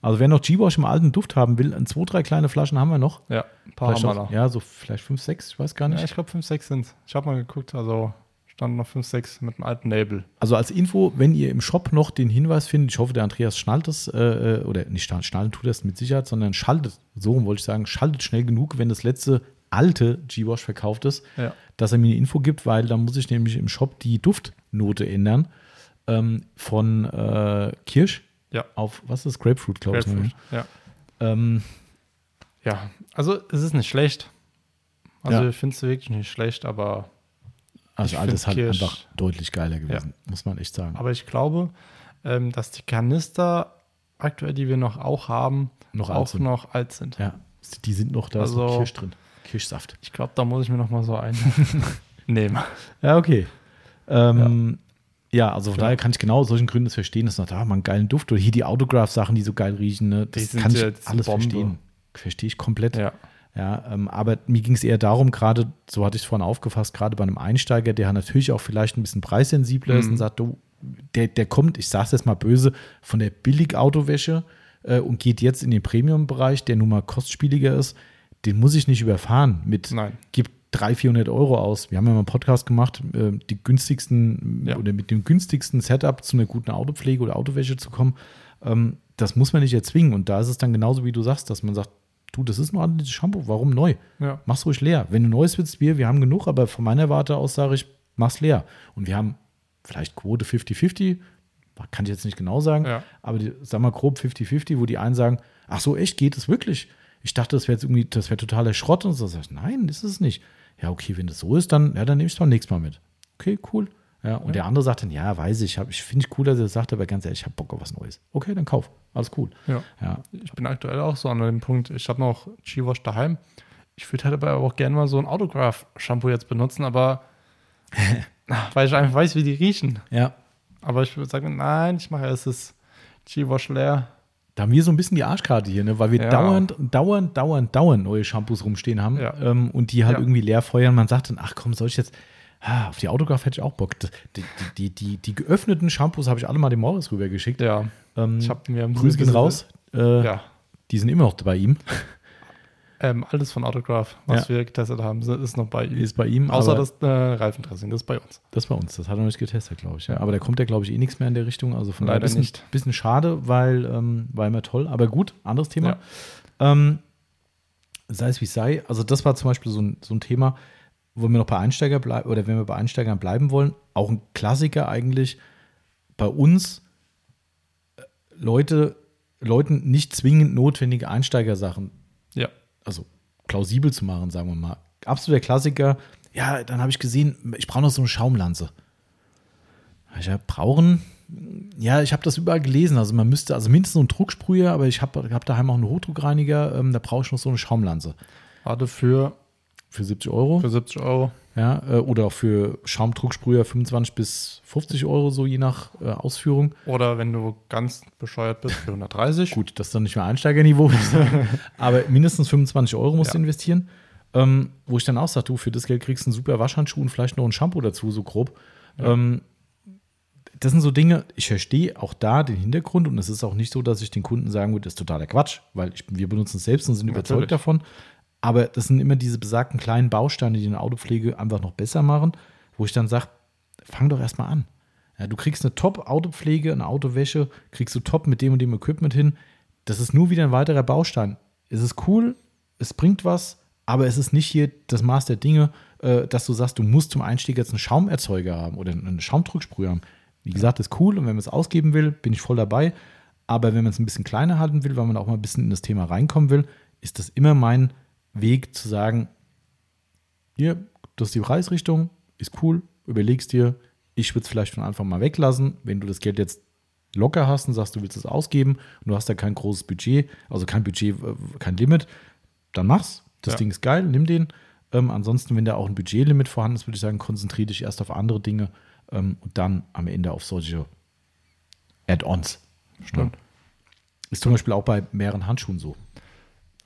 Also wer noch G-Wash im alten Duft haben will, zwei, drei kleine Flaschen haben wir noch. Ja, ein paar Vielleicht haben wir noch. ja, so vielleicht fünf, sechs, ich weiß gar nicht. Ja, ich glaube 5, 6 sind Ich habe mal geguckt, also standen noch 5, 6 mit einem alten Label. Also als Info, wenn ihr im Shop noch den Hinweis findet, ich hoffe, der Andreas schnallt das, äh, oder nicht schnallen, tut das mit Sicherheit, sondern schaltet, so wollte ich sagen, schaltet schnell genug, wenn das letzte alte G-Wash verkauft ist, Ja. dass er mir eine Info gibt, weil dann muss ich nämlich im Shop die Duftnote ändern ähm, von äh, Kirsch Ja. auf, was ist das, Grapefruit, glaube ich. Grapefruit. Ne? Ja. Ähm, ja, also es ist nicht schlecht. Also Ja. ich finde es wirklich nicht schlecht, aber, also Ich alles halt Kirsch- einfach deutlich geiler gewesen, muss man echt sagen. aber ich glaube, ähm, dass die Kanister aktuell, die wir noch auch haben, Noch auch sind. noch alt sind. ja, die sind noch da, ist Also- Kirsch drin, Kirschsaft. Ich glaube, da muss ich mir noch mal so einen nehmen. Ja, okay. Ähm, ja. also von Ja. daher kann ich genau aus solchen Gründen das verstehen, dass man da man einen geilen Duft oder hier die Autograph-Sachen, die so geil riechen, ne, das kann ich ja jetzt alles Bombe. verstehen. Verstehe ich komplett. Ja. Ja, ähm, aber mir ging es eher darum, gerade, so hatte ich es vorhin aufgefasst, gerade bei einem Einsteiger, der natürlich auch vielleicht ein bisschen preissensibler ist Mhm. und sagt, du, der, der kommt, ich sage es jetzt mal böse, von der Billig-Autowäsche äh, und geht jetzt in den Premium-Bereich, der nun mal kostspieliger ist, den muss ich nicht überfahren mit, Nein. gibt 300, 400 Euro aus. Wir haben ja mal einen Podcast gemacht, äh, die günstigsten Ja. oder mit dem günstigsten Setup zu einer guten Autopflege oder Autowäsche zu kommen. Ähm, das muss man nicht erzwingen. Und da ist es dann genauso, wie du sagst, dass man sagt, du, das ist ein ordentliches Shampoo, warum neu? Ja. Mach's ruhig leer. Wenn du neues willst, wir, wir haben genug, aber von meiner Warte aus sage ich, mach's leer. Und wir haben vielleicht Quote 50-50, kann ich jetzt nicht genau sagen, Ja. aber die, sag mal grob 50-50, wo die einen sagen, ach so, echt, geht es wirklich? Ich dachte, das wäre jetzt irgendwie, das wäre totaler Schrott und so. Sag ich, nein, das ist es nicht. Ja, okay, wenn das so ist, dann, ja, dann nehme ich es beim nächsten Mal mit. Okay, cool. Ja, und der andere sagt dann, ja, weiß ich, hab, ich finde ich cool, dass er das sagt, aber ganz ehrlich, ich habe Bock auf was Neues. Okay, dann kauf. Alles cool. Ja. Ja, Ich bin aktuell auch so an dem Punkt, ich habe noch G-Wash daheim. Ich würde halt aber auch gerne mal so ein Autograph-Shampoo jetzt benutzen, aber weil ich einfach weiß, wie die riechen. ja. Aber ich würde sagen, nein, ich mache erst das G-Wash leer. Da haben wir so ein bisschen die Arschkarte hier, ne? weil wir Ja. dauernd, dauernd, dauernd, dauernd neue Shampoos rumstehen haben Ja. ähm, und die halt Ja. irgendwie leer feuern. Man sagt dann, ach komm, soll ich jetzt, ah, auf die Autograph hätte ich auch Bock. Die, die, die, die, geöffneten Shampoos habe ich alle mal dem Morris rübergeschickt. Ja, Ähm, ich habe mir im Grüße gehen raus. Äh, Ja, Die sind immer noch bei ihm. ähm, alles von Autograph, was Ja. wir getestet haben, ist noch bei ihm. Ist bei ihm. Außer das äh, Reifendressing, das ist bei uns. Das bei uns. Das hat er noch nicht getestet, glaube ich. Ja. Aber da kommt ja, glaube ich, eh nichts mehr in der Richtung. Also von Leider bisschen, nicht. bisschen schade, weil ähm, war immer toll. Aber gut, anderes Thema. Ja. Ähm, sei es wie es sei. Also das war zum Beispiel so ein, so ein Thema, wo wir noch bei Einsteiger bleiben oder wenn wir bei Einsteigern bleiben wollen, auch ein Klassiker eigentlich bei uns äh, Leute, Leuten nicht zwingend notwendige Einsteigersachen Ja, also plausibel zu machen, sagen wir mal. Absoluter Klassiker. Ja, dann habe ich gesehen, ich brauche noch so eine Schaumlanze. Ich ja, brauchen, ja, ich habe das überall gelesen. Also man müsste, also mindestens so einen Drucksprüher, aber ich habe hab daheim auch einen Hochdruckreiniger, ähm, da brauche ich noch so eine Schaumlanze. Warte für, für 70 Euro. für 70 Euro. Ja, äh, oder auch für Schaumdrucksprüher 25 bis 50 Euro, so je nach äh, Ausführung. Oder wenn du ganz bescheuert bist, für 130. Gut, das ist dann nicht mehr Einsteigerniveau, aber mindestens 25 Euro musst du Ja. investieren. Ähm, wo ich dann auch sage, du, für das Geld kriegst du einen super Waschhandschuh und vielleicht noch ein Shampoo dazu, so grob. Ähm, das sind so Dinge, ich verstehe auch da den Hintergrund und es ist auch nicht so, dass ich den Kunden sagen würde, das ist totaler Quatsch, weil ich, wir benutzen es selbst und sind überzeugt Natürlich. davon. Aber das sind immer diese besagten kleinen Bausteine, die eine Autopflege einfach noch besser machen, wo ich dann sage, fang doch erstmal an. Ja, du kriegst eine Top-Autopflege, eine Autowäsche, kriegst du top mit dem und dem Equipment hin. Das ist nur wieder ein weiterer Baustein. Es ist cool, es bringt was, aber es ist nicht hier das Maß der Dinge, äh, dass du sagst, du musst zum Einstieg jetzt einen Schaumerzeuger haben oder einen Schaumdrucksprüher haben. Wie gesagt, ist cool und wenn man es ausgeben will, bin ich voll dabei. Aber wenn man es ein bisschen kleiner halten will, weil man auch mal ein bisschen in das Thema reinkommen will, ist das immer mein Weg zu sagen, hier, das ist die Preisrichtung, ist cool, überlegst dir, ich würde es vielleicht von Anfang mal weglassen, wenn du das Geld jetzt locker hast und sagst, du willst es ausgeben und du hast da kein großes Budget, also kein Budget, äh, kein Limit, dann mach's. Das Ja. Ding ist geil, nimm den. Ähm, ansonsten, wenn da auch ein Budgetlimit vorhanden ist, würde ich sagen, konzentriere dich erst auf andere Dinge ähm, und dann am Ende auf solche Add-ons. Stimmt. Ist zum Beispiel auch bei mehreren Handschuhen so.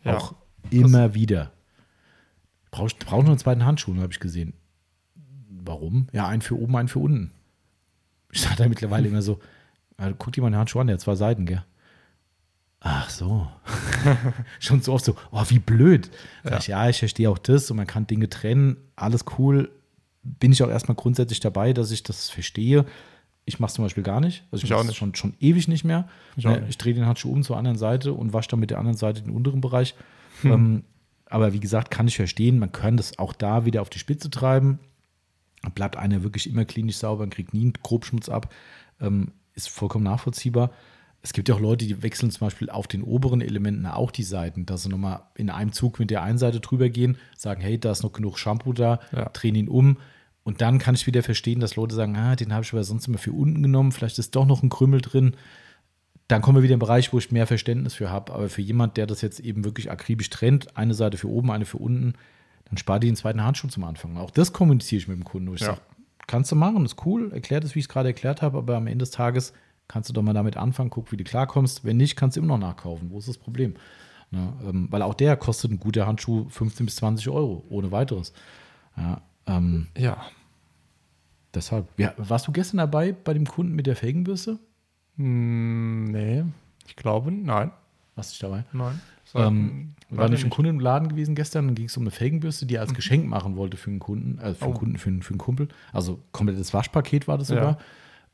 Ja. Auch immer wieder. Brauchst brauch noch einen zweiten Handschuh, habe ich gesehen. Warum? Ja, einen für oben, einen für unten. Ich sage da mittlerweile immer so, äh, guck dir mal den Handschuh an, der hat zwei Seiten, gell? Ach so. Schon so oft so, oh, wie blöd. Sag ich, ja, ich verstehe auch das und man kann Dinge trennen, alles cool. Bin ich auch erstmal grundsätzlich dabei, dass ich das verstehe. Ich mache es zum Beispiel gar nicht. Also ich, Ich mache auch es nicht. Schon, schon ewig nicht mehr. Ich Ne, ich drehe den Handschuh um zur anderen Seite und wasche dann mit der anderen Seite den unteren Bereich. Ähm, aber wie gesagt, kann ich verstehen, man kann das auch da wieder auf die Spitze treiben. Bleibt einer wirklich immer klinisch sauber und kriegt nie einen Grobschmutz ab. Ähm, ist vollkommen nachvollziehbar. Es gibt ja auch Leute, die wechseln zum Beispiel auf den oberen Elementen auch die Seiten, dass sie nochmal in einem Zug mit der einen Seite drüber gehen, sagen, hey, da ist noch genug Shampoo da, Ja. drehen ihn um. Und dann kann ich wieder verstehen, dass Leute sagen, ah, den habe ich aber sonst immer für unten genommen, vielleicht ist doch noch ein Krümmel drin. Dann kommen wir wieder in den Bereich, wo ich mehr Verständnis für habe. Aber für jemand, der das jetzt eben wirklich akribisch trennt, eine Seite für oben, eine für unten, dann spar dir den zweiten Handschuh zum Anfang. Auch das kommuniziere ich mit dem Kunden. Wo ich Ja. sage, kannst du machen, ist cool, erklärt es, wie ich es gerade erklärt habe, aber am Ende des Tages kannst du doch mal damit anfangen, guck, wie du klarkommst. Wenn nicht, kannst du immer noch nachkaufen. Wo ist das Problem? Ne, ähm, weil auch der kostet ein guter Handschuh 15 bis 20 Euro, ohne weiteres. Ja, ähm, Ja. deshalb. Ja, warst du gestern dabei bei dem Kunden mit der Felgenbürste? Hm, nee, ich glaube, nein. Warst du dabei? Nein. Ähm, war Leider nicht ein nicht. Kunde im Laden gewesen gestern, dann ging es um eine Felgenbürste, die er als Geschenk machen wollte für einen Kunden, äh, für einen Oh. Kunden, für einen, für einen Kumpel. Also komplettes Waschpaket war das sogar.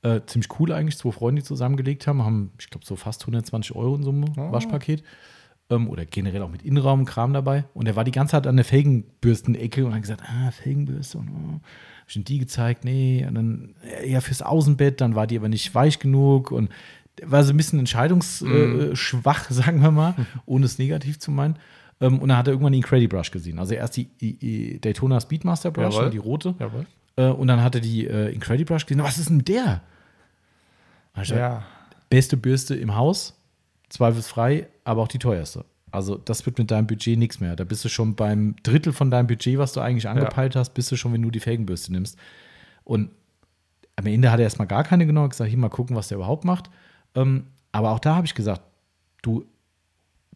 Äh, ziemlich cool eigentlich, zwei Freunde, die zusammengelegt haben, haben, ich glaube, so fast 120 Euro in so einem Oh. Waschpaket. Ähm, oder generell auch mit Innenraumkram dabei. Und er war die ganze Zeit an der Felgenbürstenecke und hat gesagt, ah, Felgenbürste. Und, oh. Ich ihm die gezeigt, nee, und dann eher fürs Außenbett, dann war die aber nicht weich genug und war so ein bisschen entscheidungsschwach, äh, schwach, sagen wir mal, ohne es negativ zu meinen. Ähm, und dann hat er irgendwann die Incredi Brush gesehen. Also erst die, Daytona Speedmaster Brush, Jawohl. die rote. Jawohl. Äh, und dann hat er die äh, Incredi Brush gesehen. Was ist denn der? Gesagt, Ja. Beste Bürste im Haus, zweifelsfrei, aber auch die teuerste. Also das wird mit deinem Budget nichts mehr. Da bist du schon beim Drittel von deinem Budget, was du eigentlich angepeilt hast, bist du schon, wenn du die Felgenbürste nimmst. Und am Ende hat er erstmal gar keine genommen, gesagt, hier mal gucken, was der überhaupt macht. Ähm, aber auch da habe ich gesagt, du,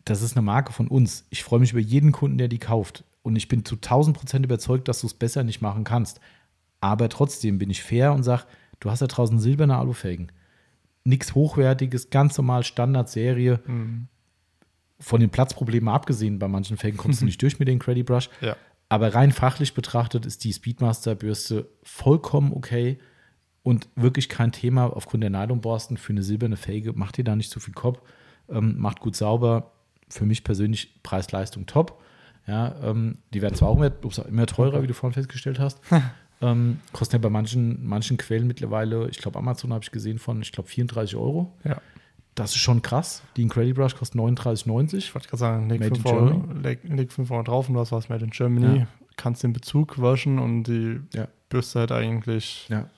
das ist eine Marke von uns. Ich freue mich über jeden Kunden, der die kauft. Und ich bin zu 1000 Prozent überzeugt, dass du es besser nicht machen kannst. Aber trotzdem bin ich fair und sage, du hast da draußen silberne Alufelgen. Nichts Hochwertiges, ganz normal Standardserie. Von den Platzproblemen abgesehen, bei manchen Felgen kommst du nicht durch mit den Credit Brush. Ja. Aber rein fachlich betrachtet ist die Speedmaster-Bürste vollkommen okay und wirklich kein Thema aufgrund der Nylonborsten für eine silberne Felge. Macht dir da nicht zu viel Kopf, ähm, macht gut sauber. Für mich persönlich Preis-Leistung top. Ja, ähm, die werden zwar auch immer, immer teurer, wie du vorhin festgestellt hast. ähm, kosten ja bei manchen, manchen Quellen mittlerweile, ich glaube, Amazon habe ich gesehen von, ich glaube, 34 Euro. Ja. Das ist schon krass. Die Incredi Brush kostet 39,90. Ich wollte gerade sagen, leg Made 5 in Euro, leg, leg fünf Euro drauf und du hast was Made in Germany. Ja. Kannst den Bezug waschen und die Ja. Bürste halt eigentlich Ja.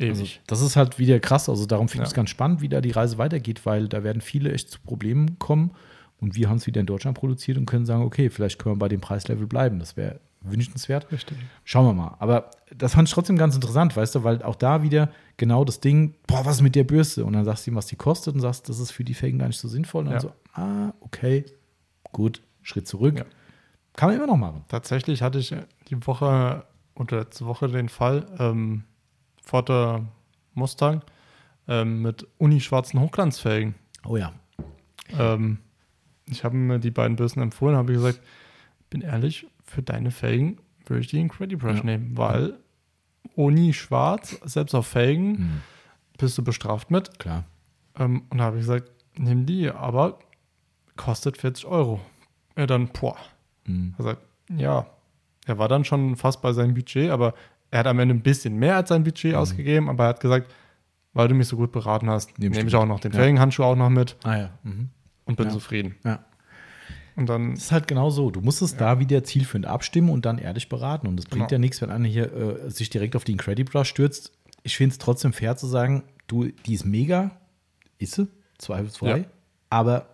Also, ewig. das ist halt wieder krass. Also darum finde ich es ganz spannend, wie da die Reise weitergeht, weil da werden viele echt zu Problemen kommen. Und wir haben es wieder in Deutschland produziert und können sagen, okay, vielleicht können wir bei dem Preislevel bleiben. Das wäre wünschenswert. Richtig. Schauen wir mal. Aber das fand ich trotzdem ganz interessant, weißt du, weil auch da wieder genau das Ding, boah, was ist mit der Bürste? Und dann sagst du ihm, was die kostet und sagst, das ist für die Felgen gar nicht so sinnvoll. Und Ja. dann so, ah, okay, gut, Schritt zurück. Ja. Kann man immer noch machen. Tatsächlich hatte ich die Woche oder letzte Woche den Fall, ähm, Ford Mustang ähm, mit unischwarzen Hochglanzfelgen. Oh ja. Ähm, ich habe mir die beiden Bürsten empfohlen, habe gesagt, bin ehrlich, für deine Felgen würde ich die Incredibrush Ja. nehmen, weil Uni schwarz, selbst auf Felgen, Mhm. bist du bestraft mit. Klar. Ähm, und da habe ich gesagt, nimm die, aber kostet 40 Euro. Er dann, boah. Mhm. Er sagt, ja, er war dann schon fast bei seinem Budget, aber er hat am Ende ein bisschen mehr als sein Budget ausgegeben, aber er hat gesagt, weil du mich so gut beraten hast, Nehm nehme die ich auch noch den Ja. Felgenhandschuh auch noch mit Ah ja. Mhm. und bin Ja. zufrieden. Ja. Und dann, Das ist halt genau so. Du musst es da wieder zielführend abstimmen und dann ehrlich beraten. Und das bringt Genau. ja nichts, wenn einer hier äh, sich direkt auf die Incredibrush stürzt. Ich finde es trotzdem fair zu sagen, du, die ist mega, ist sie, zweifelsfrei. Ja. Aber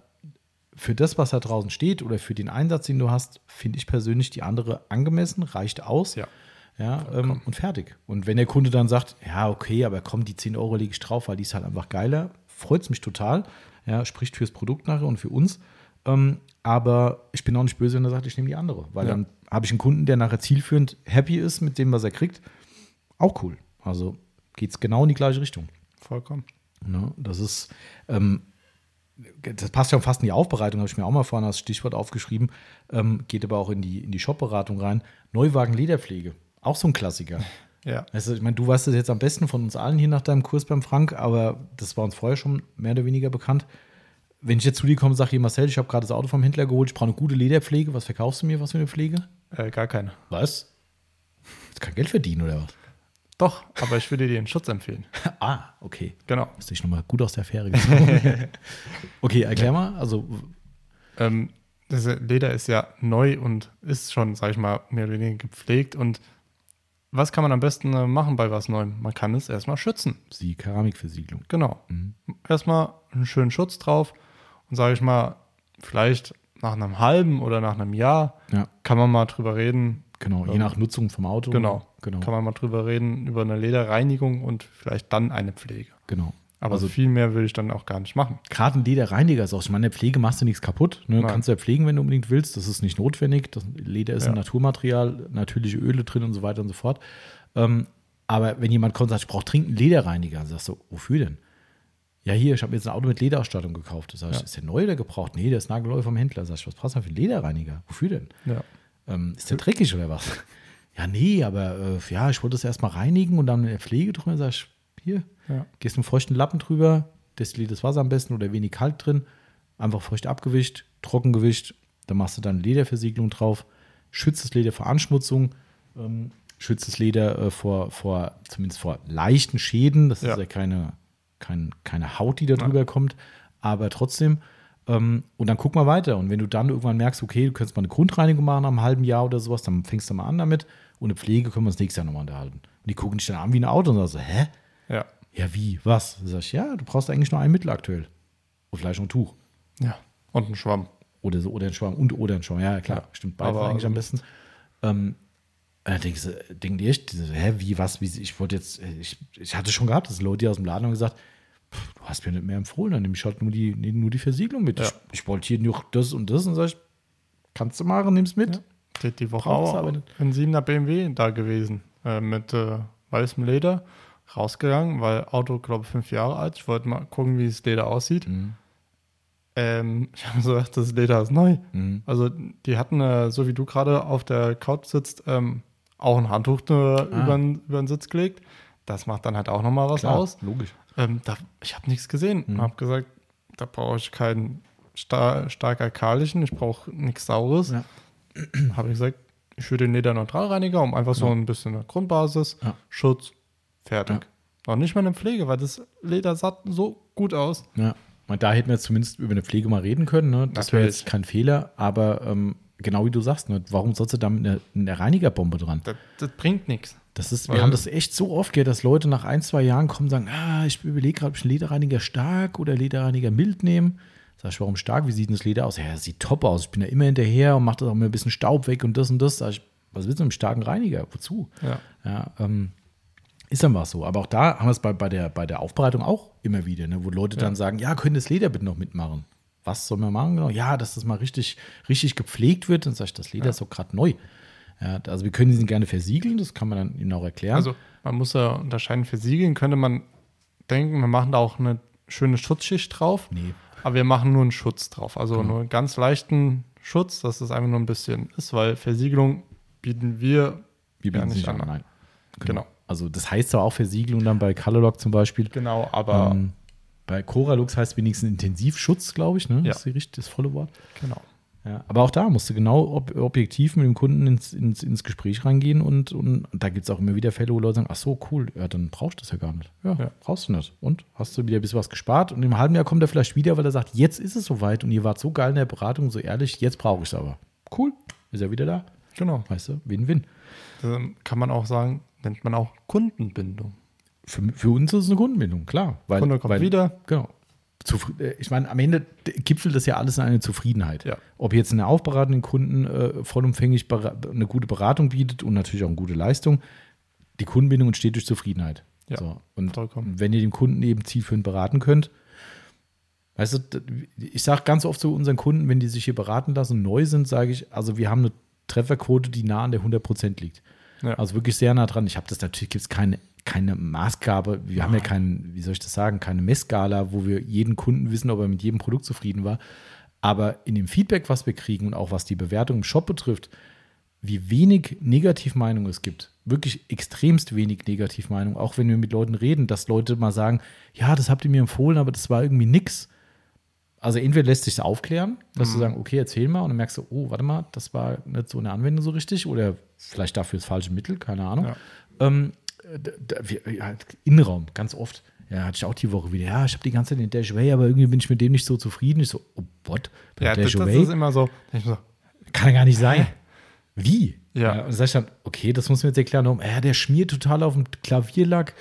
für das, was da draußen steht oder für den Einsatz, den du hast, finde ich persönlich die andere angemessen, reicht aus. Ja. Ja, ähm, und fertig. Und wenn der Kunde dann sagt, ja, okay, aber komm, die 10 Euro lege ich drauf, weil die ist halt einfach geiler, freut es mich total. Ja, spricht fürs Produkt nachher und für uns. Ähm, aber ich bin auch nicht böse, wenn er sagt, ich nehme die andere. Weil Ja. dann habe ich einen Kunden, der nachher zielführend happy ist mit dem, was er kriegt. Auch cool. Also geht es genau in die gleiche Richtung. vollkommen. Ne? Das ist, ähm, das passt ja fast in die Aufbereitung, habe ich mir auch mal vorhin als Stichwort aufgeschrieben, ähm, geht aber auch in die, in die Shop-Beratung rein. Neuwagen Lederpflege, auch so ein Klassiker. Ja. Also, ich meine, du weißt das jetzt am besten von uns allen hier nach deinem Kurs beim Frank, aber das war uns vorher schon mehr oder weniger bekannt. Wenn ich jetzt zu dir komme und sage, Marcel, ich habe gerade das Auto vom Händler geholt, ich brauche eine gute Lederpflege, was verkaufst du mir, was für eine Pflege? Äh, gar keine. Was? Du kein Geld verdienen oder was? Doch, aber ich würde dir den Schutz empfehlen. ah, okay. Genau. Hast dich nochmal gut aus der Fähre gezogen. okay, erklär mal. Also, Ähm, das Leder ist ja neu und ist schon, sag ich mal, mehr oder weniger gepflegt. Und was kann man am besten äh, machen bei was Neuem? Man kann es erstmal schützen. die Keramikversiegelung. Genau. Erstmal einen schönen Schutz drauf und sage ich mal, vielleicht nach einem halben oder nach einem Jahr Ja, kann man mal drüber reden. genau. Je Ähm, nach Nutzung vom Auto. Genau. Genau. Kann man mal drüber reden über eine Lederreinigung und vielleicht dann eine Pflege. genau. Aber Also- viel mehr will ich dann auch gar nicht machen. Gerade ein Lederreiniger ist auch, ich meine, in der Pflege machst du nichts kaputt. Ne? Kannst du ja pflegen, wenn du unbedingt willst. Das ist nicht notwendig. Das Leder ist Ja. ein Naturmaterial, natürliche Öle drin und so weiter und so fort. Ähm, aber wenn jemand kommt und sagt, ich brauche dringend einen Lederreiniger, dann sagst du, wofür denn? Ja, hier, ich habe jetzt ein Auto mit Lederausstattung gekauft. Das heißt, Ja. ist der neu oder gebraucht? Nee, der ist nagelneu vom Händler. Sag ich, was brauchst du denn für einen Lederreiniger? Wofür denn? Ja. Ähm, ist der dreckig oder was? Ja, nee, aber äh, ja, ich wollte das erstmal reinigen und dann in der Pflege drüber. Sag ich, hier, Ja. gehst mit einem feuchten Lappen drüber, destilliertes Wasser am besten oder wenig kalt drin, einfach feucht abgewischt, trocken gewischt, dann machst du dann Lederversiegelung drauf, schützt das Leder vor Anschmutzung, ähm, schützt das Leder äh, vor, vor, zumindest vor leichten Schäden. Das Ja. ist ja keine, kein, keine Haut, die da drüber kommt, aber trotzdem. Ähm, und dann guck mal weiter. Und wenn du dann irgendwann merkst, okay, du könntest mal eine Grundreinigung machen nach einem halben Jahr oder sowas, dann fängst du mal an damit. Und eine Pflege können wir uns nächstes Jahr nochmal unterhalten. Und die gucken dich dann an wie ein Auto und sagen so, hä? Ja. Ja, wie? Was? Sag ich, ja, du brauchst eigentlich nur ein Mittel aktuell. Und vielleicht noch ein Tuch. Ja. Und ein Schwamm. Oder so, oder ein Schwamm und oder ein Schwamm. Ja, klar, Ja. stimmt. Beides Aber- eigentlich am besten. Ähm, und dann die echt, die so, hä, wie, was, wie, ich wollte jetzt, äh, ich, ich hatte schon gehabt, dass Leute aus dem Laden haben gesagt, pff, du hast mir nicht mehr empfohlen, dann nehme ich halt nur die, nur die Versiegelung mit. Ja. Ich, ich wollte hier nur das und das und sag ich, kannst du machen, nimm's mit. Ja. Die, Woche auch ein 7er BMW da gewesen. Äh, mit äh, weißem Leder rausgegangen, weil Auto, glaube ich, fünf Jahre alt. Ich wollte mal gucken, wie das Leder aussieht. Mhm. Ähm, ich habe gesagt, das Leder ist neu. Mhm. Also die hatten, äh, so wie du gerade auf der Couch sitzt, ähm, auch ein Handtuch äh, Ah. über, den, über den Sitz gelegt. Das macht dann halt auch nochmal was Klar, aus. logisch. Ähm, da, ich habe nichts gesehen Mhm. und habe gesagt, da brauche ich keinen star stark alkalischen, ich brauche nichts Saures. Ja. Habe ich gesagt, ich würde den Lederneutralreiniger, um einfach so ein bisschen eine Grundbasis, Ja. Schutz, fertig. Noch nicht mal eine Pflege, weil das Leder sah so gut aus. Ja. Und da hätten wir jetzt zumindest über eine Pflege mal reden können. Ne? Das wäre jetzt kein Fehler, aber ähm, genau wie du sagst, ne? warum sollst du da mit einer, einer Reinigerbombe dran? Das, das bringt nichts. Das ist, Weil- wir haben das echt so oft gehört, dass Leute nach ein, zwei Jahren kommen und sagen, ah, ich überlege gerade, ob ich einen Lederreiniger stark oder Lederreiniger mild nehme. Sag ich, warum stark? Wie sieht denn das Leder aus? Ja, das sieht top aus. Ich bin da immer hinterher und mache das auch immer ein bisschen Staub weg und das und das. Sag ich, was willst du mit einem starken Reiniger? Wozu? Ja. Ja, ähm, ist dann was so. Aber auch da haben wir es bei, bei, der, bei der Aufbereitung auch immer wieder, ne, wo Leute dann sagen, ja, können das Leder bitte noch mitmachen? Was soll man machen? Genau, Ja, dass das mal richtig, richtig gepflegt wird. Dann sage ich, das Leder ist doch gerade neu. Ja, also wir können diesen gerne versiegeln, das kann man dann ihnen auch erklären. Also man muss ja unterscheiden, für Siegeln könnte man denken, wir machen da auch eine schöne Schutzschicht drauf. Nee. Aber wir machen nur einen Schutz drauf. Also nur einen ganz leichten Schutz, dass es einfach nur ein bisschen ist, weil Versiegelung bieten wir wir ja bieten es nicht an. an. Nein. Genau. Also das heißt zwar auch Versiegelung dann bei Colorlock zum Beispiel. Genau, aber Ähm, bei Coralux heißt wenigstens Intensivschutz, glaube ich, ne? Ja. Das ist die richtig- das volle Wort. genau. Ja, aber auch da musst du genau ob, objektiv mit dem Kunden ins, ins, ins Gespräch reingehen und, und da gibt es auch immer wieder Fälle, wo Leute sagen, ach so, cool, ja, dann brauchst du das ja gar nicht. Ja, Ja. brauchst du nicht. Und hast du wieder ein bisschen was gespart und im halben Jahr kommt er vielleicht wieder, weil er sagt, jetzt ist es soweit und ihr wart so geil in der Beratung, so ehrlich, jetzt brauche ich es aber. Cool, ist er wieder da. Genau. Weißt du, Win-Win. Dann kann man auch sagen, nennt man auch Kundenbindung. Für, für uns ist es eine Kundenbindung, klar. Weil, Kunde kommt weil, wieder. Genau. Äh, Ich meine, am Ende gipfelt das ja alles in eine Zufriedenheit. Ja. Ob jetzt eine aufberatenden Kunden äh, vollumfänglich eine gute Beratung bietet und natürlich auch eine gute Leistung, die Kundenbindung entsteht durch Zufriedenheit. Ja, so. Und vollkommen. wenn ihr den Kunden eben zielführend beraten könnt, weißt du, ich sage ganz oft zu unseren Kunden, wenn die sich hier beraten lassen und neu sind, sage ich, also wir haben eine Trefferquote, die nah an der 100% liegt. Ja. Also wirklich sehr nah dran. Ich habe das natürlich, gibt es keine, keine Maßgabe. Wir haben ja keinen, wie soll ich das sagen, keine Messskala, wo wir jeden Kunden wissen, ob er mit jedem Produkt zufrieden war. Aber in dem Feedback, was wir kriegen und auch was die Bewertung im Shop betrifft, wie wenig Negativmeinung es gibt. Wirklich extremst wenig Negativmeinung. Auch wenn wir mit Leuten reden, dass Leute mal sagen, ja, das habt ihr mir empfohlen, aber das war irgendwie nix. Also entweder lässt sich aufklären, dass du sagen, okay, erzähl mal und dann merkst du, oh, warte mal, das war nicht so eine Anwendung so richtig oder vielleicht dafür das falsche Mittel, keine Ahnung. Ja. Ähm, ja, Innenraum, ganz oft. Ja, hatte ich auch die Woche wieder. Ja, ich habe die ganze Zeit den Dash Away, aber irgendwie bin ich mit dem nicht so zufrieden. Ich so, oh, what? Ja, das, Dash das Away? ist immer so. So Kann ja gar nicht sein. Wie? Ja. Und dann sag ich dann, okay, das muss mir jetzt erklären. Warum? Ja, der schmiert total auf dem Klavierlack.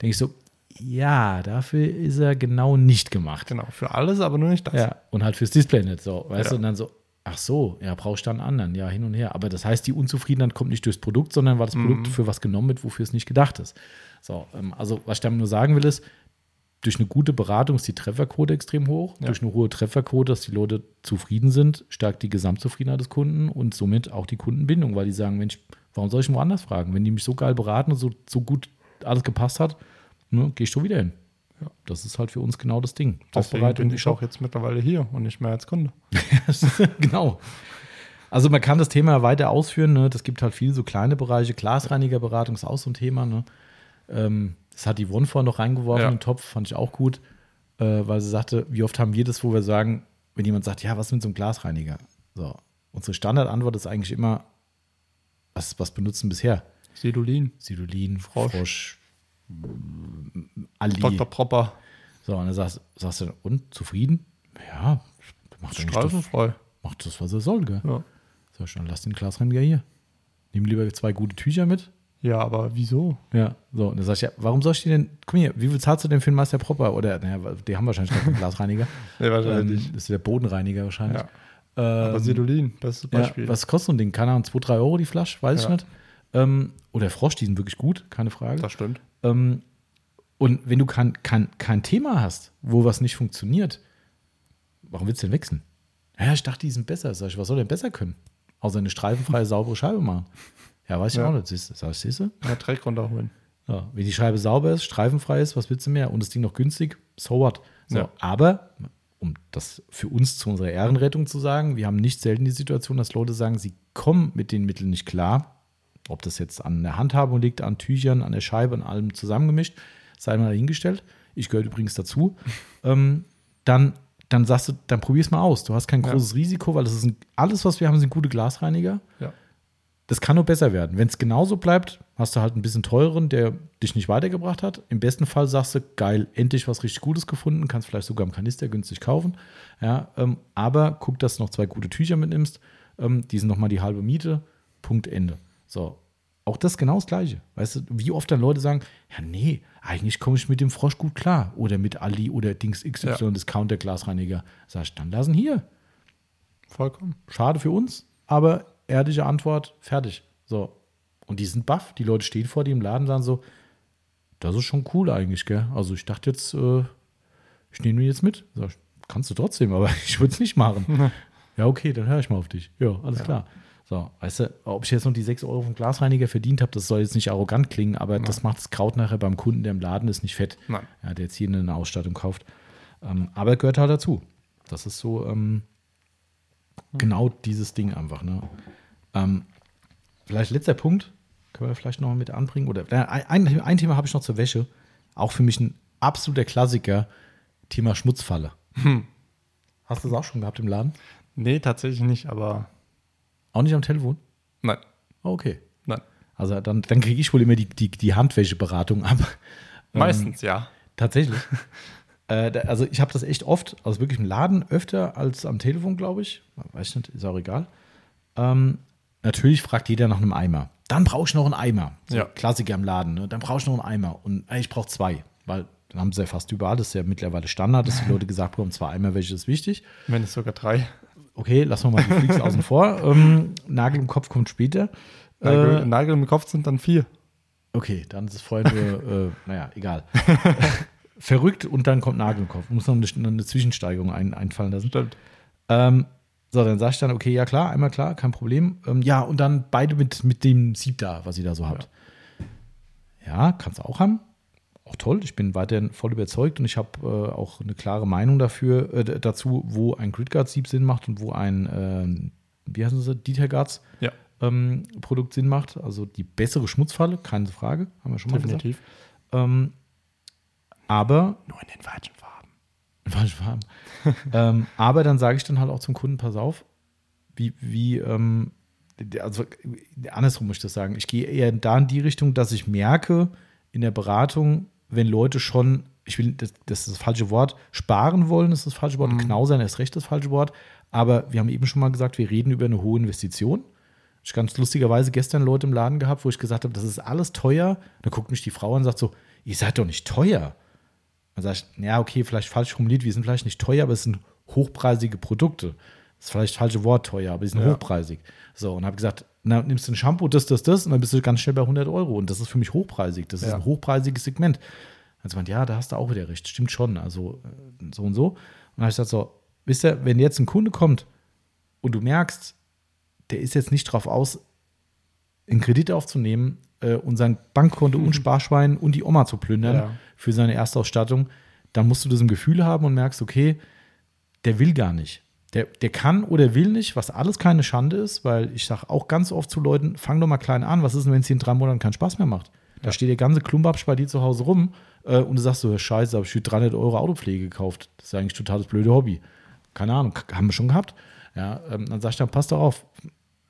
Denke ich so, ja, dafür ist er genau nicht gemacht. genau, für alles, aber nur nicht das. Ja, und halt fürs Display nicht so, weißt Ja. du, und dann so, ach so, ja, brauchst du dann einen anderen, ja, hin und her. Aber das heißt, die Unzufriedenheit kommt nicht durchs Produkt, sondern weil das Produkt für was genommen wird, wofür es nicht gedacht ist. So, ähm, also, was ich damit nur sagen will, ist, durch eine gute Beratung ist die Trefferquote extrem hoch. Ja. Durch eine hohe Trefferquote, dass die Leute zufrieden sind, stärkt die Gesamtzufriedenheit des Kunden und somit auch die Kundenbindung, weil die sagen, Mensch, warum soll ich woanders fragen? Wenn die mich so geil beraten und so, so gut alles gepasst hat, ne, gehe ich schon wieder hin. Ja. Das ist halt für uns genau das Ding. Deswegen Aufbereitung bin ich auch jetzt mittlerweile hier und nicht mehr als Kunde. genau. Also man kann das Thema weiter ausführen. Ne? Das gibt halt viele so kleine Bereiche. Glasreinigerberatung ist auch so ein Thema. Ne? Ähm, das hat die One vorhin noch reingeworfen Ja. im Topf, fand ich auch gut, äh, weil sie sagte, wie oft haben wir das, wo wir sagen, wenn jemand sagt, ja, was mit so einem Glasreiniger? So, unsere Standardantwort ist eigentlich immer, was, was benutzen bisher? Sidolin, Sidolin, Frosch. Frosch, Ali. Dr. Propper, So, und dann sagst, sagst du, und zufrieden? Ja, macht, streifenfrei. macht das, was er soll, gell? Ja. So, schon, lass den Glasreiniger hier. Nimm lieber zwei gute Tücher mit. ja, aber wieso? Ja, so. Und dann sag ich, ja, warum soll ich die denn, guck hier, wie viel zahlst du denn für den Meister Propper? Oder, naja, die haben wahrscheinlich noch einen Glasreiniger. Nee, ähm, das ist der Bodenreiniger wahrscheinlich. Ja. Aber Ähm, Sidolin, bestes ja, Beispiel. was kostet so ein Ding? Keine Ahnung, 2, 3 Euro die Flasche, weiß ich Ja. nicht. Ähm, oder Frosch, die sind wirklich gut, keine Frage. das stimmt. Ähm, und wenn du kein, kein, kein Thema hast, wo was nicht funktioniert, warum willst du denn wechseln? Ja, ich dachte, die sind besser. Sag ich, was soll denn besser können? Außer eine streifenfreie, saubere Scheibe machen. Ja, weiß ich Ja. auch nicht. Siehst du, sag ich, siehst du? Ja, Dreck runterholen. Ja, wenn die Scheibe sauber ist, streifenfrei ist, was willst du mehr? Und das Ding noch günstig, so what? So, Ja. Aber, um das für uns zu unserer Ehrenrettung zu sagen, wir haben nicht selten die Situation, dass Leute sagen, sie kommen mit den Mitteln nicht klar. Ob das jetzt an der Handhabung liegt, an Tüchern, an der Scheibe, an allem zusammengemischt, sei mal dahingestellt. Ich gehöre übrigens dazu. ähm, dann, dann sagst du, dann probier's mal aus. Du hast kein Ja. großes Risiko, weil das ist ein, alles, was wir haben, sind gute Glasreiniger. Ja. Das kann nur besser werden. Wenn es genauso bleibt, hast du halt ein bisschen teureren, der dich nicht weitergebracht hat. Im besten Fall sagst du, geil, endlich was richtig Gutes gefunden, kannst vielleicht sogar im Kanister günstig kaufen. Ja, ähm, aber guck, dass du noch zwei gute Tücher mitnimmst. Ähm, die sind nochmal die halbe Miete. Punkt Ende. So. auch das genau das Gleiche. Weißt du, wie oft dann Leute sagen, ja, nee, eigentlich komme ich mit dem Frosch gut klar. Oder mit Aldi oder Dings XY, Ja. Discounter, Glasreiniger. Sag ich, dann lassen hier. Vollkommen. Schade für uns, aber ehrliche Antwort, fertig. So. Und die sind baff. Die Leute stehen vor dir im Laden und sagen so, das ist schon cool eigentlich, gell? Also ich dachte jetzt, äh, ich nehme ihn jetzt mit. Sag ich, kannst du trotzdem, aber ich würde es nicht machen. ja, okay, dann höre ich mal auf dich. Ja, alles klar. So, weißt du, ob ich jetzt noch die 6 Euro vom Glasreiniger verdient habe, das soll jetzt nicht arrogant klingen, aber das macht das Kraut nachher beim Kunden, der im Laden ist, nicht fett. Nein. Ja, der jetzt hier eine Ausstattung kauft. Ähm, aber gehört halt dazu. Das ist so ähm, genau dieses Ding einfach. Ne? Ähm, vielleicht letzter Punkt, können wir vielleicht noch mal mit anbringen. Oder ein, ein Thema habe ich noch zur Wäsche. Auch für mich ein absoluter Klassiker: Thema Schmutzfalle. Hast du das auch schon gehabt im Laden? Nee, tatsächlich nicht, aber Auch nicht am Telefon? nein. Oh, okay. Nein. Also dann, dann kriege ich wohl immer die, die, die Handwäscheberatung ab. Ähm, Meistens, ja. Tatsächlich. äh, also ich habe das echt oft, also wirklich im Laden öfter als am Telefon, glaube ich. Weiß ich nicht, ist auch egal. Ähm, natürlich fragt jeder nach einem Eimer. Dann brauche ich noch einen Eimer. So Ja. Klassiker im Laden. Ne? Dann brauche ich noch einen Eimer. Und äh, ich brauche zwei, weil dann haben sie ja fast überall, das ist ja mittlerweile Standard, dass die Leute gesagt bekommen, zwei Eimer, welche ist wichtig. Wenn es sogar drei. Okay, lassen wir mal die Freaks außen vor. Ähm, Nagel im Kopf kommt später. Nagel, Äh, Nagel im Kopf sind dann vier. Okay, dann ist es vorher nur, äh, naja, egal. Verrückt und dann kommt Nagel im Kopf. Muss noch eine, eine Zwischensteigerung ein, einfallen lassen. Stimmt. Ähm, so, dann sag ich dann, okay, ja klar, einmal klar, kein Problem. Ähm, ja, und dann beide mit, mit dem Sieb da, was ihr da so habt. Ja, kannst du auch haben. Auch toll, ich bin weiterhin voll überzeugt und ich habe äh, auch eine klare Meinung dafür, äh, dazu, wo ein Gridguard-Sieb Sinn macht und wo ein, ähm, wie heißen sie, Dieter Guards Ja, ähm, Produkt Sinn macht. Also die bessere Schmutzfalle, keine Frage, haben wir schon mal gesagt. definitiv. Ähm, aber Nur in den falschen Farben. falsch Farben. ähm, aber dann sage ich dann halt auch zum Kunden, pass auf, wie, wie ähm, also andersrum muss ich das sagen. Ich gehe eher da in die Richtung, dass ich merke in der Beratung, wenn Leute schon, ich will, das, das ist das falsche Wort, sparen wollen, ist das falsche Wort, Mhm. knausern ist recht das falsche Wort, aber wir haben eben schon mal gesagt, wir reden über eine hohe Investition. Ich habe ganz lustigerweise gestern Leute im Laden gehabt, wo ich gesagt habe, das ist alles teuer. Da guckt mich die Frau an und sagt so, ihr seid doch nicht teuer. Dann sage ich, ja, okay, vielleicht falsch formuliert, wir sind vielleicht nicht teuer, aber es sind hochpreisige Produkte. Das ist vielleicht das falsche Wort teuer, aber die sind Ja. hochpreisig. So, und habe gesagt, na, nimmst du ein Shampoo, das, das, das, und dann bist du ganz schnell bei 100 Euro. Und das ist für mich hochpreisig. Das ist Ja. ein hochpreisiges Segment. Also meint, ja, da hast du auch wieder recht. Stimmt schon. Also äh, so und so. Und dann habe ich gesagt, so, wisst ihr, wenn jetzt ein Kunde kommt und du merkst, der ist jetzt nicht drauf aus, einen Kredit aufzunehmen äh, und sein Bankkonto und Sparschwein und die Oma zu plündern Ja. für seine Erstausstattung, dann musst du das im Gefühl haben und merkst, okay, der will gar nicht. Der, der kann oder will nicht, was alles keine Schande ist, weil ich sage auch ganz oft zu Leuten, fang doch mal klein an, was ist denn, wenn es dir in drei Monaten keinen Spaß mehr macht? Da steht der ganze Klumpabsch bei dir zu Hause rum äh, und du sagst so, scheiße, habe ich für 300 Euro Autopflege gekauft. Das ist eigentlich total das blöde Hobby. Keine Ahnung, haben wir schon gehabt. Ja, ähm, dann sag ich dann, passt doch auf,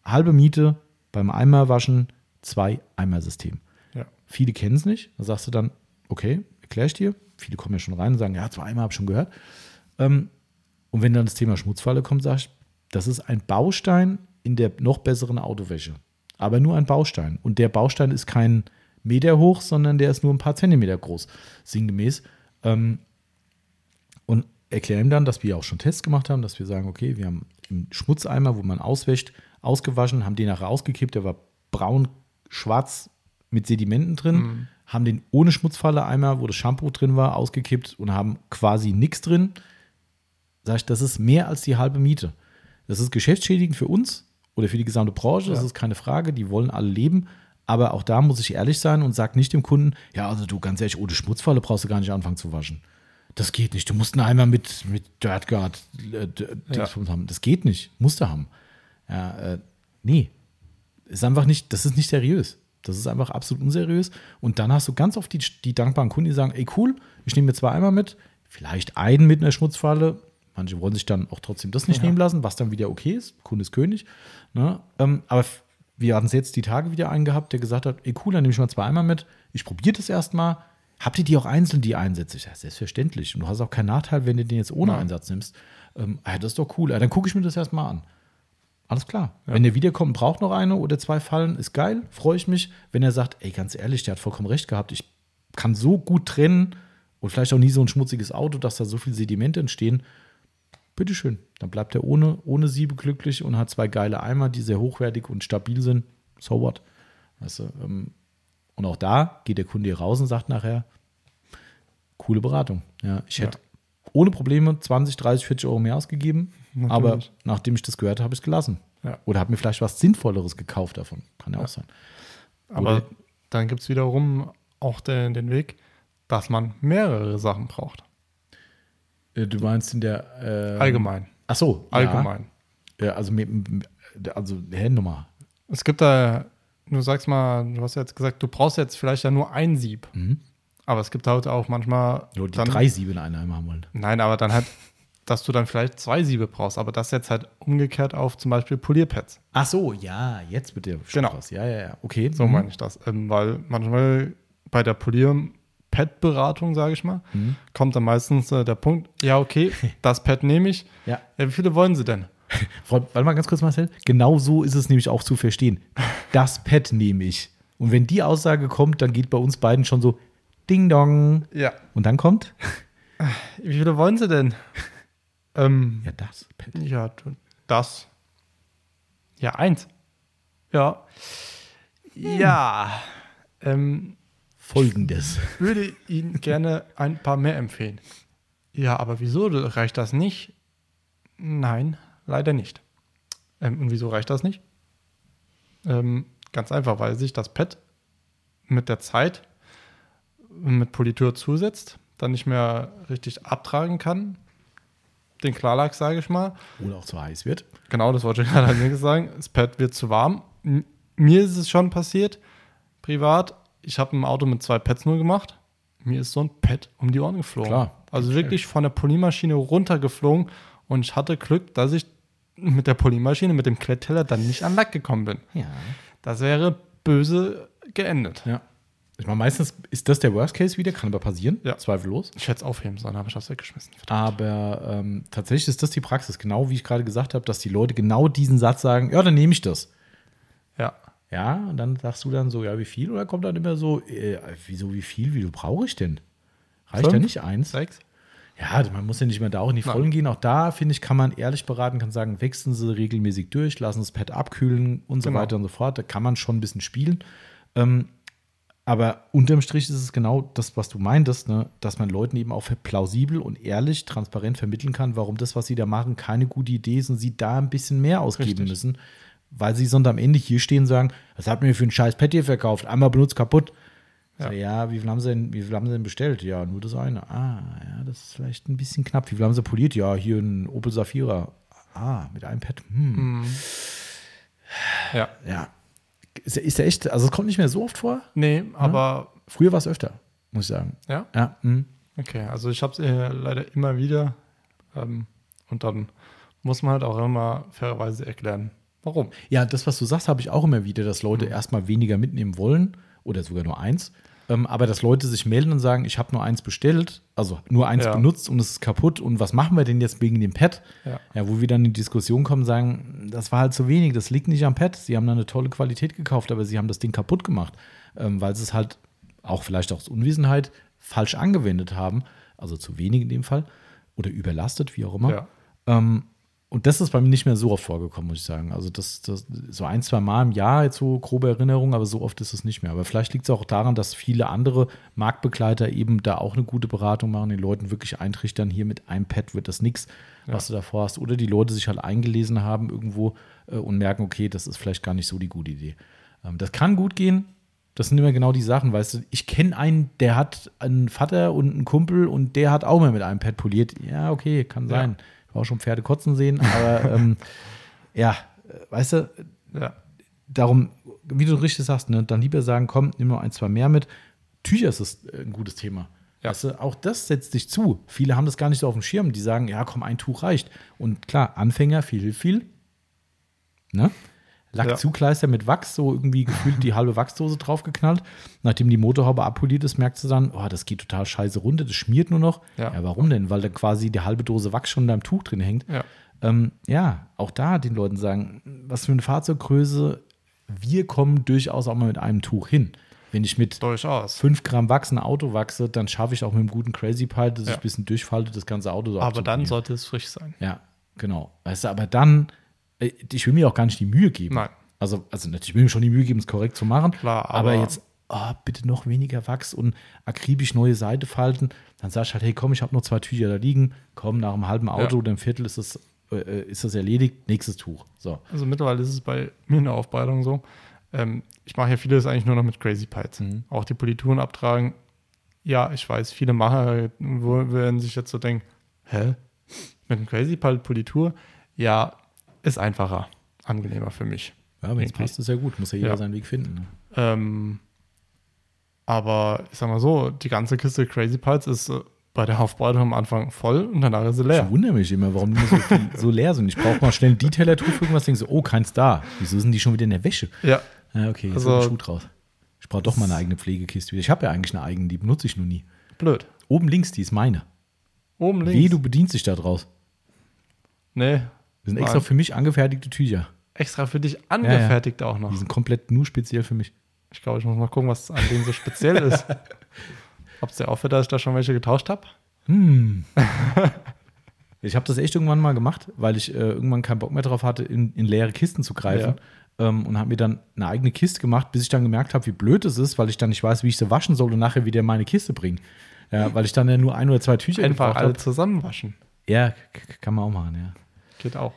halbe Miete beim Eimerwaschen, zwei Eimersystem. Ja. Viele kennen es nicht. Da sagst du dann, okay, erkläre ich dir. Viele kommen ja schon rein und sagen, ja, zwei Eimer habe ich schon gehört. Ähm, und wenn dann das Thema Schmutzfalle kommt, sag ich, das ist ein Baustein in der noch besseren Autowäsche. Aber nur ein Baustein. Und der Baustein ist kein Meter hoch, sondern der ist nur ein paar Zentimeter groß, sinngemäß. Ähm, und erkläre ihm dann, dass wir auch schon Tests gemacht haben, dass wir sagen, okay, wir haben einen Schmutzeimer, wo man auswäscht, ausgewaschen, haben den nachher ausgekippt, der war braun, schwarz mit Sedimenten drin, haben den ohne Schmutzfalle-Eimer, wo das Shampoo drin war, ausgekippt und haben quasi nichts drin. Sag ich, das ist mehr als die halbe Miete. Das ist geschäftsschädigend für uns oder für die gesamte Branche, das Ja. ist keine Frage, die wollen alle leben. Aber auch da muss ich ehrlich sein und sag nicht dem Kunden, ja, also du ganz ehrlich, ohne Schmutzfalle brauchst du gar nicht anfangen zu waschen. Das geht nicht. Du musst einen Eimer mit, mit Dirtguard äh, D- Dingsbums haben. Das geht nicht. Musst du haben. Ja, äh, nee. Ist einfach nicht, das ist nicht seriös. Das ist einfach absolut unseriös. Und dann hast du ganz oft die, die dankbaren Kunden, die sagen, ey cool, ich nehme mir zwei Eimer mit, vielleicht einen mit einer Schmutzfalle. Manche wollen sich dann auch trotzdem das nicht Ja. nehmen lassen, was dann wieder okay ist. Kunde ist König. Ne? Ähm, aber wir hatten es jetzt die Tage wieder einen gehabt, der gesagt hat, ey cool, dann nehme ich mal zwei Eimer mit. Ich probiere das erstmal. Habt ihr die auch einzeln, die Einsätze? Ich sage, selbstverständlich. Und du hast auch keinen Nachteil, wenn du den jetzt ohne Nein. Einsatz nimmst. Ähm, ah, das ist doch cool. Ah, dann gucke ich mir das erstmal an. Alles klar. Wenn der wiederkommt, braucht noch eine oder zwei Fallen, ist geil, freue ich mich. Wenn er sagt, ey, ganz ehrlich, der hat vollkommen recht gehabt, ich kann so gut trennen und vielleicht auch nie so ein schmutziges Auto, dass da so viel Sedimente entstehen, bitteschön. Dann bleibt er ohne, ohne Siebe glücklich und hat zwei geile Eimer, die sehr hochwertig und stabil sind. So what? Weißt du, ähm, und auch da geht der Kunde hier raus und sagt nachher, coole Beratung. Ja, ich hätte ohne Probleme 20, 30, 40 Euro mehr ausgegeben, aber Natürlich. nachdem ich das gehört habe, habe ich es gelassen. Ja. Oder habe mir vielleicht was Sinnvolleres gekauft davon. Kann ja, auch sein. Aber Oder- dann gibt es wiederum auch den, den Weg, dass man mehrere Sachen braucht. Äh, Du meinst in der äh, Allgemein. Ach so, Allgemein. Ja, Ja, also mit, mit- also hä, Nummer. Es gibt da, du sagst mal, du hast jetzt gesagt, du brauchst jetzt vielleicht ja nur ein Sieb. Aber es gibt halt auch manchmal. Nur die dann, drei Siebe in einer haben wollen. Nein, aber dann halt, dass du dann vielleicht zwei Siebe brauchst. Aber das jetzt halt umgekehrt auf zum Beispiel Polierpads. Ach so, ja, jetzt wird der Genau. was. Ja, ja, ja. Okay. So mhm. meine ich das. Ähm, weil manchmal bei der Polier-Pad-Beratung, sage ich mal, Mhm. kommt dann meistens äh, der Punkt, ja, okay, das Pad nehme ich. Ja. ja. Wie viele wollen sie denn? Frau, warte mal ganz kurz, Marcel. Genau so ist es nämlich auch zu verstehen. Das Pad nehme ich. Und wenn die Aussage kommt, dann geht bei uns beiden schon so Ding Dong. Ja. Und dann kommt Wie viele wollen sie denn? ähm, ja das Pad. Ja, das. Ja, eins. Ja. Ja. Ähm, Folgendes. würde Ihnen gerne ein paar mehr empfehlen. Ja, aber wieso reicht das nicht? Nein, leider nicht. Ähm, und wieso reicht das nicht? Ähm, ganz einfach, weil sich das Pad mit der Zeit mit Politur zusetzt, dann nicht mehr richtig abtragen kann. Den Klarlack, sage ich mal. Oder auch zu heiß wird. Genau, das wollte ich gerade sagen. Das Pad wird zu warm. Mir ist es schon passiert, privat. Ich habe ein Auto mit zwei Pads nur gemacht. Mir ist so ein Pad um die Ohren geflogen. Klar. Also wirklich von der Polymaschine runtergeflogen. Und ich hatte Glück, dass ich mit der Polymaschine, mit dem Klettteller dann nicht an Lack gekommen bin. Ja. Das wäre böse geendet. Ja. Ich meine, meistens ist das der Worst Case wieder, kann aber passieren, Ja. zweifellos. Ich hätte es aufheben sollen, aber ich habe es weggeschmissen. Aber ähm, tatsächlich ist das die Praxis, genau wie ich gerade gesagt habe, dass die Leute genau diesen Satz sagen, ja, dann nehme ich das. Ja. Ja, und dann sagst du dann so, ja, wie viel? Oder kommt dann immer so, äh, wieso, wie viel, wie viel brauche ich denn? Reicht Fünf? ja nicht eins? Sechs? Ja, man muss ja nicht mehr da auch in die Nein. Vollen gehen. Auch da, finde ich, kann man ehrlich beraten, kann sagen, wechseln Sie regelmäßig durch, lassen das Pad abkühlen und so Genau. weiter und so fort. Da kann man schon ein bisschen spielen. Ähm, aber unterm Strich ist es genau das, was du meintest, ne? dass man Leuten eben auch plausibel und ehrlich, transparent vermitteln kann, warum das, was sie da machen, keine gute Idee ist und sie da ein bisschen mehr ausgeben Richtig. müssen. Weil sie sonst am Ende hier stehen und sagen, was hat mir für ein scheiß Pad hier verkauft? Einmal benutzt, kaputt. Ja. So, ja, wie viel, haben sie denn, wie viel haben sie denn bestellt? Ja, nur das eine. Ah, ja, das ist vielleicht ein bisschen knapp. Wie viel haben sie poliert? Ja, hier ein Opel Safira. Ah, mit einem Pad. Hm. Ja. Ja. Ist, ja- ist ja echt, also es kommt nicht mehr so oft vor. Nee, aber Früher war es öfter, muss ich sagen. ja. Ja, hm. Okay, also ich habe es äh, leider immer wieder. Ähm, und dann muss man halt auch immer fairerweise erklären, warum. ja das, was du sagst, habe ich auch immer wieder, dass Leute erstmal weniger mitnehmen wollen oder sogar nur eins. Ähm, aber dass Leute sich melden und sagen, ich habe nur eins bestellt, also nur eins Ja. benutzt und es ist kaputt und was machen wir denn jetzt wegen dem Pad? Ja. Ja, wo wir dann in die Diskussion kommen, sagen, das war halt zu wenig, das liegt nicht am Pad. Sie haben da eine tolle Qualität gekauft, aber sie haben das Ding kaputt gemacht, ähm, weil sie es halt auch vielleicht aus Unwissenheit falsch angewendet haben, also zu wenig in dem Fall oder überlastet, wie auch immer. Ja. Ähm, und das ist bei mir nicht mehr so oft vorgekommen, muss ich sagen. Also das, das so ein, zwei Mal im Jahr jetzt so grobe Erinnerung, aber so oft ist es nicht mehr. Aber vielleicht liegt es auch daran, dass viele andere Marktbegleiter eben da auch eine gute Beratung machen, den Leuten wirklich eintrichtern, hier mit einem Pad wird das nichts, was du davor hast. Oder die Leute sich halt eingelesen haben irgendwo äh, und merken, okay, das ist vielleicht gar nicht so die gute Idee. Ähm, das kann gut gehen. Das sind immer genau die Sachen, weißt du. Ich kenne einen, der hat einen Vater und einen Kumpel und der hat auch mal mit einem Pad poliert. Ja, okay, kann Ja. Ich habe auch schon Pferde kotzen sehen, aber ähm, ja, weißt du, Ja. darum, wie du richtig sagst, ne, dann lieber sagen, komm, nimm noch ein, zwei mehr mit. Tücher ist das äh, ein gutes Thema. Ja. Weißt du, auch das setzt dich zu. Viele haben das gar nicht so auf dem Schirm. Die sagen, ja, komm, ein Tuch reicht. Und klar, Anfänger, viel viel. Ne? Lackzugleister mit Wachs, so irgendwie gefühlt die halbe Wachsdose draufgeknallt. Nachdem die Motorhaube abpoliert ist, merkst du dann, oh, das geht total scheiße runter, das schmiert nur noch. Ja. ja warum denn? Weil da quasi die halbe Dose Wachs schon in deinem Tuch drin hängt. Ja. Ähm, ja, auch da den Leuten sagen, was für eine Fahrzeuggröße, wir kommen durchaus auch mal mit einem Tuch hin. Wenn ich mit Durchaus. 5 Gramm Wachs ein Auto wachse, dann schaffe ich auch mit einem guten Crazy Pile, dass Ja. ich ein bisschen durchfalte, das ganze Auto so Aber dann sollte es frisch sein. Ja, genau. Weißt du, aber dann, ich will mir auch gar nicht die Mühe geben. Nein. Also, also natürlich will ich mir schon die Mühe geben, es korrekt zu machen. Klar, aber, aber- jetzt, oh, bitte noch weniger Wachs und akribisch neue Seite falten. Dann sagst du halt, hey, komm, ich habe noch zwei Tücher da liegen. Komm, nach einem halben Auto Ja. oder einem Viertel ist das, äh, ist das erledigt. Nächstes Tuch. So. Also mittlerweile ist es bei mir in der Aufbereitung so. Ähm, ich mache ja vieles eigentlich nur noch mit Crazy Pites. Mhm. Auch die Polituren abtragen. Ja, ich weiß, viele Macher werden sich jetzt so denken, hä? Mit einem Crazy Pile Politur? Ja, ist einfacher, angenehmer für mich. Ja, wenn es passt, ist ja gut. Muss ja jeder Ja. seinen Weg finden. Ne? Ähm, aber ich sag mal so, die ganze Kiste Crazy Piles ist äh, bei der Aufbereitung am Anfang voll und danach ist sie Ich leer. wundere mich immer, warum die so, so leer sind. Ich brauche mal schnell ein Detailer-Tuch für irgendwas. Denke so, oh, keins da. Wieso sind die schon wieder in der Wäsche? Ja, Ja, okay, jetzt Also- also, Schuh draus. Ich brauche doch mal eine eigene Pflegekiste wieder. Ich habe ja eigentlich eine eigene, die benutze ich nur nie. blöd. Oben links, die ist meine. Oben links. Wie, du bedienst dich da draus. Nee, Das sind extra für mich angefertigte Tücher. extra für dich angefertigt auch noch. Die sind komplett nur speziell für mich. Ich glaube, ich muss mal gucken, was an denen so speziell ist. Ob es dir auffällt, dass ich da schon welche getauscht habe? Hm. ich habe das echt irgendwann mal gemacht, weil ich äh, irgendwann keinen Bock mehr drauf hatte, in, in leere Kisten zu greifen. Ähm, und habe mir dann eine eigene Kiste gemacht, bis ich dann gemerkt habe, wie blöd es ist, weil ich dann nicht weiß, wie ich sie waschen soll und nachher wieder meine Kiste bringen. Ja, weil ich dann ja nur ein oder zwei Tücher Einfach alle zusammenwaschen. Ja, kann man auch machen, ja. Geht auch.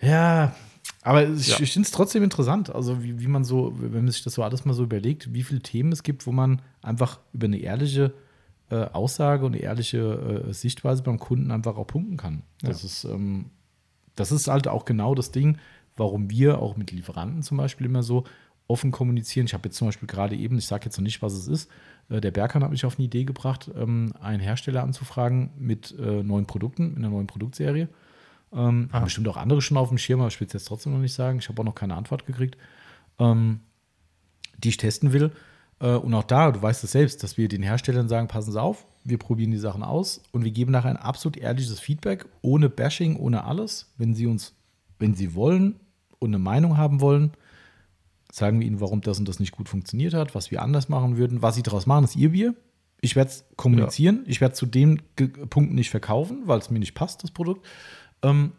Ja, aber ich, Ja. finde es trotzdem interessant, also wie, wie man so, wenn man sich das so alles mal so überlegt, wie viele Themen es gibt, wo man einfach über eine ehrliche äh, Aussage und eine ehrliche äh, Sichtweise beim Kunden einfach auch punkten kann. Das, ist, ähm, das ist halt auch genau das Ding, warum wir auch mit Lieferanten zum Beispiel immer so offen kommunizieren. Ich habe jetzt zum Beispiel gerade eben, ich sage jetzt noch nicht, was es ist, äh, der Berghahn hat mich auf eine Idee gebracht, ähm, einen Hersteller anzufragen mit äh, neuen Produkten, in einer neuen Produktserie. Ähm, Haben bestimmt auch andere schon auf dem Schirm, aber ich will es jetzt trotzdem noch nicht sagen. Ich habe auch noch keine Antwort gekriegt, ähm, die ich testen will. Äh, und auch da, du weißt es selbst, dass wir den Herstellern sagen, passen Sie auf, wir probieren die Sachen aus und wir geben nachher ein absolut ehrliches Feedback, ohne Bashing, ohne alles. Wenn Sie uns, wenn Sie wollen und eine Meinung haben wollen, sagen wir Ihnen, warum das und das nicht gut funktioniert hat, was wir anders machen würden. Was Sie daraus machen, ist Ihr Bier. Ich werde es kommunizieren. Ich werde zu den Ge- Punkten nicht verkaufen, weil es mir nicht passt, das Produkt. Ähm,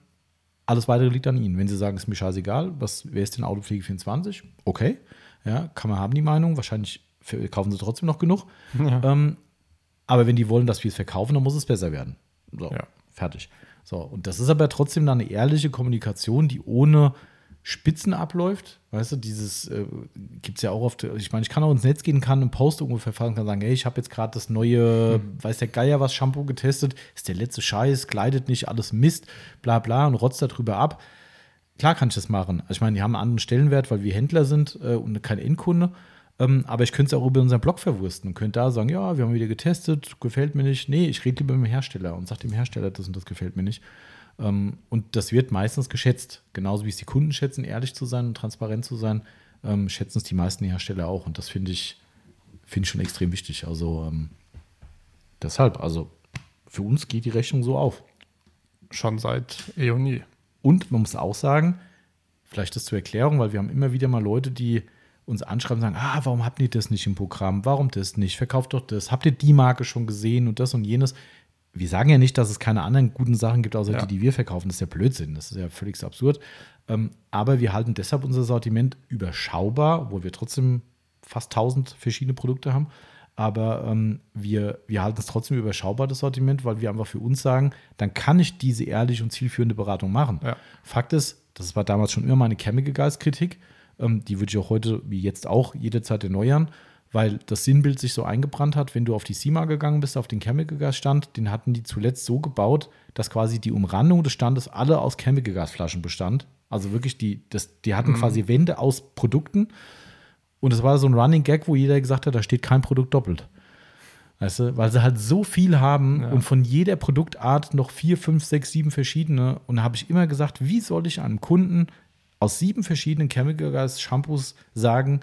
alles weitere liegt an Ihnen. Wenn Sie sagen, ist mir scheißegal, was, wer ist denn Autopflege 24? Okay. Ja, kann man haben die Meinung. Wahrscheinlich kaufen Sie trotzdem noch genug. Ähm, aber wenn die wollen, dass wir es verkaufen, dann muss es besser werden. So, Ja. fertig. So, und das ist aber trotzdem dann eine ehrliche Kommunikation, die ohne Spitzen abläuft. Weißt du, dieses äh, gibt es ja auch oft. Ich meine, ich kann auch ins Netz gehen, kann einen Post irgendwo verfassen, kann sagen, hey, ich habe jetzt gerade das neue, weiß der Geier was, Shampoo getestet, ist der letzte Scheiß, gleitet nicht, alles Mist, bla bla und rotzt darüber ab. Klar kann ich das machen. Also ich meine, die haben einen anderen Stellenwert, weil wir Händler sind äh, und kein Endkunde. Ähm, aber ich könnte es auch über unseren Blog verwursten und könnte da sagen, ja, wir haben wieder getestet, gefällt mir nicht. Nee, ich rede lieber mit dem Hersteller und sage dem Hersteller, das und das gefällt mir nicht. Ähm, und das wird meistens geschätzt. Genauso wie es die Kunden schätzen, ehrlich zu sein und transparent zu sein, ähm, schätzen es die meisten Hersteller auch. Und das finde ich, finde ich schon extrem wichtig. Also ähm, deshalb, also für uns geht die Rechnung so auf. Schon seit eh und nie. Und man muss auch sagen, vielleicht das zur Erklärung, weil wir haben immer wieder mal Leute, die uns anschreiben und sagen, ah, warum habt ihr das nicht im Programm? Warum das nicht? Verkauft doch das. Habt ihr die Marke schon gesehen und das und jenes? Wir sagen ja nicht, dass es keine anderen guten Sachen gibt, außer Ja. die, die wir verkaufen. Das ist ja Blödsinn. Das ist ja völlig absurd. Ähm, aber wir halten deshalb unser Sortiment überschaubar, obwohl wir trotzdem fast 1000 verschiedene Produkte haben. Aber ähm, wir, wir halten es trotzdem überschaubar, das Sortiment, weil wir einfach für uns sagen, dann kann ich diese ehrliche und zielführende Beratung machen. Ja. Fakt ist, das war damals schon immer meine Chemical Guys Kritik. Ähm, die würde ich auch heute, wie jetzt auch, jederzeit erneuern, weil das Sinnbild sich so eingebrannt hat. Wenn du auf die CIMA gegangen bist, auf den Chemical Gas Stand, den hatten die zuletzt so gebaut, dass quasi die Umrandung des Standes alle aus Chemical Gas Flaschen bestand. Also wirklich, die, das, die hatten quasi Wände aus Produkten. Und es war so ein Running Gag, wo jeder gesagt hat, da steht kein Produkt doppelt. Weißt du, weil sie halt so viel haben Ja. und von jeder Produktart noch vier, fünf, sechs, sieben verschiedene. Und da habe ich immer gesagt, wie soll ich einem Kunden aus sieben verschiedenen Chemical Gas Shampoos sagen,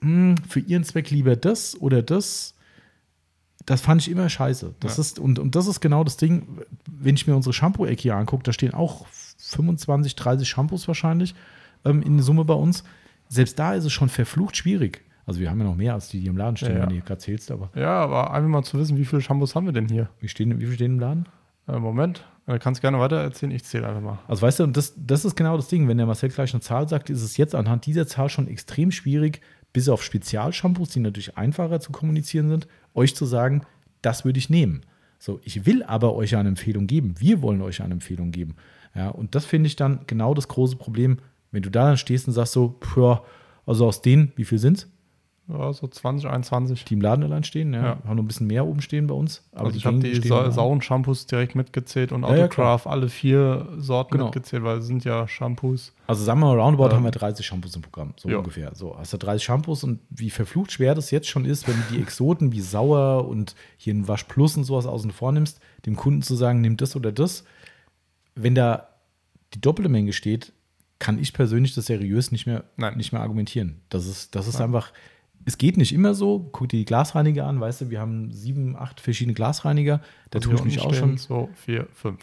"Hm, für ihren Zweck lieber das oder das? Das fand ich immer scheiße. Das Ja. ist, und, und das ist genau das Ding, wenn ich mir unsere Shampoo-Ecke hier angucke, da stehen auch 25, 30 Shampoos wahrscheinlich ähm, in Summe bei uns. Selbst da ist es schon verflucht schwierig. Also wir haben ja noch mehr als die, die im Laden stehen, Ja, wenn du gerade zählst, aber Ja, aber einfach mal zu wissen, wie viele Shampoos haben wir denn hier? wie, stehen, wie viel stehen im Laden? Äh, Moment, du kannst gerne weiter erzählen, ich zähle einfach mal. Also weißt du, das, das ist genau das Ding, wenn der Marcel gleich eine Zahl sagt, ist es jetzt anhand dieser Zahl schon extrem schwierig, bis auf Spezialshampoos, die natürlich einfacher zu kommunizieren sind, euch zu sagen, das würde ich nehmen. So, ich will aber euch eine Empfehlung geben. Wir wollen euch eine Empfehlung geben. Ja, und das finde ich dann genau das große Problem, wenn du da dann stehst und sagst so, pff, also aus denen, wie viel sind Ja, so 20, 21. die im Laden allein stehen? Ja, Ja. haben noch ein bisschen mehr oben stehen bei uns. Aber also ich habe die sa sauren Shampoos direkt mitgezählt und Ja, ja, Autocraft, alle vier Sorten Genau. mitgezählt, weil es sind ja Shampoos. Also sagen wir mal, roundabout Ähm, haben wir 30 Shampoos im Programm, so ja. ungefähr. So, hast du 30 Shampoos und wie verflucht schwer das jetzt schon ist, wenn du die Exoten wie Sauer und hier ein Wasch Plus und sowas außen vor nimmst, dem Kunden zu sagen, nimm das oder das. Wenn da die doppelte Menge steht, kann ich persönlich das seriös nicht mehr, Nein. nicht mehr argumentieren. Das ist, das ist einfach, es geht nicht immer so. Guck dir die Glasreiniger an, weißt du, wir haben sieben, acht verschiedene Glasreiniger. Da Also tue ich mich auch schon. So, vier, fünf.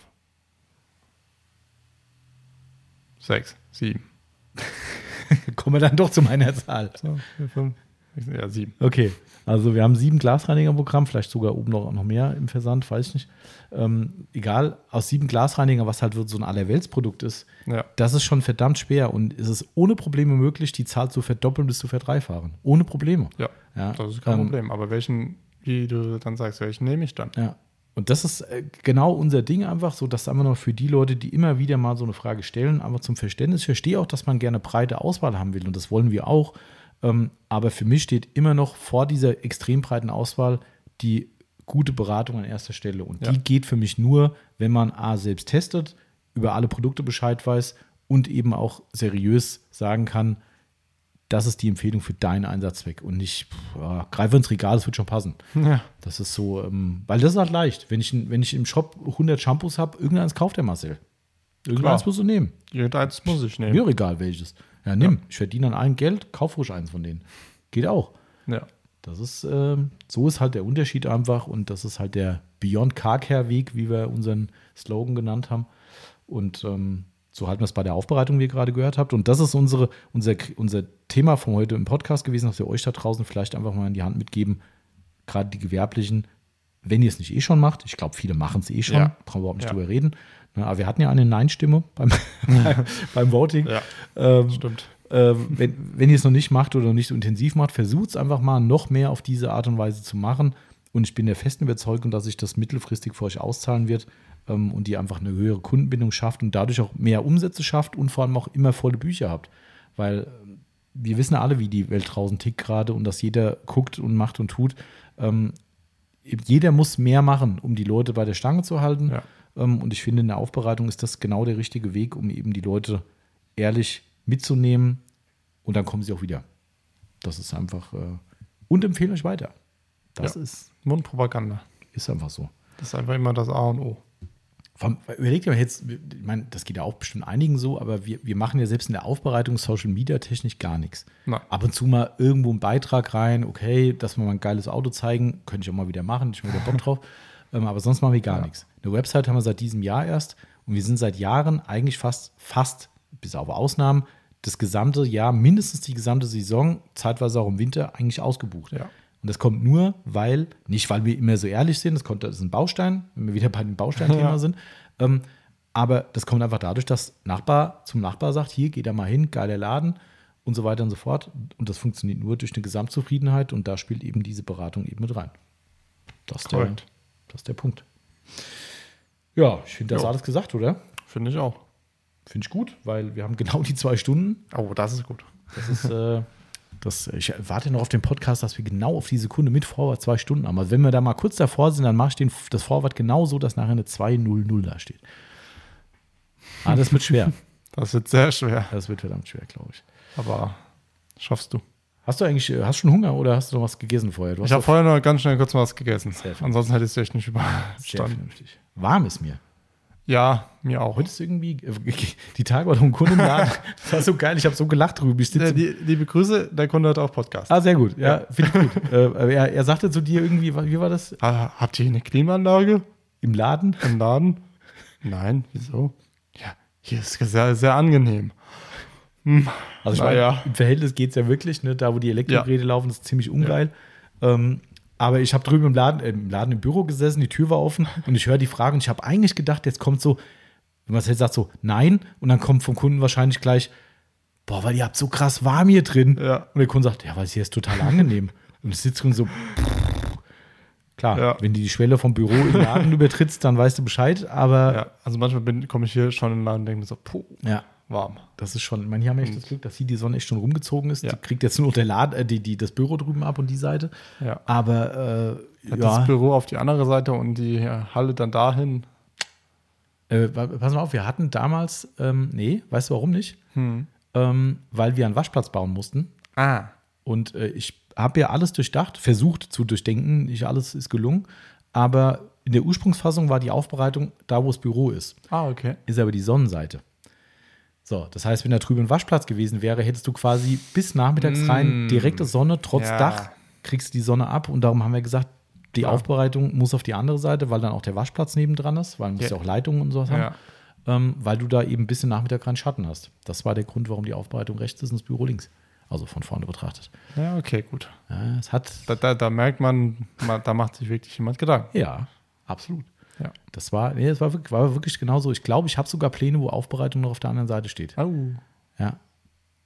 Sechs, sieben. Kommen wir dann doch zu meiner Zahl. So, vier, fünf. Ja, sieben. Okay, also wir haben sieben Glasreiniger im Programm, vielleicht sogar oben noch, noch mehr im Versand, weiß ich nicht. Ähm, egal, aus sieben Glasreiniger, was halt so ein Allerweltsprodukt ist, Ja. das ist schon verdammt schwer und es ist ohne Probleme möglich, die Zahl zu verdoppeln bis zu verdreifachen. Ohne Probleme. Ja, Ja, das ist kein ähm, Problem. Aber welchen, wie du dann sagst, welchen nehme ich dann? Ja. Und das ist äh, genau unser Ding einfach so, dass einfach noch für die Leute, die immer wieder mal so eine Frage stellen, einfach zum Verständnis. Ich verstehe auch, dass man gerne breite Auswahl haben will und das wollen wir auch. Ähm, aber für mich steht immer noch vor dieser extrem breiten Auswahl die gute Beratung an erster Stelle. Und Ja. die geht für mich nur, wenn man A selbst testet, über alle Produkte Bescheid weiß und eben auch seriös sagen kann, das ist die Empfehlung für deinen Einsatzzweck und nicht, ja, greife ins Regal, das wird schon passen. Ja. Das ist so, ähm, weil das ist halt leicht. Wenn ich, wenn ich im Shop 100 Shampoos habe, irgendeins kauft der Marcel. Irgendeins musst du nehmen. Irgendeins muss ich nehmen. Mir egal welches. Ja, nimm. Ich verdiene an allen Geld, kauf ruhig eins von denen. Geht auch. Ja. Das ist, ähm, so ist halt der Unterschied einfach und das ist halt der Beyond Car Care Weg, wie wir unseren Slogan genannt haben. Und ähm, so halten wir es bei der Aufbereitung, wie ihr gerade gehört habt. Und das ist unsere, unser, unser Thema von heute im Podcast gewesen, dass wir euch da draußen vielleicht einfach mal in die Hand mitgeben, gerade die Gewerblichen, wenn ihr es nicht eh schon macht, ich glaube, viele machen es eh schon, Ja. brauchen wir überhaupt nicht Ja. drüber reden. Ne, aber wir hatten ja eine Nein-Stimme beim, beim, Voting. Ja. Ähm, Stimmt. äh, wenn, wenn ihr es noch nicht macht oder noch nicht so intensiv macht, versucht es einfach mal noch mehr auf diese Art und Weise zu machen. Und ich bin der festen Überzeugung, dass sich das mittelfristig für euch auszahlen wird ähm, und ihr einfach eine höhere Kundenbindung schafft und dadurch auch mehr Umsätze schafft und vor allem auch immer volle Bücher habt. Weil ähm, wir wissen ja alle, wie die Welt draußen tickt gerade und dass jeder guckt und macht und tut. Ähm, jeder muss mehr machen, um die Leute bei der Stange zu halten. Ja. Ähm, und ich finde, in der Aufbereitung ist das genau der richtige Weg, um eben die Leute ehrlich mitzunehmen. Und dann kommen sie auch wieder. Das ist einfach. Äh, und empfehle euch weiter. Das Ja. ist, Mundpropaganda. ist einfach so. Das ist einfach immer das A und O. Vom, überlegt mal jetzt, ich meine, das geht ja auch bestimmt einigen so, aber wir, wir machen ja selbst in der Aufbereitung Social Media technisch gar nichts. Nein. Ab und zu mal irgendwo einen Beitrag rein, okay, dass wir mal ein geiles Auto zeigen, könnte ich auch mal wieder machen, ich habe wieder Bock drauf. ähm, aber sonst machen wir gar nichts. Eine Website haben wir seit diesem Jahr erst und wir sind seit Jahren eigentlich fast, fast, bis auf Ausnahmen, das gesamte Jahr, mindestens die gesamte Saison, zeitweise auch im Winter, eigentlich ausgebucht. Ja. Und das kommt nur, weil, nicht weil wir immer so ehrlich sind, das, kommt, das ist ein Baustein, wenn wir wieder bei dem Bausteinthema Ja. sind, ähm, aber das kommt einfach dadurch, dass Nachbar zum Nachbar sagt, hier, geh da mal hin, geiler Laden und so weiter und so fort. Und das funktioniert nur durch eine Gesamtzufriedenheit und da spielt eben diese Beratung eben mit rein. Das ist, der, das ist der Punkt. Ja, ich finde das Jo. alles gesagt, oder? Finde ich auch. Finde ich gut, weil wir haben genau die zwei Stunden. Oh, das ist gut. Das ist, äh, das, ich warte noch auf den Podcast, dass wir genau auf die Sekunde mit Vorwärts zwei Stunden haben. Also wenn wir da mal kurz davor sind, dann mache ich den, das Vorwort genau so, dass nachher eine 2-0-0 da steht. Ah, das wird schwer. Das wird sehr schwer. Das wird verdammt schwer, glaube ich. Aber schaffst du. Hast du eigentlich, äh, hast du schon Hunger oder hast du noch was gegessen vorher? Du Ich habe vorher noch ganz schnell kurz mal was gegessen. Ansonsten hätte ich es echt nicht überstanden. Warm ist mir. Ja, mir auch. Heute ist irgendwie, die Tage war noch ein Kunde im Laden. Das war so geil, ich habe so gelacht drüber. Äh, die, liebe Grüße, der Kunde hat auch Podcast. ah, sehr gut. Ja, finde ich gut. äh, er, er sagte zu dir irgendwie, wie war das? Ah, habt ihr eine Klimaanlage Im Laden? im Laden? Nein, wieso? Ja, hier ist es sehr, sehr angenehm. Hm. Also ich meine, im Verhältnis geht es ja wirklich, ne? da wo die Elektrogeräte laufen, ist ziemlich ungeil. Ähm, aber ich habe drüben im Laden, im Laden im Büro gesessen, die Tür war offen und ich höre die Frage und ich habe eigentlich gedacht, jetzt kommt so, wenn man es jetzt sagt, so nein und dann kommt vom Kunden wahrscheinlich gleich, boah, weil ihr habt so krass warm hier drin. Ja. Und der Kunde sagt, ja, weil es hier ist total angenehm. und ich sitze drin so, klar, Ja. wenn du die Schwelle vom Büro im Laden übertrittst, dann weißt du Bescheid, aber Ja, also manchmal bin- komme ich hier schon in den Laden und denke mir so, puh, ja. Warm. Das ist schon, ich meine, hier haben wir echt das Glück, dass hier die Sonne echt schon rumgezogen ist. Ja. Die kriegt jetzt nur noch der Laden, äh, die, die, das Büro drüben ab und die Seite. Ja. Aber äh, ja, Das Büro auf die andere Seite und die ja, Halle dann dahin. äh, pass mal auf, wir hatten damals, ähm, nee, weißt du warum nicht? Hm. Ähm, weil wir einen Waschplatz bauen mussten. Ah. Und äh, ich habe ja alles durchdacht, versucht zu durchdenken, nicht alles ist gelungen. Aber in der Ursprungsfassung war die Aufbereitung da, wo das Büro ist. Ah, okay. ist aber die Sonnenseite. So, das heißt, wenn da drüben ein Waschplatz gewesen wäre, hättest du quasi bis nachmittags rein direkte Sonne, trotz Mm. Ja. Dach, kriegst du die Sonne ab und darum haben wir gesagt, die Klar. Aufbereitung muss auf die andere Seite, weil dann auch der Waschplatz nebendran ist, weil du musst ja Ja. auch Leitungen und sowas Ja. haben, ähm, weil du da eben bis in Nachmittag rein Schatten hast. Das war der Grund, warum die Aufbereitung rechts ist und das Büro links. Also von vorne betrachtet. Ja, okay, gut. Ja, es hat, Da, da, da merkt man, ma- da macht sich wirklich jemand Gedanken. ja, absolut. Ja. Das war, nee, das war wirklich, war wirklich genauso. Ich glaube, ich habe sogar Pläne, wo Aufbereitung noch auf der anderen Seite steht. Au. Ja.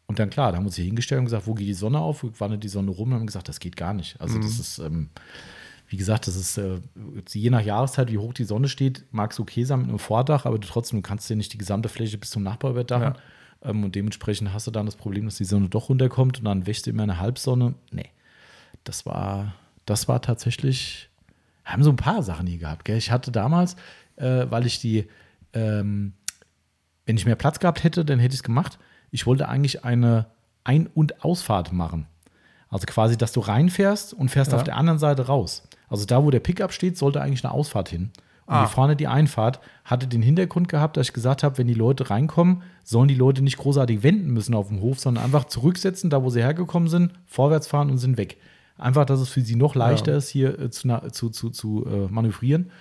Und dann klar, da haben wir uns hier hingestellt und gesagt, wo geht die Sonne auf? Wo wandert die Sonne rum? Und haben gesagt, das geht gar nicht. Also das ist, ähm, wie gesagt, das ist äh, je nach Jahreszeit, wie hoch die Sonne steht, mag es okay sein mit einem Vordach, aber du trotzdem, du kannst dir nicht die gesamte Fläche bis zum Nachbar überdachen. Ähm, und dementsprechend hast du dann das Problem, dass die Sonne doch runterkommt und dann wächst du immer eine Halbsonne. Nee. Das war, das war tatsächlich, haben so ein paar Sachen hier gehabt. Gell? Ich hatte damals, äh, weil ich die, ähm, wenn ich mehr Platz gehabt hätte, dann hätte ich es gemacht. Ich wollte eigentlich eine Ein- und Ausfahrt machen. Also quasi, dass du reinfährst und fährst Ja. auf der anderen Seite raus. Also da, wo der Pickup steht, sollte eigentlich eine Ausfahrt hin. Und Ah. die vorne die Einfahrt hatte den Hintergrund gehabt, dass ich gesagt habe, wenn die Leute reinkommen, sollen die Leute nicht großartig wenden müssen auf dem Hof, sondern einfach zurücksetzen, da wo sie hergekommen sind, vorwärts fahren und sind weg. Einfach, dass es für sie noch leichter Ja. ist, hier äh, zu, zu, zu, zu äh, manövrieren.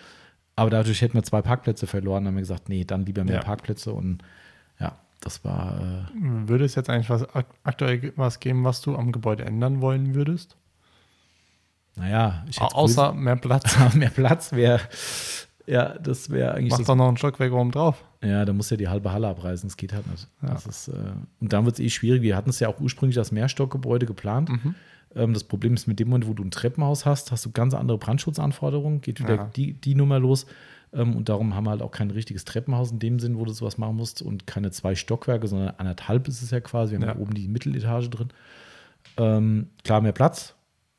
Aber dadurch hätten wir zwei Parkplätze verloren. Dann haben wir gesagt, nee, dann lieber mehr Ja. Parkplätze. Und ja, das war. Äh, Würde es jetzt eigentlich was ak aktuell was geben, was du am Gebäude ändern wollen würdest? naja, ich hätte Außer mehr Platz. mehr Platz wäre. Ja, das wäre eigentlich. Mach Das, doch noch ein Stockwerk oben drauf. ja, da muss ja die halbe Halle abreißen. Das geht halt nicht. Ja. Das ist, äh, und dann wird es eh schwierig. Wir hatten es ja auch ursprünglich als Mehrstockgebäude geplant. Mhm. Ähm, das Problem ist, mit dem Moment, wo du ein Treppenhaus hast, hast du ganz andere Brandschutzanforderungen. Geht wieder die, die Nummer los. Ähm, und darum haben wir halt auch kein richtiges Treppenhaus in dem Sinn, wo du sowas machen musst. Und keine zwei Stockwerke, sondern anderthalb ist es ja quasi. Wir haben Ja. ja oben die Mitteletage drin. Ähm, klar, mehr Platz.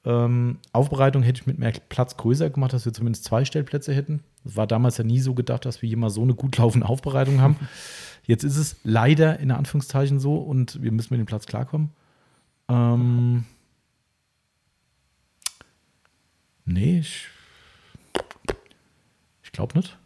Ähm, Aufbereitung hätte ich mit mehr Platz größer gemacht, dass wir zumindest zwei Stellplätze hätten. Das war damals ja nie so gedacht, dass wir jemals so eine gut laufende Aufbereitung haben. Jetzt ist es leider in Anführungszeichen so und wir müssen mit dem Platz klarkommen. Ähm, nee, ich, ich glaube nicht.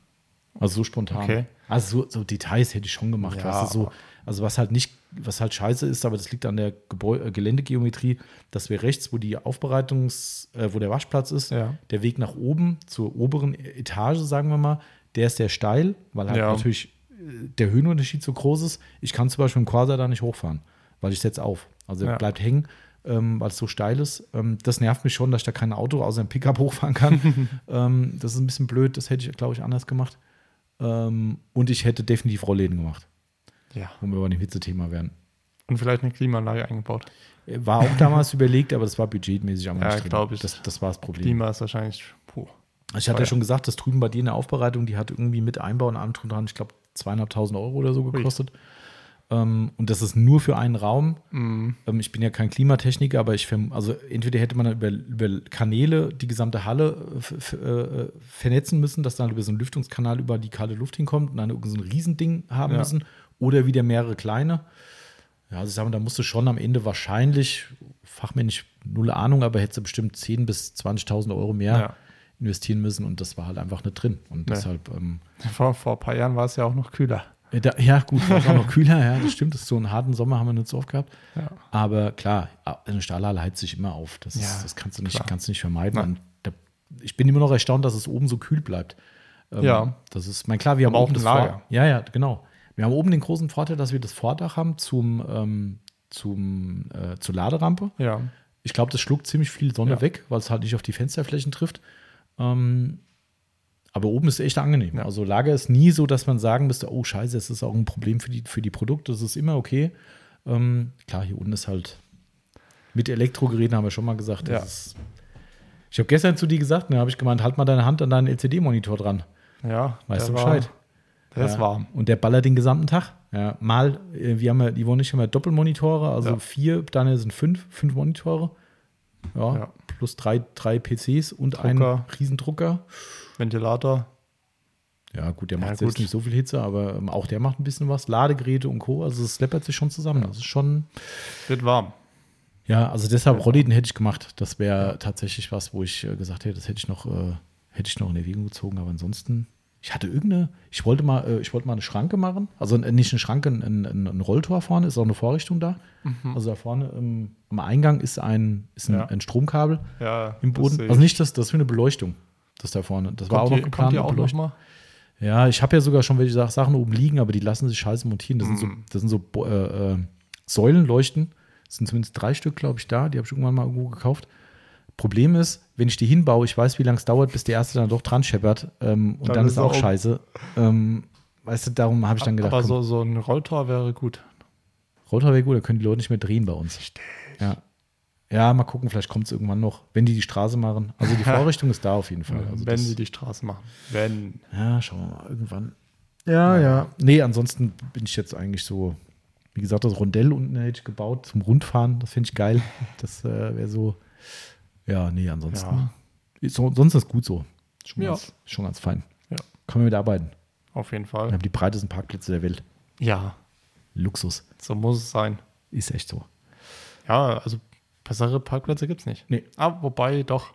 Also so spontan. Okay. Also so, so Details hätte ich schon gemacht. Ja. Weißt du, so, also was halt nicht, was halt scheiße ist, aber das liegt an der Gebäu äh, Geländegeometrie, dass wir rechts, wo die Aufbereitungs, äh, wo der Waschplatz ist, Ja. der Weg nach oben zur oberen Etage, sagen wir mal, der ist sehr steil, weil halt Ja. natürlich äh, der Höhenunterschied so groß ist. Ich kann zum Beispiel im Corsa da nicht hochfahren, weil ich setze auf. Also er Ja. bleibt hängen, ähm, weil es so steil ist. Ähm, das nervt mich schon, dass ich da kein Auto außer einem Pickup hochfahren kann. ähm, das ist ein bisschen blöd, das hätte ich, glaube ich, anders gemacht. Ähm, und ich hätte definitiv Rollläden gemacht, Ja. wo wir bei dem Hitzethema wären. Und vielleicht eine Klimaanlage eingebaut. War auch damals überlegt, aber das war budgetmäßig einfach Ja, nicht drin. glaub ich. Das, das war das Problem. Klima ist wahrscheinlich, puh. Ich hatte ja schon gesagt, das drüben bei dir in der Aufbereitung, die hat irgendwie mit Einbau und allem dran, ich glaube, zweieinhalbtausend Euro oder so gekostet. Ähm, und das ist nur für einen Raum. Mhm. Ähm, ich bin ja kein Klimatechniker, aber ich also entweder hätte man dann über, über Kanäle die gesamte Halle äh, äh, vernetzen müssen, dass dann über so einen Lüftungskanal über die kalte Luft hinkommt und dann irgend so ein Riesending haben Ja. müssen. Oder wieder mehrere kleine. Ja, also ich sage mal, da musst du schon am Ende wahrscheinlich, fachmännisch null Ahnung, aber hättest du bestimmt 10.000 bis 20.000 Euro mehr Ja. investieren müssen und das war halt einfach nicht drin. Und Nee. deshalb, ähm, Vor, vor ein paar Jahren war es ja auch noch kühler. Äh, da, ja, gut, war auch noch kühler, ja, das stimmt. Das ist so einen harten Sommer haben wir nicht so oft gehabt. Ja. Aber klar, eine Stahlhalle heizt sich immer auf. Das, Ja, ist, das kannst du nicht, klar. kannst du nicht vermeiden. Da, ich bin immer noch erstaunt, dass es oben so kühl bleibt. Ähm, Ja. Das ist, mein klar, wir haben Aber auch oben im das Vor- Lager. Ja, ja, genau. Wir haben oben den großen Vorteil, dass wir das Vordach haben zum, ähm, zum, äh, zur Laderampe. Ja. Ich glaube, das schluckt ziemlich viel Sonne Ja. weg, weil es halt nicht auf die Fensterflächen trifft. Ähm, aber oben ist es echt angenehm. Ja. Also Lager ist nie so, dass man sagen müsste, oh scheiße, es ist auch ein Problem für die, für die Produkte. Das ist immer okay. Ähm, klar, hier unten ist halt mit Elektrogeräten, haben wir schon mal gesagt. Ja. ist, ich habe gestern zu dir gesagt, da habe ich gemeint, halt mal deine Hand an deinen LCD-Monitor dran. Ja. Weißt du Bescheid? Der ist Ja. warm. Und der ballert den gesamten Tag. Ja, mal, äh, wir haben ja, die wollen nicht immer Doppelmonitore, also Ja. vier, dann sind fünf, fünf Monitore. Ja, plus drei, drei PCs und einen Drucker. Ventilator. Ja, gut, der Ja, macht gut. jetzt nicht so viel Hitze, aber ähm, auch der macht ein bisschen was. Ladegeräte und Co. Also es läppert sich schon zusammen. Das ist schon, Wird warm. ja, also deshalb Rollläden hätte ich gemacht. Das wäre tatsächlich was, wo ich äh, gesagt hätte, das hätte ich noch, äh, hätte ich noch in Erwägung gezogen. Aber ansonsten, ich hatte irgendeine, ich wollte mal, äh, ich wollte mal eine Schranke machen. Also nicht eine Schranke, ein, ein, ein Rolltor vorne, ist auch eine Vorrichtung da. Also da vorne ähm, am Eingang ist ein, ist ein, Ja. ein Stromkabel Ja. im Boden. Also ich. nicht das, das für eine Beleuchtung. Das da vorne. Das war auch Kommt noch geplant. kommt eine auch noch mal? Ja, ich habe ja sogar schon welche Sa- Sachen oben liegen, aber die lassen sich scheiße montieren. Das sind so, das sind so Bo- äh, äh, Säulenleuchten. Das sind zumindest drei Stück, glaube ich, da. Die habe ich irgendwann mal irgendwo gekauft. Problem ist, wenn ich die hinbaue, ich weiß, wie lange es dauert, bis der erste dann doch dran scheppert. Ähm, und Dann dann, ist auch um. scheiße. Ähm, weißt du, darum habe ich dann gedacht, Aber komm, so, so ein Rolltor wäre gut. Rotor wäre gut, da können die Leute nicht mehr drehen bei uns. Ja. Ja, mal gucken, vielleicht kommt es irgendwann noch, wenn die die Straße machen. Also die Vorrichtung ist da auf jeden Fall. Also wenn sie die Straße machen. Wenn. Ja, schauen wir mal, irgendwann. Ja, ja. Nee, ansonsten bin ich jetzt eigentlich so, wie gesagt, das Rondell unten hätte ich gebaut zum Rundfahren. Das finde ich geil. Das äh, wäre so, ja, nee, ansonsten. Ja. Ist so, sonst ist gut so. Schon, Ja. ganz, schon ganz fein. Ja. Können wir mit arbeiten. Auf jeden Wir Fall. haben die breitesten Parkplätze der Welt. Ja, Luxus. so muss es sein. Ist echt so. Ja, also bessere Parkplätze gibt es nicht. Nee. Ah, wobei doch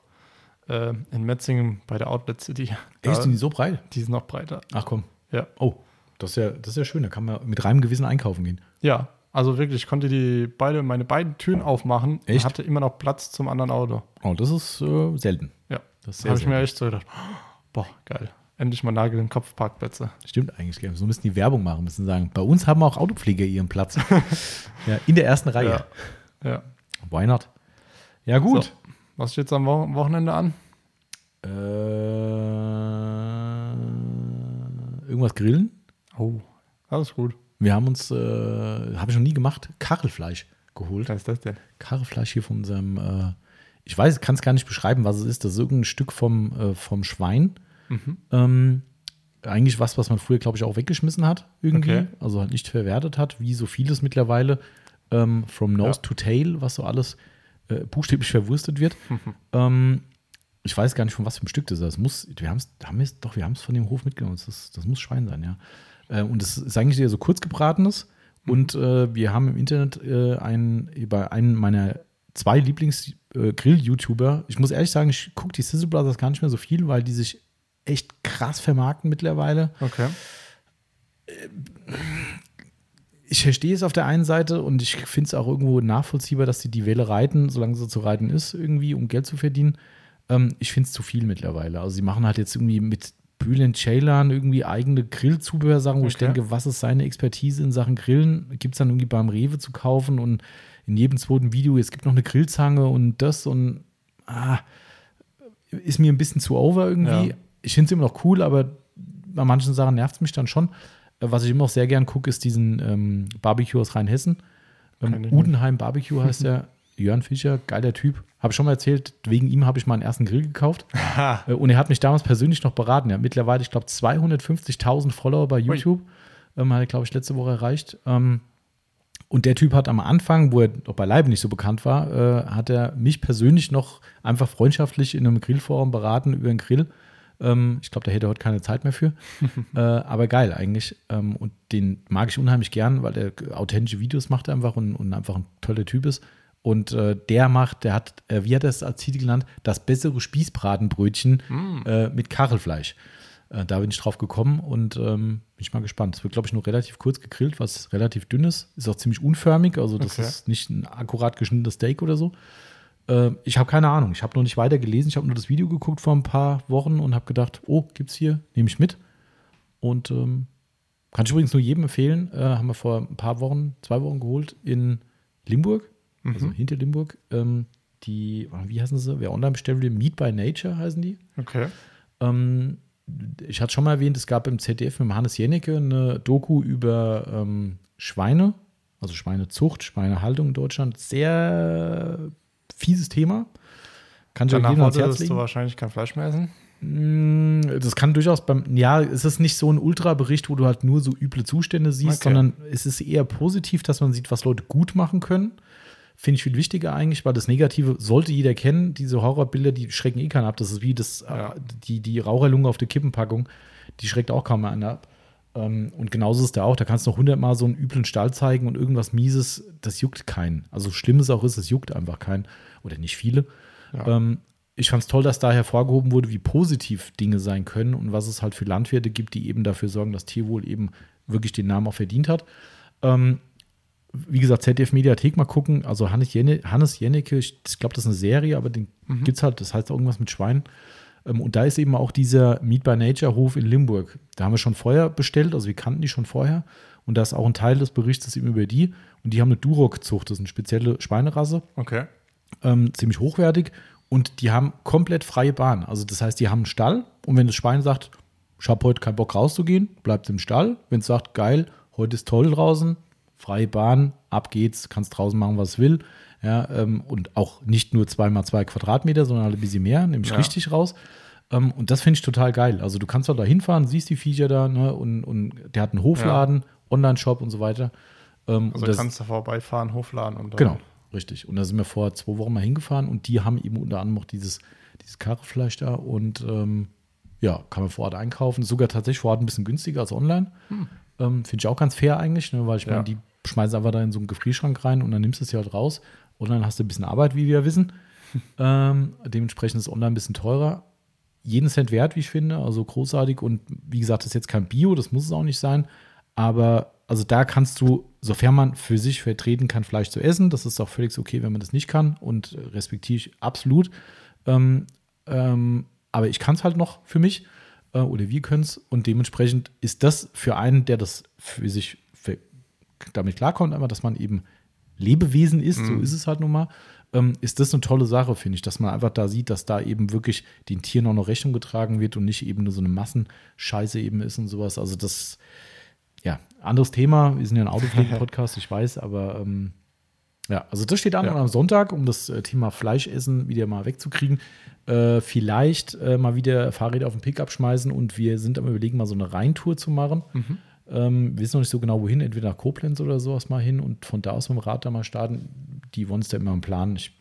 äh, in Metzingen bei der Outlet City. Echt, sind die so breit? die sind noch breiter. Ach komm. Ja. Oh, das ist ja, das ist ja schön. Da kann man mit reinem Gewissen einkaufen gehen. Ja, also wirklich, ich konnte die beide, meine beiden Türen aufmachen Echt? und hatte immer noch Platz zum anderen Auto. Oh, das ist äh, selten. Ja, Das ist habe ich mir echt so gedacht, boah, geil. Endlich mal Nagel im Kopf Parkplätze. Stimmt eigentlich. So müssen die Werbung machen, müssen sagen. Bei uns haben auch Autopfleger ihren Platz. ja, in der ersten Reihe. Ja. Ja. Why not? Ja, gut. So, was steht am Wo Wochenende an? Äh, irgendwas grillen? Oh, alles gut. Wir haben uns, äh, habe ich noch nie gemacht, Kachelfleisch geholt. Was ist das denn? Kachelfleisch hier von unserem, äh, ich weiß, kann es gar nicht beschreiben, was es ist. Das ist irgendein Stück vom, äh, vom Schwein. Mhm. Ähm, eigentlich was, was man früher, glaube ich, auch weggeschmissen hat, irgendwie. Okay. Also halt nicht verwertet hat, wie so vieles mittlerweile. Ähm, from Nose Ja. to Tail, was so alles äh, buchstäblich verwurstet wird. Mhm. ähm, ich weiß gar nicht, von was für einem Stück das ist. Das muss, wir haben es, haben wir's- doch, wir haben es von dem Hof mitgenommen. Das, das muss Schwein sein, ja. Äh, und es ist eigentlich eher so kurz gebratenes. Und äh, wir haben im Internet äh, einen, über einen meiner zwei Lieblings-Grill-YouTuber. ich muss ehrlich sagen, ich gucke die Sizzle Brothers gar nicht mehr so viel, weil die sich echt krass vermarkten mittlerweile. Okay. Ich verstehe es auf der einen Seite und ich finde es auch irgendwo nachvollziehbar, dass sie die Welle reiten, solange sie zu reiten ist, irgendwie, um Geld zu verdienen. Ähm, ich finde es zu viel mittlerweile. Also sie machen halt jetzt irgendwie mit Bülent Ceylan irgendwie eigene Grillzubehörsachen, wo ich Okay. denke, was ist seine Expertise in Sachen Grillen? Gibt es dann irgendwie beim Rewe zu kaufen und in jedem zweiten Video, es gibt noch eine Grillzange und das und ah, ist mir ein bisschen zu over irgendwie. Ja. Ich finde es immer noch cool, aber bei manchen Sachen nervt es mich dann schon. Was ich immer noch sehr gern gucke, ist diesen ähm, Barbecue aus Rheinhessen. Ähm. Udenheim Barbecue heißt der. Jörn Fischer, geiler Typ. Habe ich schon mal erzählt, wegen ihm habe ich meinen ersten Grill gekauft. Äh, Und er hat mich damals persönlich noch beraten. Er hat mittlerweile, ich glaube, 250.000 Follower bei YouTube. Ähm, hat er, glaube ich, letzte Woche erreicht. Ähm, und der Typ hat am Anfang, wo er noch beileibe nicht so bekannt war, äh, hat er mich persönlich noch einfach freundschaftlich in einem Grillforum beraten über einen Grill. Ähm, ich glaube, da hätte er heute keine Zeit mehr für. äh, aber geil eigentlich. Ähm, und den mag ich unheimlich gern, weil er authentische Videos macht einfach und, und einfach ein toller Typ ist. Und äh, der macht, der hat, äh, wie hat er es als Titel genannt, das bessere Spießbratenbrötchen äh, mit Kachelfleisch. Äh, da bin ich drauf gekommen und ähm, bin ich mal gespannt. Es wird, glaube ich, nur relativ kurz gegrillt, was relativ dünn ist. Ist auch ziemlich unförmig, also das Okay. ist nicht ein akkurat geschnittenes Steak oder so. Äh, ich habe keine Ahnung. Ich habe noch nicht weiter gelesen. Ich habe nur das Video geguckt vor ein paar Wochen und habe gedacht, oh, gibt's hier, nehme ich mit. Und ähm, Kann ich übrigens nur jedem empfehlen. Äh, haben wir vor ein paar Wochen, zwei Wochen geholt in Limburg, also hinter Limburg. Ähm, die, wie heißen sie? Wer online bestellt Meat by Nature heißen die. Okay. Ähm, ich hatte schon mal erwähnt, es gab im ZDF mit Hannes Jennecke eine Doku über ähm, Schweine, also Schweinezucht, Schweinehaltung in Deutschland. Sehr fieses Thema. Kann ich Danach jedem ans Herz wolltest du legen. wahrscheinlich kein Fleisch mehr essen. Mm, Das kann durchaus beim, ja, es ist nicht so ein Ultra-Bericht, wo du halt nur so üble Zustände siehst, Okay. sondern es ist eher positiv, dass man sieht, was Leute gut machen können. Finde ich viel wichtiger eigentlich, weil das Negative sollte jeder kennen. Diese Horrorbilder, die schrecken eh keinen ab. Das ist wie das, Ja. die, die Raucherlunge auf der Kippenpackung, die schreckt auch kaum mehr einer ab. Ähm, und genauso ist es da auch. Da kannst du noch hundertmal so einen üblen Stall zeigen und irgendwas Mieses, das juckt keinen. Also schlimm es auch ist, es juckt einfach keinen. Oder nicht viele. Ja. Ähm, ich fand es toll, dass da hervorgehoben wurde, wie positiv Dinge sein können und was es halt für Landwirte gibt, die eben dafür sorgen, dass Tierwohl eben wirklich den Namen auch verdient hat. Ähm, wie gesagt, ZDF Mediathek mal gucken. Also Hannes, Jenne, Hannes Jennecke, ich, glaube, das ist eine Serie, aber den gibt's halt, das heißt irgendwas mit Schweinen. Ähm, und da ist eben auch dieser Meat by Nature Hof in Limburg. Da haben wir schon vorher bestellt, also wir kannten die schon vorher. Und da ist auch ein Teil des Berichtes eben über die. Und die haben eine Duroc-Zucht, das ist eine spezielle Schweinerasse Okay. ähm, ziemlich hochwertig und die haben komplett freie Bahn. Also das heißt, die haben einen Stall und wenn das Schwein sagt, ich habe heute keinen Bock rauszugehen, bleibt im Stall. Wenn es sagt, geil, heute ist toll draußen, freie Bahn, ab geht's, kannst draußen machen, was es will. Ja, ähm, und auch nicht nur zweimal zwei Quadratmeter, sondern halt ein bisschen mehr, nämlich Ja. richtig raus. Ähm, und das finde ich total geil. Also du kannst halt da hinfahren, siehst die Viecher da, ne, und, und der hat einen Hofladen, Online-Shop und so weiter. Ähm, Also das- kannst du vorbeifahren, hofladen und dann. Genau, richtig. Und da sind wir vor zwei Wochen mal hingefahren und die haben eben unter anderem auch dieses, dieses Karrefleisch da und ähm, ja, kann man vor Ort einkaufen. Sogar tatsächlich vor Ort ein bisschen günstiger als online. Ähm, Finde ich auch ganz fair eigentlich, ne, weil ich Ja. meine, die schmeißen einfach da in so einen Gefrierschrank rein und dann nimmst du es ja halt raus. Dann hast du ein bisschen Arbeit, wie wir wissen. ähm, dementsprechend ist online ein bisschen teurer. Jeden Cent wert, wie ich finde, also großartig. Und wie gesagt, das ist jetzt kein Bio, das muss es auch nicht sein. Aber also da kannst du, sofern man für sich vertreten kann, Fleisch zu essen, das ist auch völlig okay, wenn man das nicht kann und respektiere ich absolut. Ähm, ähm, aber ich kann es halt noch für mich äh, oder wir können es und dementsprechend ist das für einen, der das für sich für, damit klarkommt, aber dass man eben Lebewesen ist, so ist es halt nun mal, ähm, ist das eine tolle Sache, finde ich, dass man einfach da sieht, dass da eben wirklich den Tieren auch noch Rechnung getragen wird und nicht eben nur so eine Massenscheiße eben ist und sowas. Also das, ja, anderes Thema. Wir sind ja ein Autopflege-Podcast, ich weiß, aber ähm, ja, also das steht an Ja. am Sonntag, um das äh, Thema Fleischessen wieder mal wegzukriegen. Äh, vielleicht äh, mal wieder Fahrräder auf den Pickup schmeißen und wir sind am überlegen, mal so eine Rheintour zu machen. Ähm, wir wissen noch nicht so genau, wohin, entweder nach Koblenz oder sowas mal hin und von da aus mit dem Rad da mal starten. Die wollen es da immer im Plan. Ich,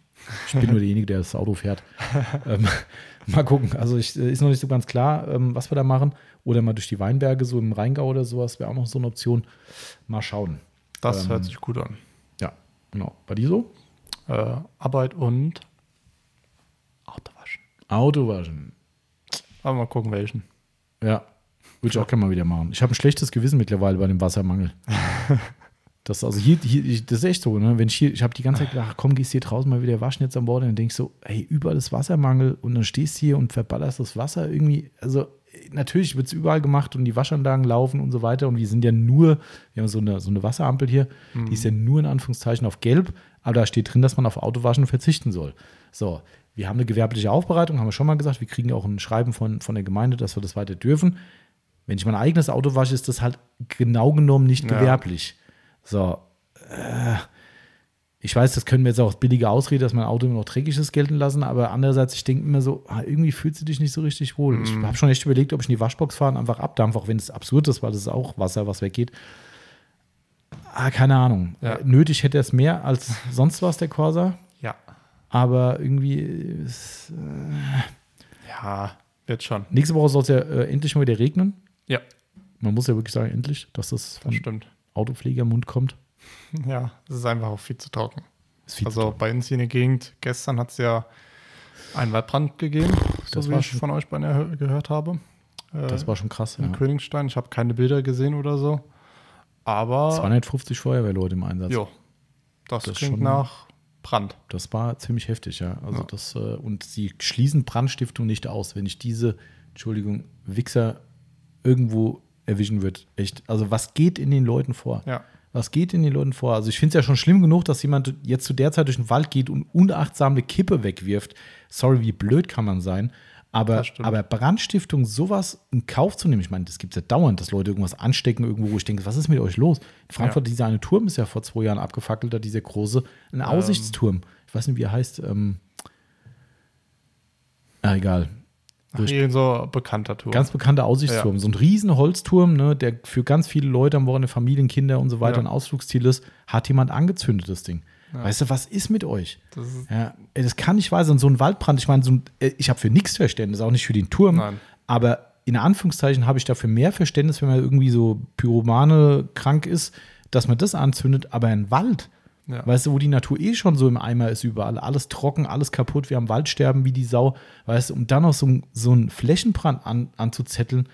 ich bin nur derjenige, der das Auto fährt. ähm, mal gucken. Also ich, äh, ist noch nicht so ganz klar, ähm, was wir da machen. Oder mal durch die Weinberge, so im Rheingau oder sowas, wäre auch noch so eine Option. Mal schauen. Das Ähm, hört sich gut an. Ja, genau. Bei dir so? Äh, Arbeit und Autowaschen. Autowaschen. Aber mal gucken, welchen. Ja, würde ich auch gerne mal wieder machen. Ich habe ein schlechtes Gewissen mittlerweile bei dem Wassermangel. Das, also hier, hier, das ist echt so, ne? Wenn ich hier, ich habe die ganze Zeit gedacht, ach, komm, gehst hier draußen mal wieder waschen jetzt am Bord, dann denke ich so, hey, überall ist Wassermangel und dann stehst du hier und verballerst das Wasser irgendwie. Also natürlich wird es überall gemacht und die Waschanlagen laufen und so weiter. Und wir sind ja nur, wir haben so eine, so eine Wasserampel hier, die ist ja nur in Anführungszeichen auf gelb, aber da steht drin, dass man auf Autowaschen verzichten soll. So, wir haben eine gewerbliche Aufbereitung, haben wir schon mal gesagt, wir kriegen auch ein Schreiben von, von der Gemeinde, dass wir das weiter dürfen. Wenn ich mein eigenes Auto wasche, ist das halt genau genommen nicht Ja. gewerblich. So, äh, ich weiß, das können wir jetzt auch als billige Ausrede, dass mein Auto immer noch dreckig ist, gelten lassen, aber andererseits, ich denke immer so, ah, irgendwie fühlst du dich nicht so richtig wohl. Ich habe schon echt überlegt, ob ich in die Waschbox fahre und einfach abdampfe, auch wenn es absurd ist, weil das ist auch Wasser, was weggeht. Ah, keine Ahnung. Ja. Nötig hätte er es mehr als sonst was, der Corsa, Ja. aber irgendwie ist, äh, Ja, wird schon. nächste Woche soll es ja äh, endlich mal wieder regnen. Ja, Man muss ja wirklich sagen, endlich, dass das das vom stimmt. Autopflegermund kommt. Ja, es ist einfach auch viel zu trocken. Ist viel zu Also teuer. bei uns hier in der Gegend, gestern hat es ja einen Waldbrand gegeben, Das so wie war ich von euch beiden gehört habe. Äh, das war schon krass. in Ja. Königstein. Ich habe keine Bilder gesehen oder so. Aber 250 Feuerwehrleute im Einsatz. jo, das, Das klingt schon- nach Brand. Das war ziemlich heftig, ja. Also Ja. das, äh, und sie schließen Brandstiftung nicht aus. Wenn ich diese, Entschuldigung, Wichser irgendwo erwischen wird. Echt. Also, was geht in den Leuten vor? Ja. Was geht in den Leuten vor? Also, ich finde es ja schon schlimm genug, dass jemand jetzt zu der Zeit durch den Wald geht und unachtsam eine Kippe wegwirft. Sorry, wie blöd kann man sein? Aber, aber Brandstiftung, sowas in Kauf zu nehmen, ich meine, das gibt es ja dauernd, dass Leute irgendwas anstecken irgendwo, wo ich denke, was ist mit euch los? In Frankfurt, dieser eine Turm ist ja vor zwei Jahren abgefackelt, da dieser große, ein Aussichtsturm. Ich weiß nicht, wie er heißt. Ähm, ah, egal. Ach, irgend so bekannter Tour. Ganz bekannter Aussichtsturm. So ein riesen Holzturm, ne, der für ganz viele Leute am Wochenende, Familien, Kinder und so weiter Ja. ein Ausflugsziel ist, hat jemand angezündet, das Ding. Weißt du, was ist mit euch? das ist, Ja, das kann nicht wahr sein. So ein Waldbrand, ich meine, so ein, äh, ich habe für nichts Verständnis, auch nicht für den Turm. Nein. Aber in Anführungszeichen habe ich dafür mehr Verständnis, wenn man irgendwie so Pyromane krank ist, dass man das anzündet. Aber ein Wald, Ja. weißt du, wo die Natur eh schon so im Eimer ist überall, alles trocken, alles kaputt, wir am Waldsterben wie die Sau, weißt du, um dann noch so, so einen Flächenbrand an, anzuzetteln,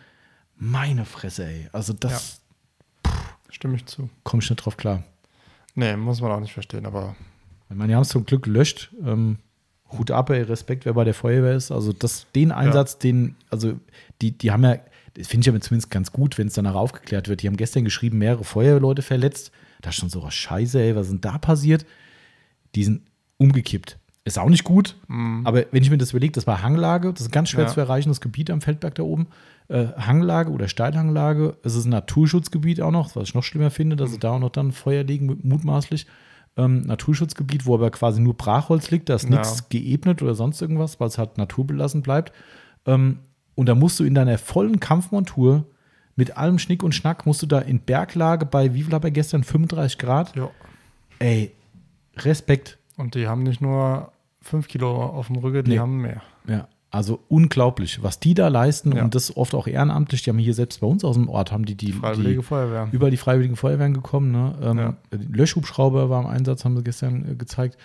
meine Fresse, ey. Also das stimme ich zu. komme ich nicht drauf klar. Nee, muss man auch nicht verstehen, aber Ich meine, die haben es zum Glück gelöscht. Ähm, Hut ab, ey, Respekt, wer bei der Feuerwehr ist. Also das, den Einsatz, den, also die, die haben ja, das finde ich aber zumindest ganz gut, wenn es danach aufgeklärt wird. Die haben gestern geschrieben, mehrere Feuerwehrleute verletzt. Da schon so was Scheiße, ey, was ist denn da passiert? Die sind umgekippt. Ist auch nicht gut, aber wenn ich mir das überlege, das war Hanglage, das ist ein ganz schwer Ja. zu erreichendes Gebiet am Feldberg da oben. Äh, Hanglage oder Steilhanglage, es ist ein Naturschutzgebiet auch noch, was ich noch schlimmer finde, dass sie da auch noch dann Feuer legen, mutmaßlich. Ähm, Naturschutzgebiet, wo aber quasi nur Brachholz liegt, da ist Ja. nichts geebnet oder sonst irgendwas, weil es halt naturbelassen bleibt. Ähm, und da musst du in deiner vollen Kampfmontur mit allem Schnick und Schnack, musst du da in Berglage bei, wie viel er gestern, 35 Grad? ja. Ey, Respekt. Und die haben nicht nur fünf Kilo auf dem Rücken, die Nee. haben mehr. Ja, also unglaublich, was die da leisten Ja. und das oft auch ehrenamtlich. Die haben hier selbst bei uns aus dem Ort, haben die die, Freiwillige die Feuerwehr. über die Freiwilligen Feuerwehren gekommen. Ne? Ähm, Ja. die Löschhubschrauber war im Einsatz, haben sie gestern äh, gezeigt.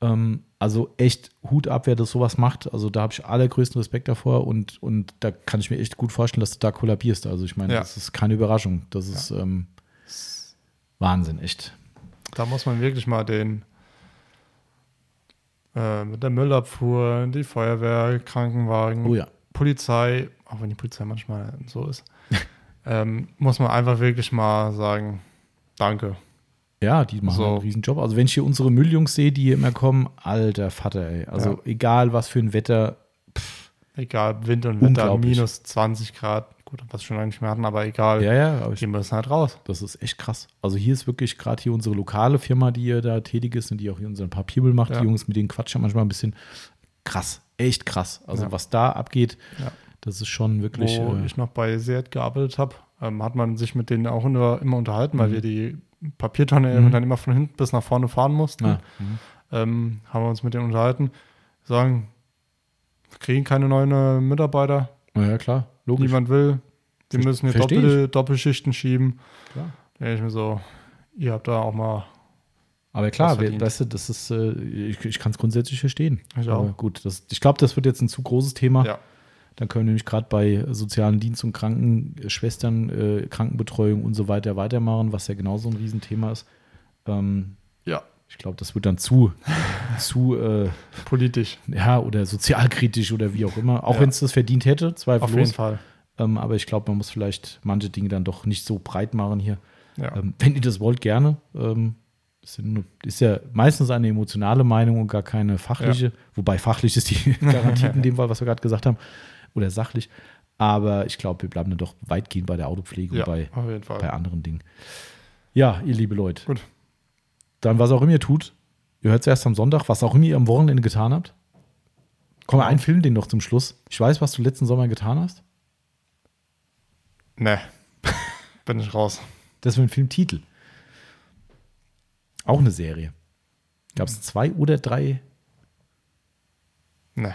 Ähm, also echt Hut ab, wer das sowas macht. Also da habe ich allergrößten Respekt davor und, und da kann ich mir echt gut vorstellen, dass du da kollabierst. Also ich meine, Ja. das ist keine Überraschung. Das ist ähm, Wahnsinn, echt. Da muss man wirklich mal den äh, mit der Müllabfuhr, die Feuerwehr, Krankenwagen, Oh ja. Polizei, auch wenn die Polizei manchmal so ist, ähm, muss man einfach wirklich mal sagen, danke. Ja, die machen So. einen riesen Job. Also wenn ich hier unsere Mülljungs sehe, die hier immer kommen, alter Vater, ey. Also Ja. egal was für ein Wetter, Egal, Wind und Wetter, minus 20 Grad, gut, was wir schon lange nicht mehr hatten, aber egal, ja, ja, aber ich, die müssen halt raus. das ist echt krass. Also hier ist wirklich gerade hier unsere lokale Firma, die hier da tätig ist und die auch hier unseren Papierbüll macht. Ja. Die Jungs, mit denen quatschen manchmal ein bisschen krass, echt krass. Also Ja. was da abgeht, Ja. das ist schon wirklich. Wo äh, ich noch bei Seat gearbeitet habe, ähm, hat man sich mit denen auch immer, immer unterhalten, weil Mhm. wir die Papiertonne Mhm. dann immer von hinten bis nach vorne fahren mussten. na, mhm. ähm, haben wir uns mit denen unterhalten, sagen, wir kriegen keine neuen äh, Mitarbeiter, Na ja, klar, logisch. niemand will, wir Ver- müssen hier Doppel, Doppelschichten schieben. Klar. Da denke ich mir so, ihr habt da auch mal, Aber klar, wir, weißt du, das ist, äh, ich, ich kann es grundsätzlich verstehen. Ich Aber auch. gut, das, ich glaube, das wird jetzt ein zu großes Thema. ja, Dann können wir nämlich gerade bei sozialen Dienst und Krankenschwestern, äh, Krankenbetreuung und so weiter weitermachen, was ja genauso ein Riesenthema ist. Ähm, ja, ich glaube, das wird dann zu, zu, äh, politisch, ja, oder sozialkritisch oder wie auch immer. Auch Ja. wenn es das verdient hätte, auf jeden zweifellos. Fall. Ähm, aber ich glaube, man muss vielleicht manche Dinge dann doch nicht so breit machen hier. Ja. Ähm, wenn ihr das wollt, gerne. Ähm, ist ja meistens eine emotionale Meinung und gar keine fachliche. Wobei fachlich ist die Garantie in dem Fall, was wir gerade gesagt haben. Oder sachlich. Aber ich glaube, wir bleiben dann doch weitgehend bei der Autopflege ja, und bei, bei anderen Dingen. Ja, ihr liebe Leute. Gut. Dann, was auch immer ihr tut, ihr hört es erst am Sonntag, was auch immer ihr am Wochenende getan habt. Komm, ein Film den noch zum Schluss. Ich weiß, was du letzten Sommer getan hast. Ne, bin ich raus. Das ist ein Filmtitel. Auch eine Serie. Gab es zwei oder drei? Ne.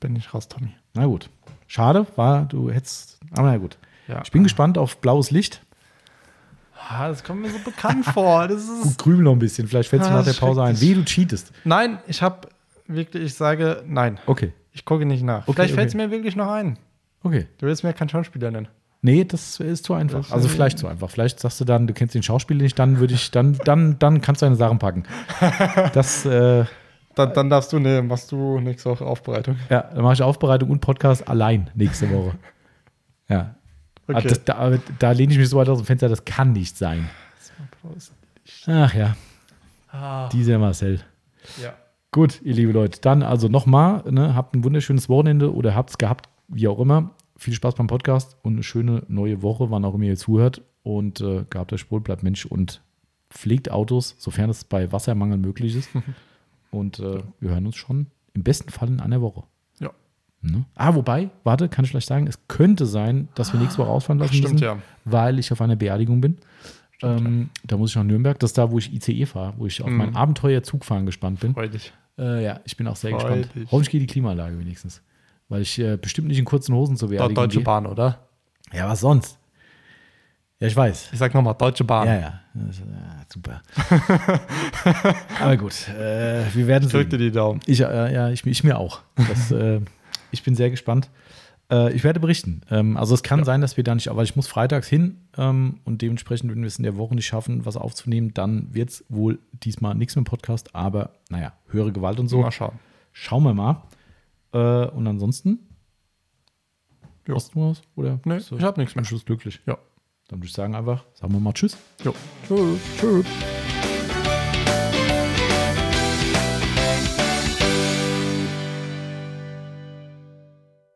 Bin ich raus, Tommy. Na gut. Schade, war, du hättest. Aber na gut. Ja. Ich bin gespannt auf blaues Licht. Ah, das kommt mir so bekannt vor. Das ist Gut, grübel noch ein bisschen. Vielleicht fällst du Ah, nach der Pause ein. Wie du cheatest. Nein, ich habe wirklich, ich sage nein. Okay. Ich gucke nicht nach. Okay, Vielleicht fällt es okay. mir wirklich noch ein. Okay. Du willst mir keinen Schauspieler nennen. Nee, das ist zu einfach. Das, Also vielleicht zu einfach. Vielleicht sagst du dann, du kennst den Schauspieler nicht, dann würde ich, dann, dann, dann kannst du deine Sachen packen. Das, äh, Dann, dann darfst du nehmen, machst du nächste Woche Aufbereitung. ja, dann mache ich Aufbereitung und Podcast allein nächste Woche. Ja. Ah, das, da, da lehne ich mich so weit aus dem Fenster, das kann nicht sein. Ach ja, Ah, dieser Marcel. ja. Gut, ihr liebe Leute, dann also nochmal, ne, habt ein wunderschönes Wochenende oder habt es gehabt, wie auch immer. Viel Spaß beim Podcast und eine schöne neue Woche, wann auch immer ihr zuhört. Und äh, gehabt euch wohl, bleibt Mensch und pflegt Autos, sofern es bei Wassermangel möglich ist. und äh, wir hören uns schon im besten Fall in einer Woche. Ja. Ne? Ah, wobei, warte, kann ich vielleicht sagen, es könnte sein, dass wir nächste Woche ausfahren lassen Stimmt, müssen, ja. weil ich auf einer Beerdigung bin. Ähm, da muss ich nach Nürnberg. Das ist da, wo ich ICE fahre, wo ich auf Mhm. mein Abenteuer Zugfahren gespannt bin. Freudig. Äh, ja, ich bin auch sehr Freu gespannt. Hoffentlich geht die Klimaanlage wenigstens. Weil ich äh, bestimmt nicht in kurzen Hosen zur Da, Beerdigung Deutsche gehe. Bahn, oder? Ja, was sonst? Ja, ich weiß. Ich sag nochmal, Deutsche Bahn. Ja, ja. Ja super. Aber gut, äh, wir werden Drück dir sehen. die Daumen. Ich, äh, ja, ich, ich mir auch. Das, äh, ich bin sehr gespannt. Äh, ich werde berichten. Ähm, also es kann Ja. sein, dass wir da nicht, aber ich muss freitags hin ähm, und dementsprechend, wenn wir es in der Woche nicht schaffen, was aufzunehmen, dann wird es wohl diesmal nichts mit dem Podcast, aber naja, höhere Gewalt und so. Mal schauen. Schauen wir mal. Äh, und ansonsten? Jo. Hast du was? Oder Nee, du ich hab nichts mehr. Schluss glücklich? Ja. Dann würde ich sagen einfach, sagen wir mal Tschüss. Jo. Tschüss. Tschüss.